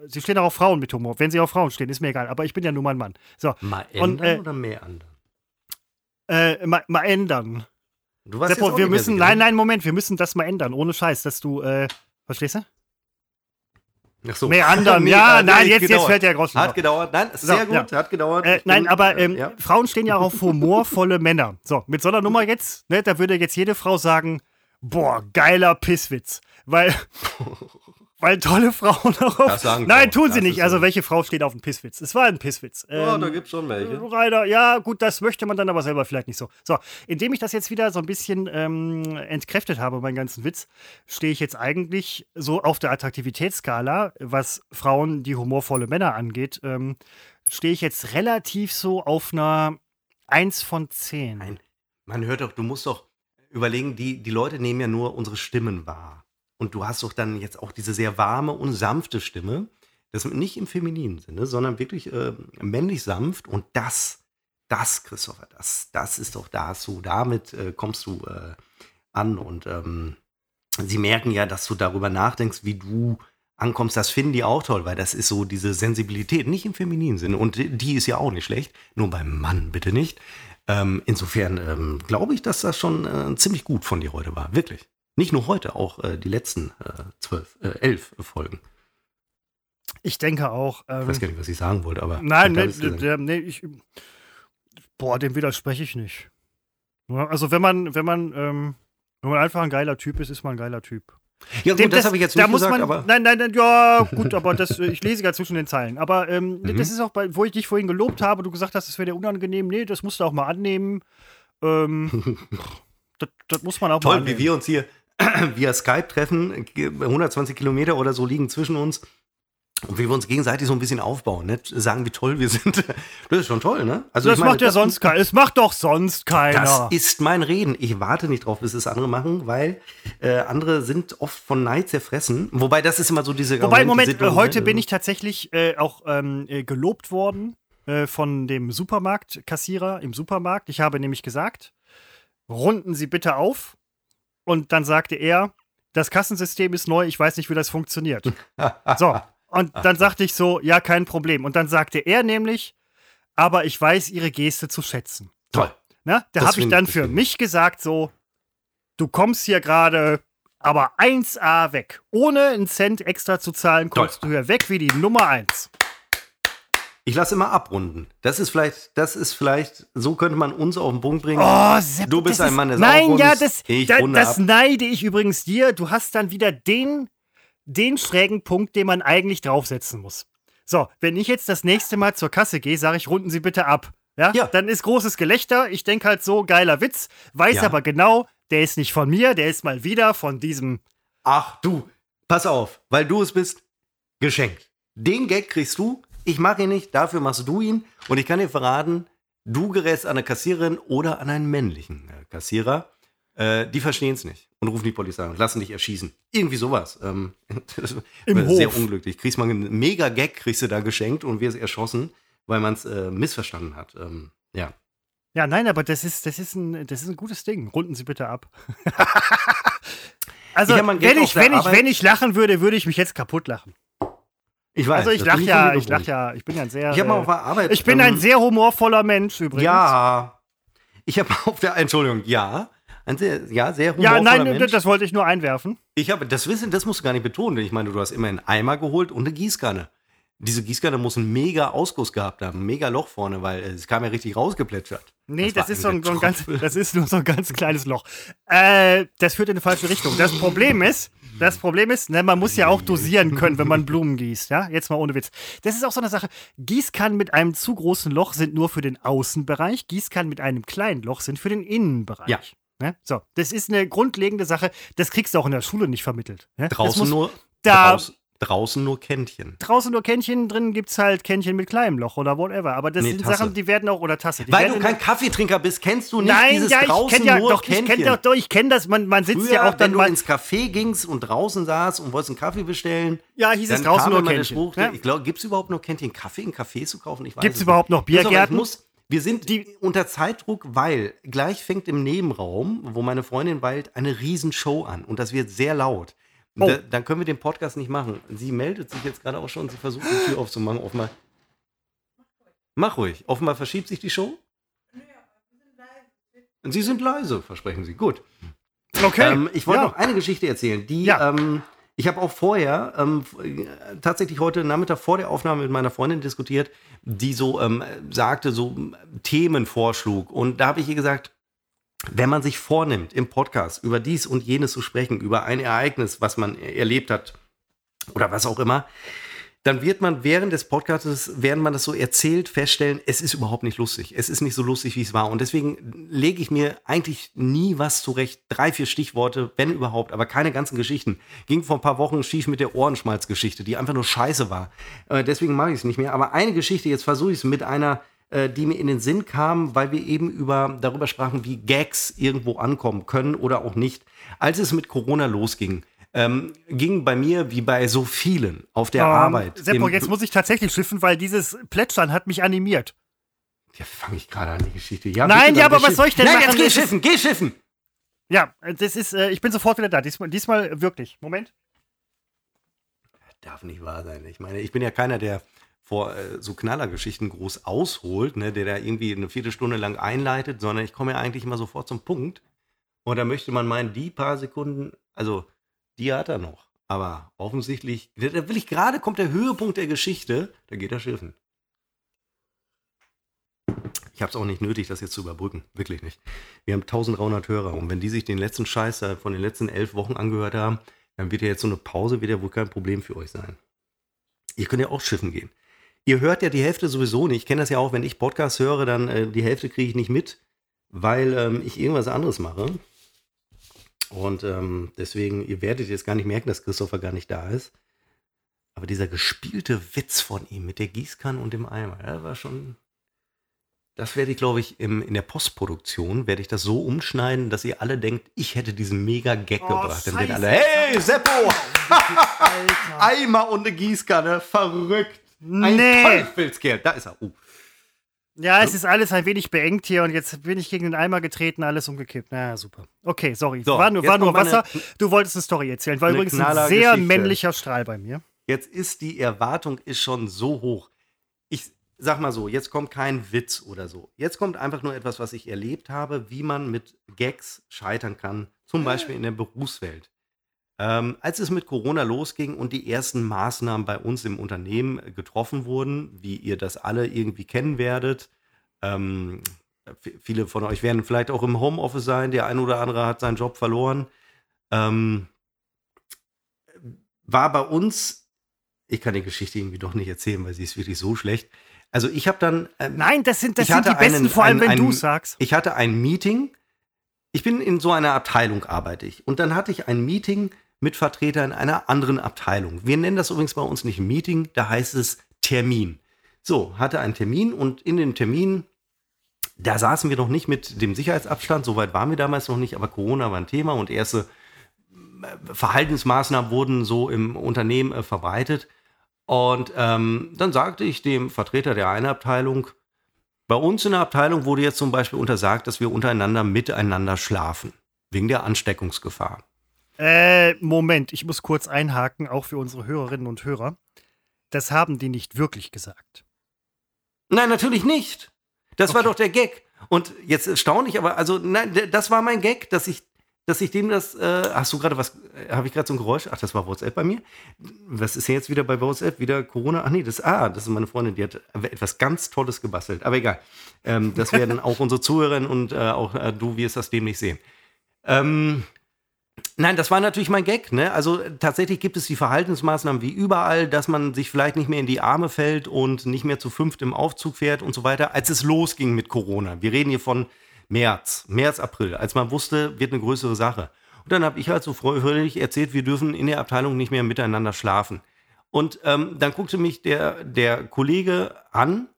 Sie stehen auch auf Frauen mit Humor. Wenn sie auf Frauen stehen, ist mir egal. Aber ich bin ja nun mal ein Mann. So. Mal Und, ändern äh, oder mehr ändern? Äh, mal, mal ändern. Du warst Seppo, jetzt wir müssen, nein, ne? nein, Moment, wir müssen das mal ändern. Ohne Scheiß, dass du, äh, verstehst du? Ach so. Mehr anderen. Nee, ja, äh, nein, nee, jetzt, jetzt gedauert. fällt der Groschen. Hat gedauert. Nein, So, sehr gut, ja. hat gedauert. Äh, nein, bin, aber äh, ähm, ja. Frauen stehen ja auch auf humorvolle Männer. So, mit so einer Nummer jetzt, ne, da würde jetzt jede Frau sagen, boah, geiler Pisswitz. Weil, weil tolle Frauen auch auf... Das sagen Nein, tun sie nicht. Also so. welche Frau steht auf einen Pisswitz? Es war ein Pisswitz. Ja, Ähm, da gibt's schon welche. Reiner, ja, gut, das möchte man dann aber selber vielleicht nicht so. So, indem ich das jetzt wieder so ein bisschen ähm, entkräftet habe, meinen ganzen Witz, stehe ich jetzt eigentlich so auf der Attraktivitätsskala, was Frauen, die humorvolle Männer angeht, ähm, stehe ich jetzt relativ so auf einer 1 von 10. Nein. Man hört doch, du musst doch überlegen, die, die Leute nehmen ja nur unsere Stimmen wahr. Und du hast doch dann jetzt auch diese sehr warme und sanfte Stimme. Das nicht im femininen Sinne, sondern wirklich äh, männlich sanft. Und das, das, Christopher, das, das ist doch da so. Damit äh, kommst du äh, an. Und ähm, sie merken ja, dass du darüber nachdenkst, wie du ankommst. Das finden die auch toll, weil das ist so diese Sensibilität, nicht im femininen Sinne. Und die- die ist ja auch nicht schlecht. Nur beim Mann bitte nicht. Ähm, insofern ähm, glaube ich, dass das schon äh, ziemlich gut von dir heute war. Wirklich. Nicht nur heute, auch äh, die letzten äh, zwölf, äh, elf Folgen. Ich denke auch. Ich Ähm, weiß gar nicht, was ich sagen wollte, aber. Nein, ich nee, der, nee, ich. Boah, dem widerspreche ich nicht. Also wenn man, wenn man, ähm, wenn man einfach ein geiler Typ ist, ist man ein geiler Typ. ja, Dem- gut, das habe ich jetzt da nicht muss gesagt, man, aber. Nein, nein, nein, ja, gut, aber das, äh, ich lese ja zwischen den Zeilen. Aber ähm, Mhm. das ist auch, bei, wo ich dich vorhin gelobt habe, du gesagt hast, das wäre dir unangenehm. Nee, das musst du auch mal annehmen. Ähm, das, das muss man auch mal Toll, annehmen. wie wir uns hier via Skype treffen, 120 Kilometer oder so liegen zwischen uns. Und wie wir uns gegenseitig so ein bisschen aufbauen, ne? sagen, wie toll wir sind. Das ist schon toll, ne? Also das meine, macht ja sonst keiner. Es macht doch sonst keiner. Das ist mein Reden. Ich warte nicht drauf, bis es andere machen, weil äh, andere sind oft von Neid zerfressen. Wobei das ist immer so diese. Wobei, die Moment, äh, doch- heute bin ich tatsächlich äh, auch ähm, äh, gelobt worden äh, von dem Supermarktkassierer im Supermarkt. Ich habe nämlich gesagt, runden Sie bitte auf. Und dann sagte er, das Kassensystem ist neu, ich weiß nicht, wie das funktioniert. So, und dann sagte ich so, ja, kein Problem. Und dann sagte er nämlich, aber ich weiß Ihre Geste zu schätzen. Toll. Na, da Das habe ich dann für ich. mich gesagt, so, du kommst hier gerade aber 1A weg. Ohne einen Cent extra zu zahlen, kommst du hier weg wie die Nummer 1. Ich lasse immer abrunden. Das ist vielleicht, das ist vielleicht, so könnte man uns auf den Punkt bringen. Oh, Sepp, Du bist ein Mann des Nein, ja, das, da, das ab. neide ich übrigens dir. Du hast dann wieder den, den schrägen Punkt, den man eigentlich draufsetzen muss. So, wenn ich jetzt das nächste Mal zur Kasse gehe, sage ich, runden Sie bitte ab. Ja? Ja. Dann ist großes Gelächter. Ich denke halt so, geiler Witz. Weiß Ja. aber genau, der ist nicht von mir, der ist mal wieder von diesem. Ach du, pass auf, weil du es bist, geschenkt. Den Gag kriegst du, ich mache ihn nicht, dafür machst du ihn. Und ich kann dir verraten, du gerätst an eine Kassiererin oder an einen männlichen äh, Kassierer. Äh, die verstehen es nicht und rufen die Polizei und lassen dich erschießen. Irgendwie sowas. Ähm, das Im wäre Sehr Hof. unglücklich. Kriegst mal einen Mega-Gag, kriegst du da geschenkt und wirst erschossen, weil man es äh, missverstanden hat. Ähm, ja. Ja, nein, aber das ist, das ist, ein, das ist ein gutes Ding. Runden Sie bitte ab. also, Ich Gag wenn ich, wenn, ich, wenn ich lachen würde, würde ich mich jetzt kaputt lachen. Ich weiß. Also ich das lach bin ja, ich lach gewohnt. ja, ich bin ja ein sehr. Ich habe mal äh, auf der Arbeit. ich bin ähm, ein sehr humorvoller Mensch übrigens. Ja. Ich habe auf der Entschuldigung, ja. Ein sehr, ja, sehr humorvoller Ja, nein, Mensch. das wollte ich nur einwerfen. Ich habe, das wissen, das musst du gar nicht betonen. Ich meine, du hast immer einen Eimer geholt und eine Gießkanne. Diese Gießkanne muss einen mega Ausguss gehabt haben, ein mega Loch vorne, weil es kam ja richtig rausgeplätschert. Nee, das, war ist so ein, so ein ganz, das ist nur so ein ganz kleines Loch. Äh, das führt in die falsche Richtung. Das Problem ist, das Problem ist, ne, man muss ja auch dosieren können, wenn man Blumen gießt. Ja, jetzt mal ohne Witz. Das ist auch so eine Sache. Gießkannen mit einem zu großen Loch sind nur für den Außenbereich. Gießkannen mit einem kleinen Loch sind für den Innenbereich. Ja. Ne? So, das ist eine grundlegende Sache. Das kriegst du auch in der Schule nicht vermittelt. Ne? Das Draußen muss- nur, da- draußen, draußen nur Kännchen. draußen nur Kännchen, drin gibt es halt Kännchen mit kleinem Loch oder whatever. Aber das Nee, sind Tasse. Sachen, die werden auch, oder Tasse. Weil du in- kein Kaffeetrinker bist, kennst du nicht Nein, dieses ja, ich draußen kenne ja nur doch, ich Kännchen. kenne doch, ich kenne das. Man, man sitzt Früher, ja auch dann wenn du mal. ins Café gingst und draußen saß und wolltest einen Kaffee bestellen, Ja, hieß es draußen nur Kännchen. Spruch, Ja? ich glaube, gibt es überhaupt noch Kännchen Kaffee in Cafés zu kaufen? Ich weiß Gibt's es überhaupt noch Biergärten? Ich muss, wir sind die unter Zeitdruck, weil gleich fängt im Nebenraum, wo meine Freundin weilt, eine Riesenshow an und das wird sehr laut. Oh. Da, dann können wir den Podcast nicht machen. Sie meldet sich jetzt gerade auch schon, sie versucht die Tür aufzumachen. Offenbar. Mach ruhig. Offenbar verschiebt sich die Show. Sie sind leise, versprechen Sie. Gut. Okay. Ähm, ich wollte ja. noch eine Geschichte erzählen, die Ja. ähm, ich habe auch vorher ähm, äh, tatsächlich heute Nachmittag vor der Aufnahme mit meiner Freundin diskutiert, die so ähm, sagte, so ähm, Themen vorschlug. Und da habe ich ihr gesagt, wenn man sich vornimmt, im Podcast über dies und jenes zu sprechen, über ein Ereignis, was man erlebt hat oder was auch immer, dann wird man während des Podcasts, während man das so erzählt, feststellen, es ist überhaupt nicht lustig. Es ist nicht so lustig, wie es war. Und deswegen lege ich mir eigentlich nie was zurecht. Drei, vier Stichworte, wenn überhaupt, aber keine ganzen Geschichten. Ging vor ein paar Wochen schief mit der Ohrenschmalzgeschichte, die einfach nur scheiße war. Äh, deswegen mache ich es nicht mehr. Aber eine Geschichte, jetzt versuche ich es mit einer, äh, die mir in den Sinn kam, weil wir eben über, darüber sprachen, wie Gags irgendwo ankommen können oder auch nicht. Als es mit Corona losging, ähm, ging bei mir wie bei so vielen auf der Ähm, Arbeit. Seppo, jetzt muss ich tatsächlich schiffen, weil dieses Plätschern hat mich animiert. Ja, fange ich gerade an, die Geschichte. Ja, Nein, ja, aber was soll ich denn Nein, machen? jetzt geh schiffen, geh schiffen. Ja, das ist, äh, ich bin sofort wieder da. Diesmal, diesmal wirklich. Moment. Darf nicht wahr sein. Ich meine, ich bin ja keiner, der vor äh, so Knallergeschichten groß ausholt, ne, der da irgendwie eine Viertelstunde lang einleitet, sondern ich komme ja eigentlich immer sofort zum Punkt. Und da möchte man meinen, die paar Sekunden, also die hat er noch. Aber offensichtlich, da will ich gerade, kommt der Höhepunkt der Geschichte, da geht er schiffen. Ich habe es auch nicht nötig, das jetzt zu überbrücken. Wirklich nicht. Wir haben 1300 Hörer und wenn die sich den letzten Scheiß von den letzten elf Wochen angehört haben, dann wird ja jetzt so eine Pause wieder wohl kein Problem für euch sein. Ihr könnt ja auch schiffen gehen. Ihr hört ja die Hälfte sowieso nicht. Ich kenne das ja auch, wenn ich Podcasts höre, dann äh, die Hälfte kriege ich nicht mit, weil ähm, ich irgendwas anderes mache. Und ähm, deswegen, ihr werdet jetzt gar nicht merken, dass Christopher gar nicht da ist. Aber dieser gespielte Witz von ihm mit der Gießkanne und dem Eimer, der war schon. Das werde ich, glaube ich, im, in der Postproduktion, werde ich das so umschneiden, dass ihr alle denkt, ich hätte diesen mega Gag Oh, gebracht. Dann werden alle, hey, Seppo! Alter. Eimer und eine Gießkanne, verrückt. Ein Nee. Teufelskerl, da ist er. Oh. Ja, es ist alles ein wenig beengt hier und jetzt bin ich gegen den Eimer getreten, alles umgekippt. Na, super. Okay, sorry. So, war nur, war nur Wasser. Du wolltest eine Story erzählen. War übrigens ein sehr Knallergeschichte. männlicher Strahl bei mir. Jetzt ist die Erwartung ist schon so hoch. Ich sag mal so, jetzt kommt kein Witz oder so. Jetzt kommt einfach nur etwas, was ich erlebt habe, wie man mit Gags scheitern kann, zum Beispiel in der Berufswelt. Ähm, als es mit Corona losging und die ersten Maßnahmen bei uns im Unternehmen äh, getroffen wurden, wie ihr das alle irgendwie kennen werdet, ähm, viele von euch werden vielleicht auch im Homeoffice sein, der ein oder andere hat seinen Job verloren. Ähm, war bei uns, ich kann die Geschichte irgendwie doch nicht erzählen, weil sie ist wirklich so schlecht. Also ich habe dann, ähm, Nein, das sind, das sind die hatte besten, einen- vor allem einen- wenn du einen- sagst. ich hatte ein Meeting. Ich bin in so einer Abteilung arbeite ich. Und dann hatte ich ein Meeting mit Vertretern einer anderen Abteilung. Wir nennen das übrigens bei uns nicht Meeting, da heißt es Termin. So, hatte einen Termin und in dem Termin, da saßen wir noch nicht mit dem Sicherheitsabstand, soweit waren wir damals noch nicht, aber Corona war ein Thema und erste äh, Verhaltensmaßnahmen wurden so im Unternehmen äh, verbreitet. Und ähm, dann sagte ich dem Vertreter der einen Abteilung, bei uns in der Abteilung wurde jetzt zum Beispiel untersagt, dass wir untereinander miteinander schlafen, wegen der Ansteckungsgefahr. Äh, Moment, ich muss kurz einhaken, auch für unsere Hörerinnen und Hörer. das haben die nicht wirklich gesagt. Nein, natürlich nicht. Das okay. war doch der Gag. Und jetzt erstaunlich, aber also, nein, das war mein Gag, dass ich, dass ich dem das, äh, hast du gerade was, äh, habe ich gerade so ein Geräusch? Ach, das war WhatsApp bei mir. Was ist denn jetzt wieder bei WhatsApp? Wieder Corona? Ach nee, das, ah, das ist meine Freundin, die hat etwas ganz Tolles gebastelt. Aber egal. Ähm, das werden auch unsere Zuhörerinnen und äh, auch äh, du wirst das demnächst sehen. Ähm, Nein, das war natürlich mein Gag. Ne? Also tatsächlich gibt es die Verhaltensmaßnahmen wie überall, dass man sich vielleicht nicht mehr in die Arme fällt und nicht mehr zu fünft im Aufzug fährt und so weiter, als es losging mit Corona. Wir reden hier von März, März, April, als man wusste, wird eine größere Sache. Und dann habe ich halt so freudig erzählt, wir dürfen in der Abteilung nicht mehr miteinander schlafen. Und ähm, dann guckte mich der, der Kollege an,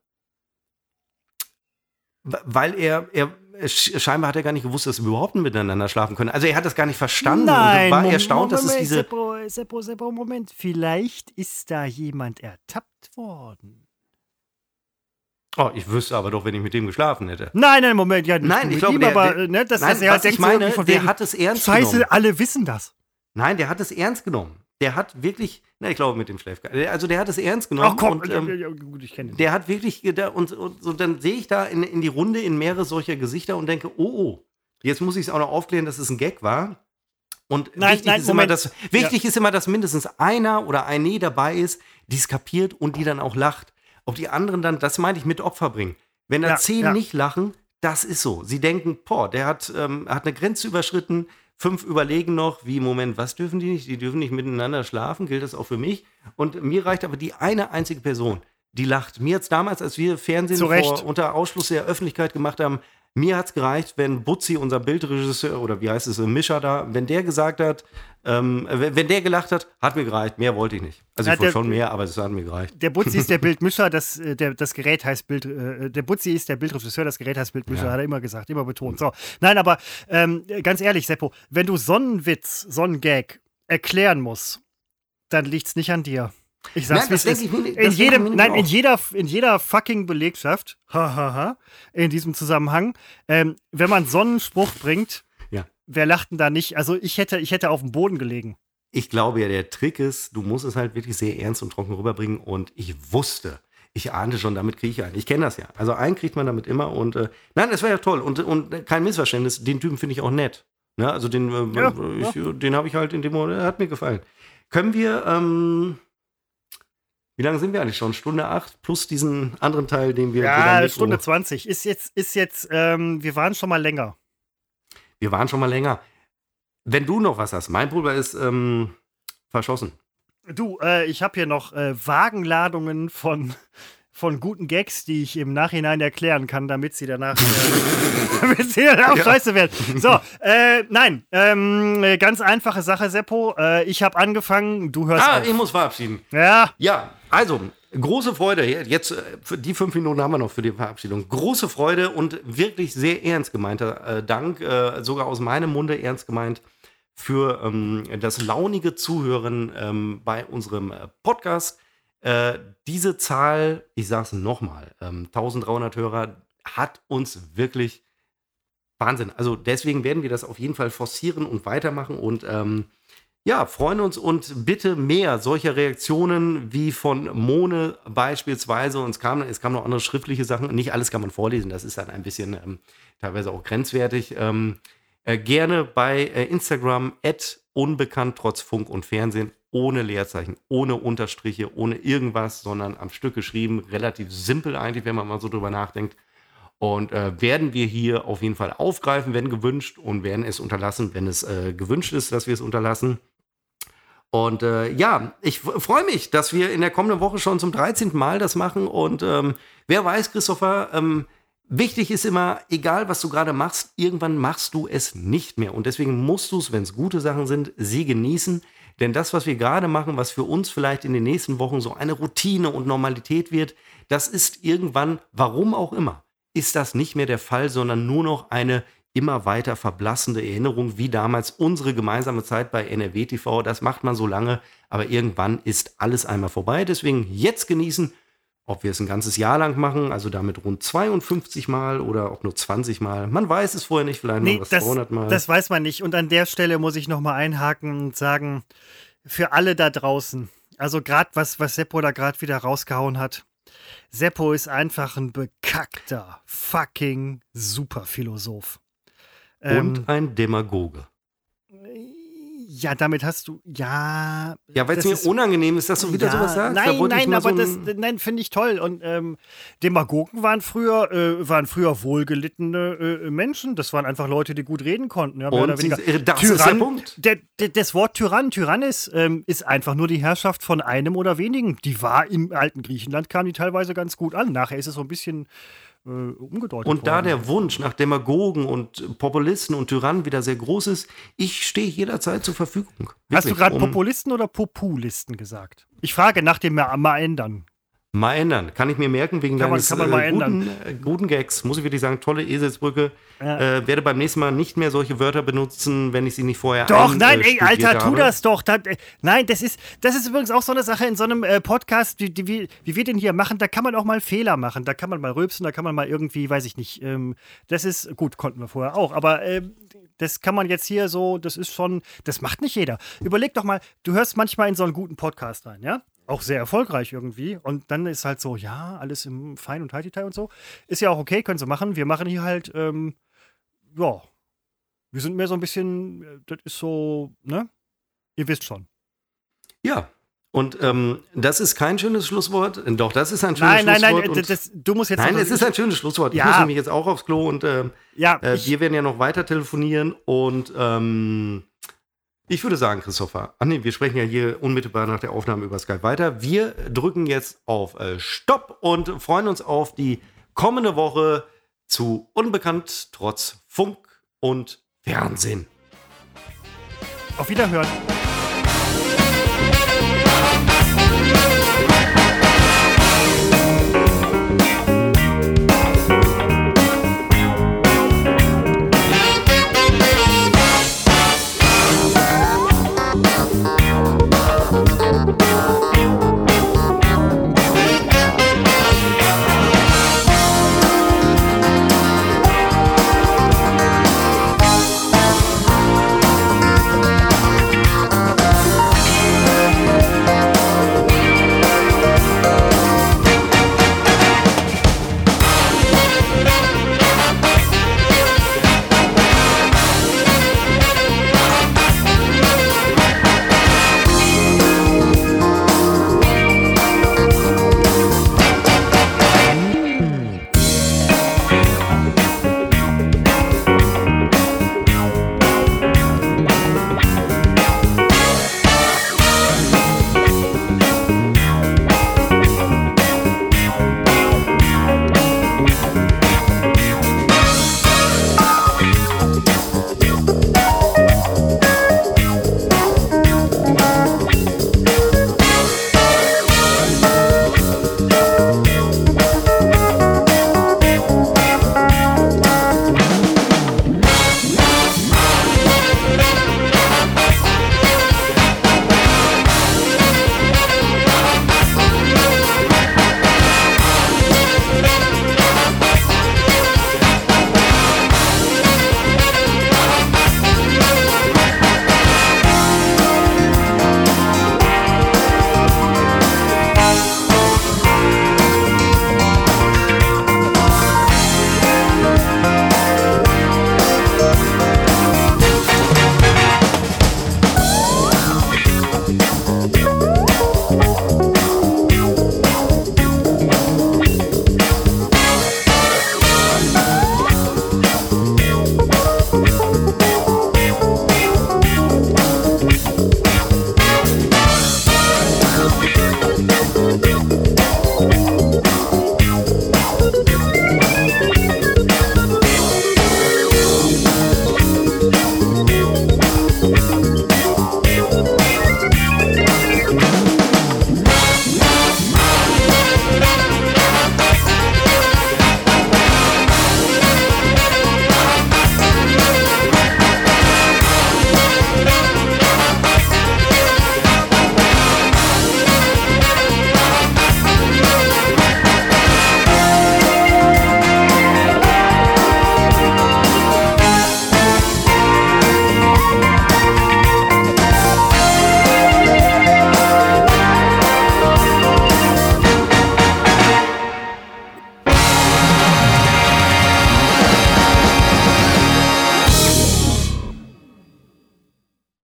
weil er, er scheinbar hat er gar nicht gewusst, dass wir überhaupt miteinander schlafen können. Also er hat das gar nicht verstanden Nein, und war erstaunt, Moment, dass es diese. Seppo, Seppo, Seppo, Moment. Vielleicht ist da jemand ertappt worden. Oh, ich wüsste aber doch, wenn ich mit dem geschlafen hätte. Nein, nein, Moment, ja, nein, ich glaube, der, aber, ne, das, nein, das, er was ich meine, der hat es ernst Scheiße, genommen. alle wissen das. Nein, der hat es ernst genommen. Der hat wirklich, na, ich glaube mit dem Schläfgeist. Also der hat es ernst genommen. Ach komm, und, ähm, ja, ja, gut, ich kenne ihn. Der hat wirklich, und, und, und dann sehe ich da in, in die Runde in mehrere solcher Gesichter und denke, oh, oh, jetzt muss ich es auch noch aufklären, dass es ein Gag war. Und nein, wichtig, nein, ist, immer, dass, wichtig ja. ist immer, dass mindestens einer oder eine dabei ist, die es kapiert und die dann auch lacht. Ob die anderen dann, das meine ich mit Opfer bringen. Wenn da zehn nicht lachen, das ist so. Sie denken, boah, der hat, ähm, hat eine Grenze überschritten, Fünf überlegen noch, wie, Moment, was dürfen die nicht? Die dürfen nicht miteinander schlafen, gilt das auch für mich? Und mir reicht aber die eine einzige Person, die lacht. Mir hat damals, als wir Fernsehen vor, unter Ausschluss der Öffentlichkeit gemacht haben, mir hat es gereicht, wenn Butzi, unser Bildregisseur, oder wie heißt es, Mischer da, wenn der gesagt hat, ähm, wenn der gelacht hat, hat mir gereicht. Mehr wollte ich nicht. Also ich ja, wollte schon mehr, aber es hat mir gereicht. Der Butzi ist der Bildmischer, das, äh, der, das Gerät heißt Bild, äh, der Butzi ist der Bildregisseur, das Gerät heißt Bildmischer, ja. hat er immer gesagt, immer betont. So. Nein, aber ähm, ganz ehrlich, Seppo, wenn du Sonnenwitz, Sonnengag erklären musst, dann liegt es nicht an dir. Ich sag's, nein, das ich, in jedem, nein, in jeder, in jeder fucking Belegschaft, hahaha, in diesem Zusammenhang, ähm, wenn man Sonnenspruch bringt, ja. wer lacht denn da nicht? Also ich hätte, ich hätte auf dem Boden gelegen. Ich glaube ja, der Trick ist, du musst es halt wirklich sehr ernst und trocken rüberbringen und ich wusste, ich ahnte schon, damit kriege ich einen. Ich kenne das ja. Also einen kriegt man damit immer und äh, nein, das war ja toll und, und kein Missverständnis, den Typen finde ich auch nett. Ne? Also den, äh, ja, ich, ja. den habe ich halt in dem Moment, hat mir gefallen. Können wir, ähm, wie lange sind wir eigentlich schon? Stunde acht plus diesen anderen Teil, den wir. Ja, Stunde 20. Ist jetzt, ist jetzt, ähm, wir waren schon mal länger. Wir waren schon mal länger. Wenn du noch was hast, mein Pulver ist ähm, verschossen. Du, äh, ich habe hier noch äh, Wagenladungen von von guten Gags, die ich im Nachhinein erklären kann, damit sie danach, äh, damit sie danach ja. scheiße werden. So, äh, nein, ähm, ganz einfache Sache, Seppo. Äh, ich habe angefangen, du hörst Ah, auf. ich muss verabschieden. Ja. Ja, also, große Freude. Jetzt, äh, die fünf Minuten haben wir noch für die Verabschiedung. Große Freude und wirklich sehr ernst gemeinter äh, Dank, äh, sogar aus meinem Munde ernst gemeint, für ähm, das launige Zuhören ähm, bei unserem äh, Podcast. Äh, diese Zahl, ich sage es nochmal, ähm, 1300 Hörer hat uns wirklich Wahnsinn. Also deswegen werden wir das auf jeden Fall forcieren und weitermachen und ähm, ja, freuen uns und bitte mehr solcher Reaktionen wie von Mone beispielsweise. Und es kam, es kamen noch andere schriftliche Sachen. Nicht alles kann man vorlesen, das ist dann ein bisschen ähm, teilweise auch grenzwertig. Ähm, äh, gerne bei äh, Instagram at unbekannt trotz Funk und Fernsehen ohne Leerzeichen, ohne Unterstriche, ohne irgendwas, sondern am Stück geschrieben. Relativ simpel eigentlich, wenn man mal so drüber nachdenkt. Und äh, werden wir hier auf jeden Fall aufgreifen, wenn gewünscht, und werden es unterlassen, wenn es äh, gewünscht ist, dass wir es unterlassen. Und äh, ja, ich freue mich, dass wir in der kommenden Woche schon zum 13. Mal das machen. Und ähm, wer weiß, Christopher, ähm, wichtig ist immer, egal was du gerade machst, irgendwann machst du es nicht mehr. Und deswegen musst du es, wenn es gute Sachen sind, sie genießen. Denn das, was wir gerade machen, was für uns vielleicht in den nächsten Wochen so eine Routine und Normalität wird, das ist irgendwann, warum auch immer, ist das nicht mehr der Fall, sondern nur noch eine immer weiter verblassende Erinnerung, wie damals unsere gemeinsame Zeit bei NRW TV. Das macht man so lange, aber irgendwann ist alles einmal vorbei. Deswegen jetzt genießen ob wir es ein ganzes Jahr lang machen, also damit rund 52 Mal oder auch nur 20 Mal. Man weiß es vorher nicht, vielleicht nee, noch was 200 Mal. Das weiß man nicht. Und an der Stelle muss ich nochmal einhaken und sagen, für alle da draußen, Also gerade was, was Seppo da gerade wieder rausgehauen hat. Seppo ist einfach ein bekackter, fucking Superphilosoph. Und ähm, ein Demagoge. Ja, damit hast du, ja. Ja, weil es mir unangenehm ist, dass du wieder ja, sowas sagst. Nein, nein, aber so das, nein, finde ich toll. Und ähm, Demagogen waren früher, äh, waren früher wohlgelittene äh, Menschen. Das waren einfach Leute, die gut reden konnten. Ja, Und sie, das Tyrann, ist der Punkt. Der, der, das Wort Tyrann, Tyrannis, ähm, ist einfach nur die Herrschaft von einem oder wenigen. Die war im alten Griechenland, kam die teilweise ganz gut an. Nachher ist es so ein bisschen äh, umgedeutet Und da der Wunsch nach Demagogen und Populisten und Tyrannen wieder sehr groß ist, ich stehe jederzeit zur Verfügung. Wirklich, Hast du gerade um Populisten oder Populisten gesagt? Ich frage nach dem mal ändern. Mal ändern. Kann ich mir merken, wegen kann deines man, äh, guten, äh, guten, Gags. Muss ich wirklich sagen, tolle Eselsbrücke. Ja. Äh, werde beim nächsten Mal nicht mehr solche Wörter benutzen, wenn ich sie nicht vorher Doch, ein, nein, ey, Alter, tu das doch. Das, äh, nein, das ist, das ist übrigens auch so eine Sache in so einem äh, Podcast, wie, wie, wie, wir den hier machen, da kann man auch mal Fehler machen. Da kann man mal rülpsen, da kann man mal irgendwie, weiß ich nicht. Ähm, das ist, gut, konnten wir vorher auch, aber ähm, das kann man jetzt hier so, das ist schon, das macht nicht jeder. Überleg doch mal, du hörst manchmal in so einen guten Podcast rein, ja? Auch sehr erfolgreich irgendwie. Und dann ist halt so, ja, alles im Fein und High-Detail und so. Ist ja auch okay, können sie machen. Wir machen hier halt, ähm, ja, wir sind mehr so ein bisschen, äh, das ist so, ne? Ihr wisst schon. Ja. Und ähm, das ist kein schönes Schlusswort. Doch, das ist ein schönes nein, Schlusswort. Nein, nein, das, du musst jetzt. Nein, es ist ein schönes Schlusswort. Ja. Ich muss nämlich jetzt auch aufs Klo und äh, ja, äh, wir werden ja noch weiter telefonieren und ähm, ich würde sagen, Christopher, ach nee, wir sprechen ja hier unmittelbar nach der Aufnahme über Skype weiter. Wir drücken jetzt auf äh, Stopp und freuen uns auf die kommende Woche zu Unbekannt trotz Funk und Fernsehen. Auf Wiederhören.